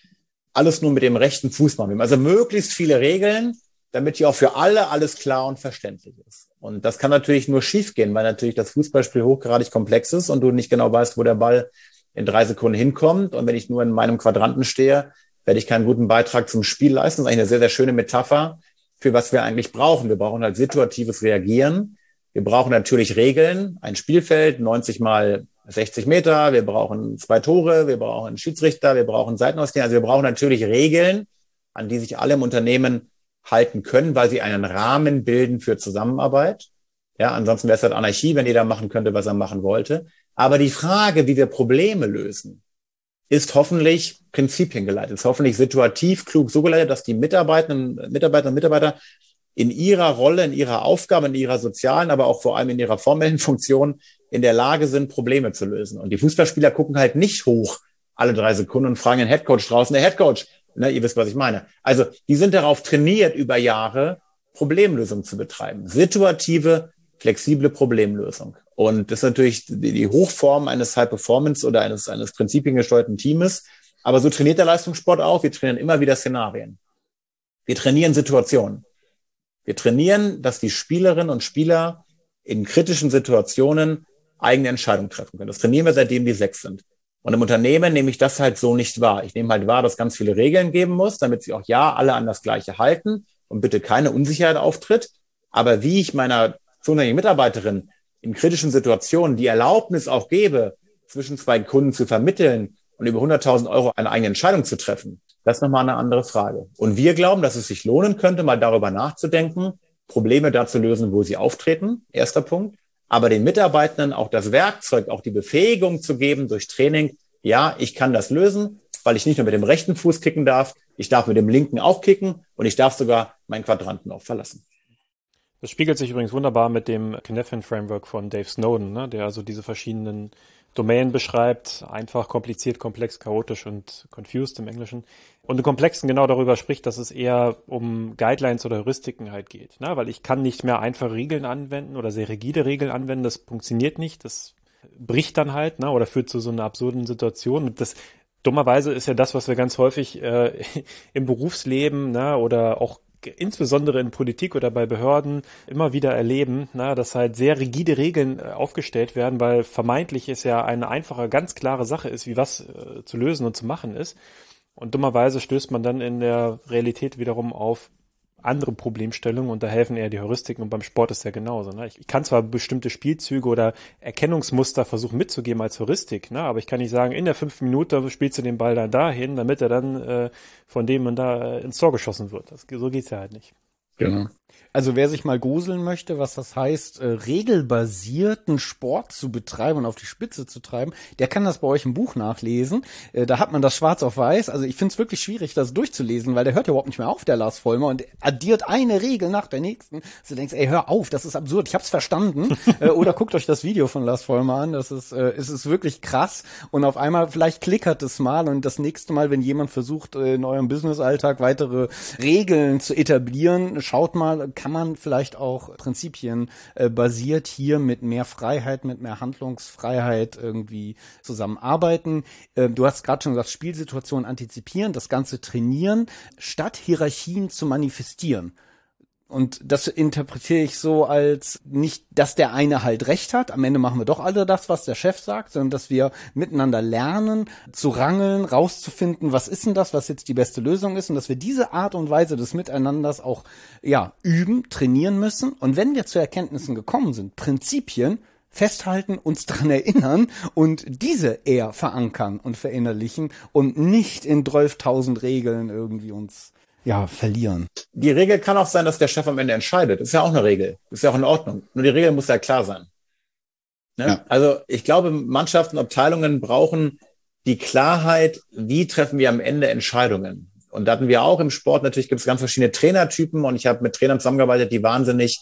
Speaker 1: alles nur mit dem rechten Fuß machen. Also möglichst viele Regeln, damit hier auch für alle alles klar und verständlich ist. Und das kann natürlich nur schiefgehen, weil natürlich das Fußballspiel hochgradig komplex ist und du nicht genau weißt, wo der Ball in drei Sekunden hinkommt. Und wenn ich nur in meinem Quadranten stehe, werde ich keinen guten Beitrag zum Spiel leisten. Das ist eigentlich eine sehr, sehr schöne Metapher für was wir eigentlich brauchen. Wir brauchen halt situatives Reagieren. Wir brauchen natürlich Regeln, ein Spielfeld, 90 mal 60 Meter. Wir brauchen zwei Tore. Wir brauchen Schiedsrichter. Wir brauchen Seitenausgleich. Also wir brauchen natürlich Regeln, an die sich alle im Unternehmen halten können, weil sie einen Rahmen bilden für Zusammenarbeit. Ja, ansonsten wäre es halt Anarchie, wenn jeder machen könnte, was er machen wollte. Aber die Frage, wie wir Probleme lösen, ist hoffentlich prinzipiengeleitet, ist hoffentlich situativ klug so geleitet, dass die Mitarbeitenden, Mitarbeiter und Mitarbeiter in ihrer Rolle, in ihrer Aufgabe, in ihrer sozialen, aber auch vor allem in ihrer formellen Funktion in der Lage sind, Probleme zu lösen. Und die Fußballspieler gucken halt nicht hoch alle drei Sekunden und fragen den Headcoach draußen, der Headcoach, ne, ihr wisst, was ich meine. Also die sind darauf trainiert, über Jahre Problemlösung zu betreiben. Situative, flexible Problemlösung. Und das ist natürlich die Hochform eines High-Performance oder eines, eines prinzipiengesteuerten Teames. Aber so trainiert der Leistungssport auch. Wir trainieren immer wieder Szenarien. Wir trainieren Situationen. Wir trainieren, dass die Spielerinnen und Spieler in kritischen Situationen eigene Entscheidungen treffen können. Das trainieren wir, seitdem die sechs sind. Und im Unternehmen nehme ich das halt so nicht wahr. Ich nehme halt wahr, dass ganz viele Regeln geben muss, damit sie auch ja alle an das Gleiche halten und bitte keine Unsicherheit auftritt. Aber wie ich meiner zunehmenden Mitarbeiterin in kritischen Situationen die Erlaubnis auch gebe, zwischen zwei Kunden zu vermitteln und über 100.000 Euro eine eigene Entscheidung zu treffen, das ist nochmal eine andere Frage. Und wir glauben, dass es sich lohnen könnte, mal darüber nachzudenken, Probleme da zu lösen, wo sie auftreten. Erster Punkt. Aber den Mitarbeitenden auch das Werkzeug, auch die Befähigung zu geben durch Training. Ja, ich kann das lösen, weil ich nicht nur mit dem rechten Fuß kicken darf, ich darf mit dem linken auch kicken und ich darf sogar meinen Quadranten auch verlassen.
Speaker 3: Das spiegelt sich übrigens wunderbar mit dem Kinefin Framework von Dave Snowden, ne, der also diese verschiedenen Domain beschreibt, einfach, kompliziert, komplex, chaotisch und confused im Englischen. Und im Komplexen genau darüber spricht, dass es eher um Guidelines oder Heuristiken halt geht. Ne? Weil ich kann nicht mehr einfache Regeln anwenden oder sehr rigide Regeln anwenden, das funktioniert nicht, das bricht dann halt ne? oder führt zu so einer absurden Situation. Und das dummerweise ist ja das, was wir ganz häufig äh, (laughs) im Berufsleben ne? oder auch insbesondere in Politik oder bei Behörden immer wieder erleben, na, dass halt sehr rigide Regeln äh, aufgestellt werden, weil vermeintlich es ja eine einfache, ganz klare Sache ist, wie was äh, zu lösen und zu machen ist. Und dummerweise stößt man dann in der Realität wiederum auf andere Problemstellungen und da helfen eher die Heuristiken und beim Sport ist ja genauso. Ne? Ich, kann zwar bestimmte Spielzüge oder Erkennungsmuster versuchen mitzugeben als Heuristik, ne? aber ich kann nicht sagen, in der fünf Minute spielst du den Ball dann dahin, damit er dann äh, von dem und da äh, ins Tor geschossen wird. Das, so geht's ja halt nicht.
Speaker 2: Genau. Also wer sich mal gruseln möchte, was das heißt, äh, regelbasierten Sport zu betreiben und auf die Spitze zu treiben, der kann das bei euch im Buch nachlesen. Äh, da hat man das schwarz auf weiß. Also ich finde es wirklich schwierig, das durchzulesen, weil der hört ja überhaupt nicht mehr auf, der Lars Vollmer, und addiert eine Regel nach der nächsten. Also du denkst, ey, hör auf, das ist absurd, ich hab's verstanden. (laughs) äh, oder guckt euch das Video von Lars Vollmer an, das ist, äh, es ist wirklich krass. Und auf einmal, vielleicht klickert es mal und das nächste Mal, wenn jemand versucht, äh, in eurem Business-Alltag weitere Regeln zu etablieren, schaut mal, kann man vielleicht auch Prinzipien äh, basiert hier mit mehr Freiheit, mit mehr Handlungsfreiheit irgendwie zusammenarbeiten. Äh, du hast gerade schon gesagt, Spielsituationen antizipieren, das Ganze trainieren, statt Hierarchien zu manifestieren. Und das interpretiere ich so als nicht, dass der eine halt recht hat. Am Ende machen wir doch alle das, was der Chef sagt, sondern dass wir miteinander lernen, zu rangeln, rauszufinden, was ist denn das, was jetzt die beste Lösung ist und dass wir diese Art und Weise des Miteinanders auch, ja, üben, trainieren müssen. Und wenn wir zu Erkenntnissen gekommen sind, Prinzipien, festhalten, uns dran erinnern und diese eher verankern und verinnerlichen und nicht in 12.000 Regeln irgendwie uns ja, verlieren.
Speaker 1: Die Regel kann auch sein, dass der Chef am Ende entscheidet. Das ist ja auch eine Regel. Das ist ja auch in Ordnung. Nur die Regel muss ja klar sein. Ne? Ja. Also ich glaube, Mannschaften, Abteilungen brauchen die Klarheit, wie treffen wir am Ende Entscheidungen. Und da hatten wir auch im Sport, natürlich gibt es ganz verschiedene Trainertypen und ich habe mit Trainern zusammengearbeitet, die wahnsinnig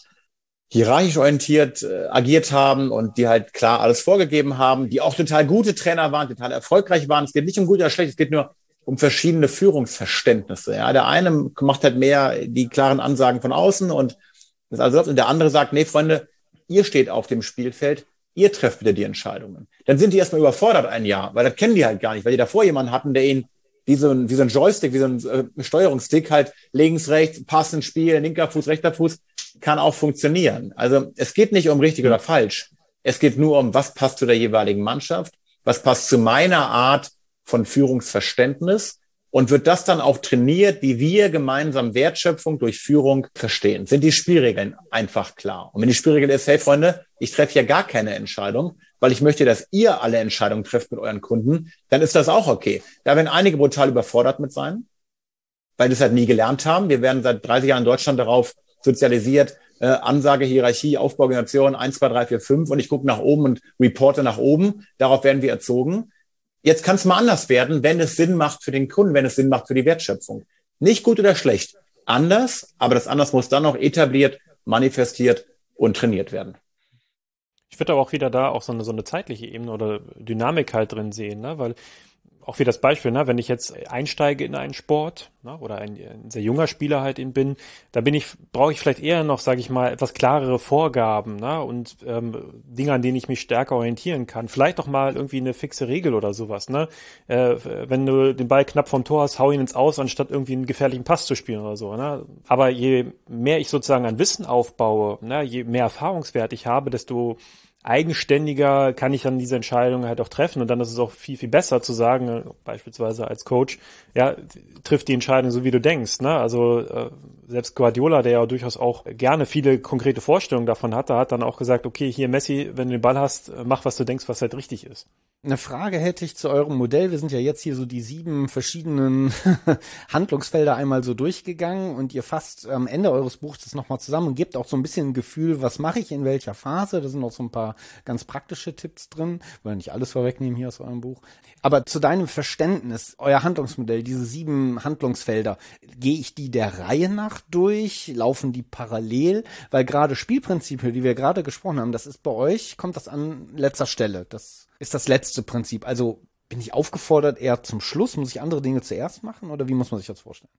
Speaker 1: hierarchisch orientiert äh, agiert haben und die halt klar alles vorgegeben haben, die auch total gute Trainer waren, total erfolgreich waren. Es geht nicht um gut oder schlecht, es geht nur um verschiedene Führungsverständnisse. Ja, der eine macht halt mehr die klaren Ansagen von außen und das also und der andere sagt, nee, Freunde, ihr steht auf dem Spielfeld, ihr trefft bitte die Entscheidungen. Dann sind die erstmal überfordert ein Jahr, weil das kennen die halt gar nicht, weil die davor jemanden hatten, der ihnen wie so ein, wie so ein Joystick, wie so ein äh, Steuerungsstick halt links, rechts, passen, Spiel, linker Fuß, rechter Fuß, kann auch funktionieren. Also es geht nicht um richtig oder falsch. Es geht nur um, was passt zu der jeweiligen Mannschaft, was passt zu meiner Art, von Führungsverständnis und wird das dann auch trainiert, wie wir gemeinsam Wertschöpfung durch Führung verstehen? Sind die Spielregeln einfach klar? Und wenn die Spielregel ist, hey Freunde, ich treffe ja gar keine Entscheidung, weil ich möchte, dass ihr alle Entscheidungen trefft mit euren Kunden, dann ist das auch okay. Da werden einige brutal überfordert mit sein, weil es halt nie gelernt haben. Wir werden seit 30 Jahren in Deutschland darauf sozialisiert, äh, Ansage, Hierarchie, Aufbauorganisation, 1, 2, 3, 4, 5 und ich gucke nach oben und reporte nach oben. Darauf werden wir erzogen. Jetzt kann es mal anders werden, wenn es Sinn macht für den Kunden, wenn es Sinn macht für die Wertschöpfung. Nicht gut oder schlecht. Anders, aber das anders muss dann noch etabliert, manifestiert und trainiert werden.
Speaker 3: Ich würde aber auch wieder da auch so eine, so eine zeitliche Ebene oder Dynamik halt drin sehen, ne? weil auch wie das Beispiel, ne, wenn ich jetzt einsteige in einen Sport ne, oder ein, ein sehr junger Spieler halt eben bin, da bin ich, brauche ich vielleicht eher noch, sage ich mal, etwas klarere Vorgaben ne, und ähm, Dinge, an denen ich mich stärker orientieren kann. Vielleicht doch mal irgendwie eine fixe Regel oder sowas. Ne? Äh, wenn du den Ball knapp vom Tor hast, hau ihn ins Aus, anstatt irgendwie einen gefährlichen Pass zu spielen oder so. Ne? Aber je mehr ich sozusagen an Wissen aufbaue, ne, je mehr Erfahrungswert ich habe, desto eigenständiger kann ich dann diese Entscheidung halt auch treffen und dann ist es auch viel, viel besser zu sagen, äh, beispielsweise als Coach, ja, trifft die Entscheidung so wie du denkst, ne? Also äh, selbst Guardiola, der ja durchaus auch gerne viele konkrete Vorstellungen davon hatte, hat dann auch gesagt, okay, hier Messi, wenn du den Ball hast, äh, mach was du denkst, was halt richtig ist.
Speaker 2: Eine Frage hätte ich zu eurem Modell. Wir sind ja jetzt hier so die sieben verschiedenen (laughs) Handlungsfelder einmal so durchgegangen und ihr fasst am Ende eures Buchs das nochmal zusammen und gebt auch so ein bisschen ein Gefühl, was mache ich in welcher Phase. Da sind auch so ein paar ganz praktische Tipps drin. Will nicht alles vorwegnehmen hier aus eurem Buch. Aber zu deinem Verständnis, euer Handlungsmodell, diese sieben Handlungsfelder, gehe ich die der Reihe nach durch? Laufen die parallel? Weil gerade Spielprinzipien, die wir gerade gesprochen haben, das ist bei euch, kommt das an letzter Stelle. Das ist das letzte Prinzip. Also bin ich aufgefordert, eher zum Schluss, muss ich andere Dinge zuerst machen oder wie muss man sich das vorstellen?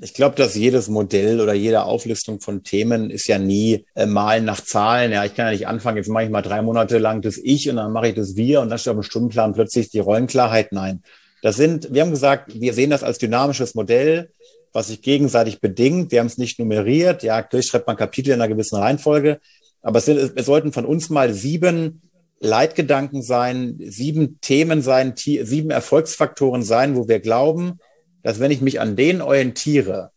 Speaker 1: Ich glaube, dass jedes Modell oder jede Auflistung von Themen ist ja nie äh, malen nach Zahlen. Ja, ich kann ja nicht anfangen, jetzt mache ich mal drei Monate lang das Ich und dann mache ich das Wir und dann steht auf dem Stundenplan plötzlich die Rollenklarheit. Nein. Das sind, wir haben gesagt, wir sehen das als dynamisches Modell, was sich gegenseitig bedingt. Wir haben es nicht nummeriert. Ja, natürlich schreibt man Kapitel in einer gewissen Reihenfolge. Aber es, sind, es sollten von uns mal sieben Leitgedanken sein, sieben Themen sein, sieben Erfolgsfaktoren sein, wo wir glauben, dass wenn ich mich an denen orientiere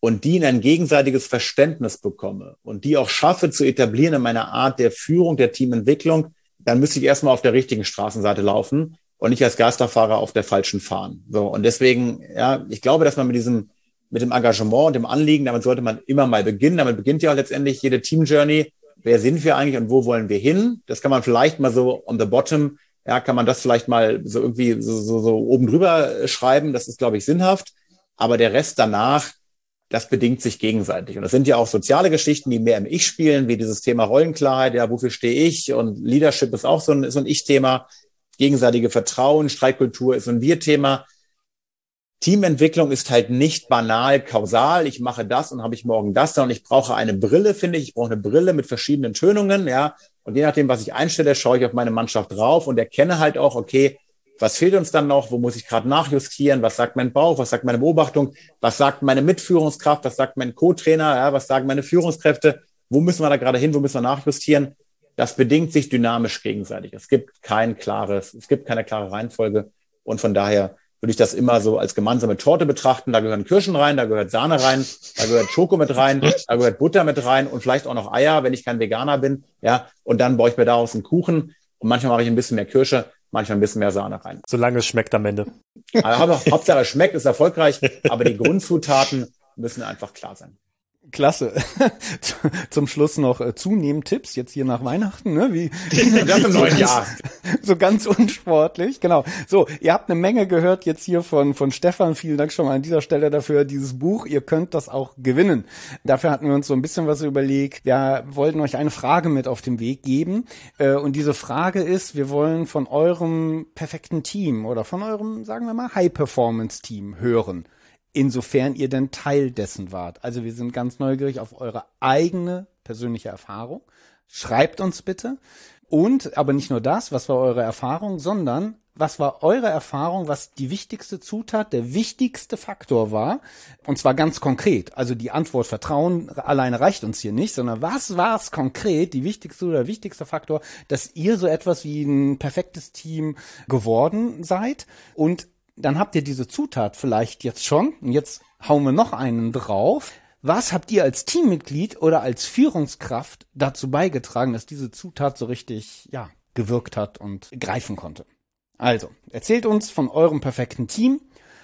Speaker 1: und die in ein gegenseitiges Verständnis bekomme und die auch schaffe zu etablieren in meiner Art der Führung, der Teamentwicklung, dann müsste ich erstmal auf der richtigen Straßenseite laufen und nicht als Geisterfahrer auf der falschen fahren. So. Und deswegen, ja, ich glaube, dass man mit diesem, mit dem Engagement und dem Anliegen, damit sollte man immer mal beginnen. Damit beginnt ja letztendlich jede Team Journey. Wer sind wir eigentlich und wo wollen wir hin? Das kann man vielleicht mal so on the bottom ja, kann man das vielleicht mal so irgendwie so, so, so oben drüber schreiben. Das ist, glaube ich, sinnhaft. Aber der Rest danach, das bedingt sich gegenseitig. Und das sind ja auch soziale Geschichten, die mehr im Ich spielen, wie dieses Thema Rollenklarheit. Ja, wofür stehe ich? Und Leadership ist auch so ein, so ein Ich-Thema. Gegenseitige Vertrauen, Streitkultur ist so ein Wir-Thema. Teamentwicklung ist halt nicht banal kausal. Ich mache das und habe ich morgen das, sondern ich brauche eine Brille, finde ich. Ich brauche eine Brille mit verschiedenen Tönungen, ja. Und je nachdem, was ich einstelle, schaue ich auf meine Mannschaft drauf und erkenne halt auch, okay, was fehlt uns dann noch? Wo muss ich gerade nachjustieren? Was sagt mein Bauch? Was sagt meine Beobachtung? Was sagt meine Mitführungskraft? Was sagt mein Co-Trainer? Ja, was sagen meine Führungskräfte? Wo müssen wir da gerade hin? Wo müssen wir nachjustieren? Das bedingt sich dynamisch gegenseitig. Es gibt kein klares, es gibt keine klare Reihenfolge. Und von daher würde ich das immer so als gemeinsame Torte betrachten. Da gehören Kirschen rein, da gehört Sahne rein, da gehört Schoko mit rein, da gehört Butter mit rein und vielleicht auch noch Eier, wenn ich kein Veganer bin. Ja, und dann baue ich mir daraus einen Kuchen. Und manchmal mache ich ein bisschen mehr Kirsche, manchmal ein bisschen mehr Sahne rein.
Speaker 3: Solange es schmeckt am Ende.
Speaker 1: Aber Hauptsache es schmeckt, ist erfolgreich, aber die Grundzutaten müssen einfach klar sein.
Speaker 2: Klasse. (laughs) Zum Schluss noch äh, zunehmend Tipps, jetzt hier nach Weihnachten, ne? Wie,
Speaker 1: das im neuen (laughs) Jahr.
Speaker 2: So ganz unsportlich, genau. So, ihr habt eine Menge gehört jetzt hier von, von Stefan. Vielen Dank schon mal an dieser Stelle dafür. Dieses Buch, ihr könnt das auch gewinnen. Dafür hatten wir uns so ein bisschen was überlegt. Wir wollten euch eine Frage mit auf den Weg geben. Äh, und diese Frage ist, wir wollen von eurem perfekten Team oder von eurem, sagen wir mal, High-Performance-Team hören insofern ihr denn Teil dessen wart. Also wir sind ganz neugierig auf eure eigene persönliche Erfahrung. Schreibt uns bitte. Und, aber nicht nur das, was war eure Erfahrung, sondern was war eure Erfahrung, was die wichtigste Zutat, der wichtigste Faktor war? Und zwar ganz konkret. Also die Antwort Vertrauen alleine reicht uns hier nicht, sondern was war es konkret, die wichtigste oder wichtigste Faktor, dass ihr so etwas wie ein perfektes Team geworden seid? Und dann habt ihr diese Zutat vielleicht jetzt schon. Und jetzt hauen wir noch einen drauf. Was habt ihr als Teammitglied oder als Führungskraft dazu beigetragen, dass diese Zutat so richtig, ja, gewirkt hat und greifen konnte? Also, erzählt uns von eurem perfekten Team.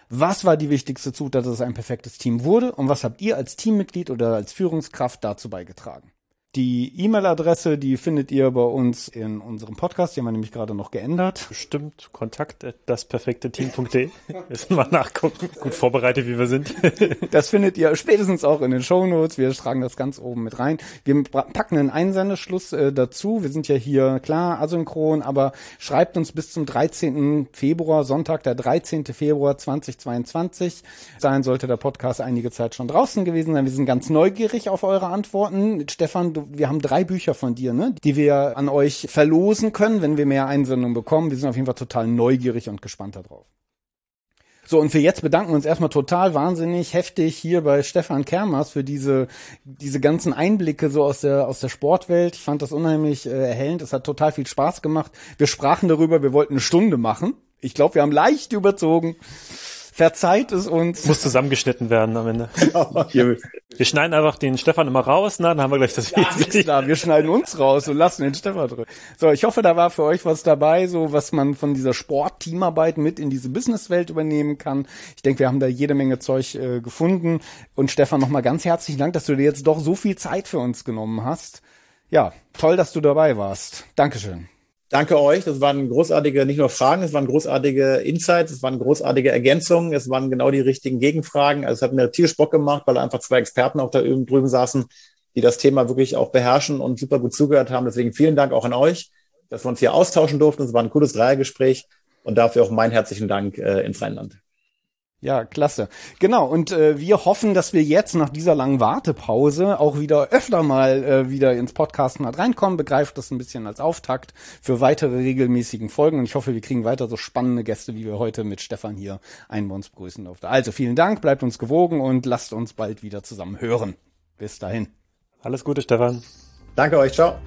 Speaker 2: Was war die wichtigste Zutat, dass es ein perfektes Team wurde? Und was habt ihr als Teammitglied oder als Führungskraft dazu beigetragen? Die E-Mail-Adresse, die findet ihr bei uns in unserem Podcast. Die haben wir nämlich gerade noch geändert.
Speaker 3: Bestimmt. Kontakt dasperfekteteam.de. (laughs) Müssen wir nachgucken. Gut vorbereitet, wie wir sind. (laughs)
Speaker 2: das findet ihr spätestens auch in den Show Notes. Wir tragen das ganz oben mit rein. Wir packen einen Einsendeschluss äh, dazu. Wir sind ja hier klar asynchron, aber schreibt uns bis zum 13. Februar, Sonntag, der 13. Februar 2022. Dahin sollte der Podcast einige Zeit schon draußen gewesen sein. Wir sind ganz neugierig auf eure Antworten. Stefan, wir haben drei Bücher von dir, ne, die wir an euch verlosen können, wenn wir mehr Einsendungen bekommen. Wir sind auf jeden Fall total neugierig und gespannt darauf. So, und für jetzt bedanken wir uns erstmal total wahnsinnig heftig hier bei Stefan Kermers für diese, diese ganzen Einblicke so aus der, aus der Sportwelt. Ich fand das unheimlich äh, erhellend. Es hat total viel Spaß gemacht. Wir sprachen darüber, wir wollten eine Stunde machen. Ich glaube, wir haben leicht überzogen. Verzeiht es uns.
Speaker 3: Muss zusammengeschnitten werden am Ende. (laughs) wir schneiden einfach den Stefan immer raus, na, dann haben wir gleich das
Speaker 2: Wesentliche. klar, wir schneiden uns raus und lassen den Stefan drin. So, ich hoffe, da war für euch was dabei, so was man von dieser Sport-Teamarbeit mit in diese Businesswelt übernehmen kann. Ich denke, wir haben da jede Menge Zeug äh, gefunden. Und Stefan, nochmal ganz herzlichen Dank, dass du dir jetzt doch so viel Zeit für uns genommen hast. Ja, toll, dass du dabei warst. Dankeschön.
Speaker 1: Danke euch. Das waren großartige, nicht nur Fragen, es waren großartige Insights, es waren großartige Ergänzungen, es waren genau die richtigen Gegenfragen. Also es hat mir tierisch Bock gemacht, weil einfach zwei Experten auch da drüben saßen, die das Thema wirklich auch beherrschen und super gut zugehört haben. Deswegen vielen Dank auch an euch. dass wir uns hier austauschen durften. Es war ein cooles Dreiergespräch und dafür auch meinen herzlichen Dank äh, ins Rheinland.
Speaker 2: Ja, klasse. Genau, und äh, wir hoffen, dass wir jetzt nach dieser langen Wartepause auch wieder öfter mal äh, wieder ins Podcasten halt reinkommen. Begreift das ein bisschen als Auftakt für weitere regelmäßigen Folgen. Und ich hoffe, wir kriegen weiter so spannende Gäste, wie wir heute mit Stefan hier einen bei uns begrüßen durften. Also vielen Dank, bleibt uns gewogen und lasst uns bald wieder zusammen hören. Bis dahin.
Speaker 3: Alles Gute, Stefan.
Speaker 1: Danke euch, ciao.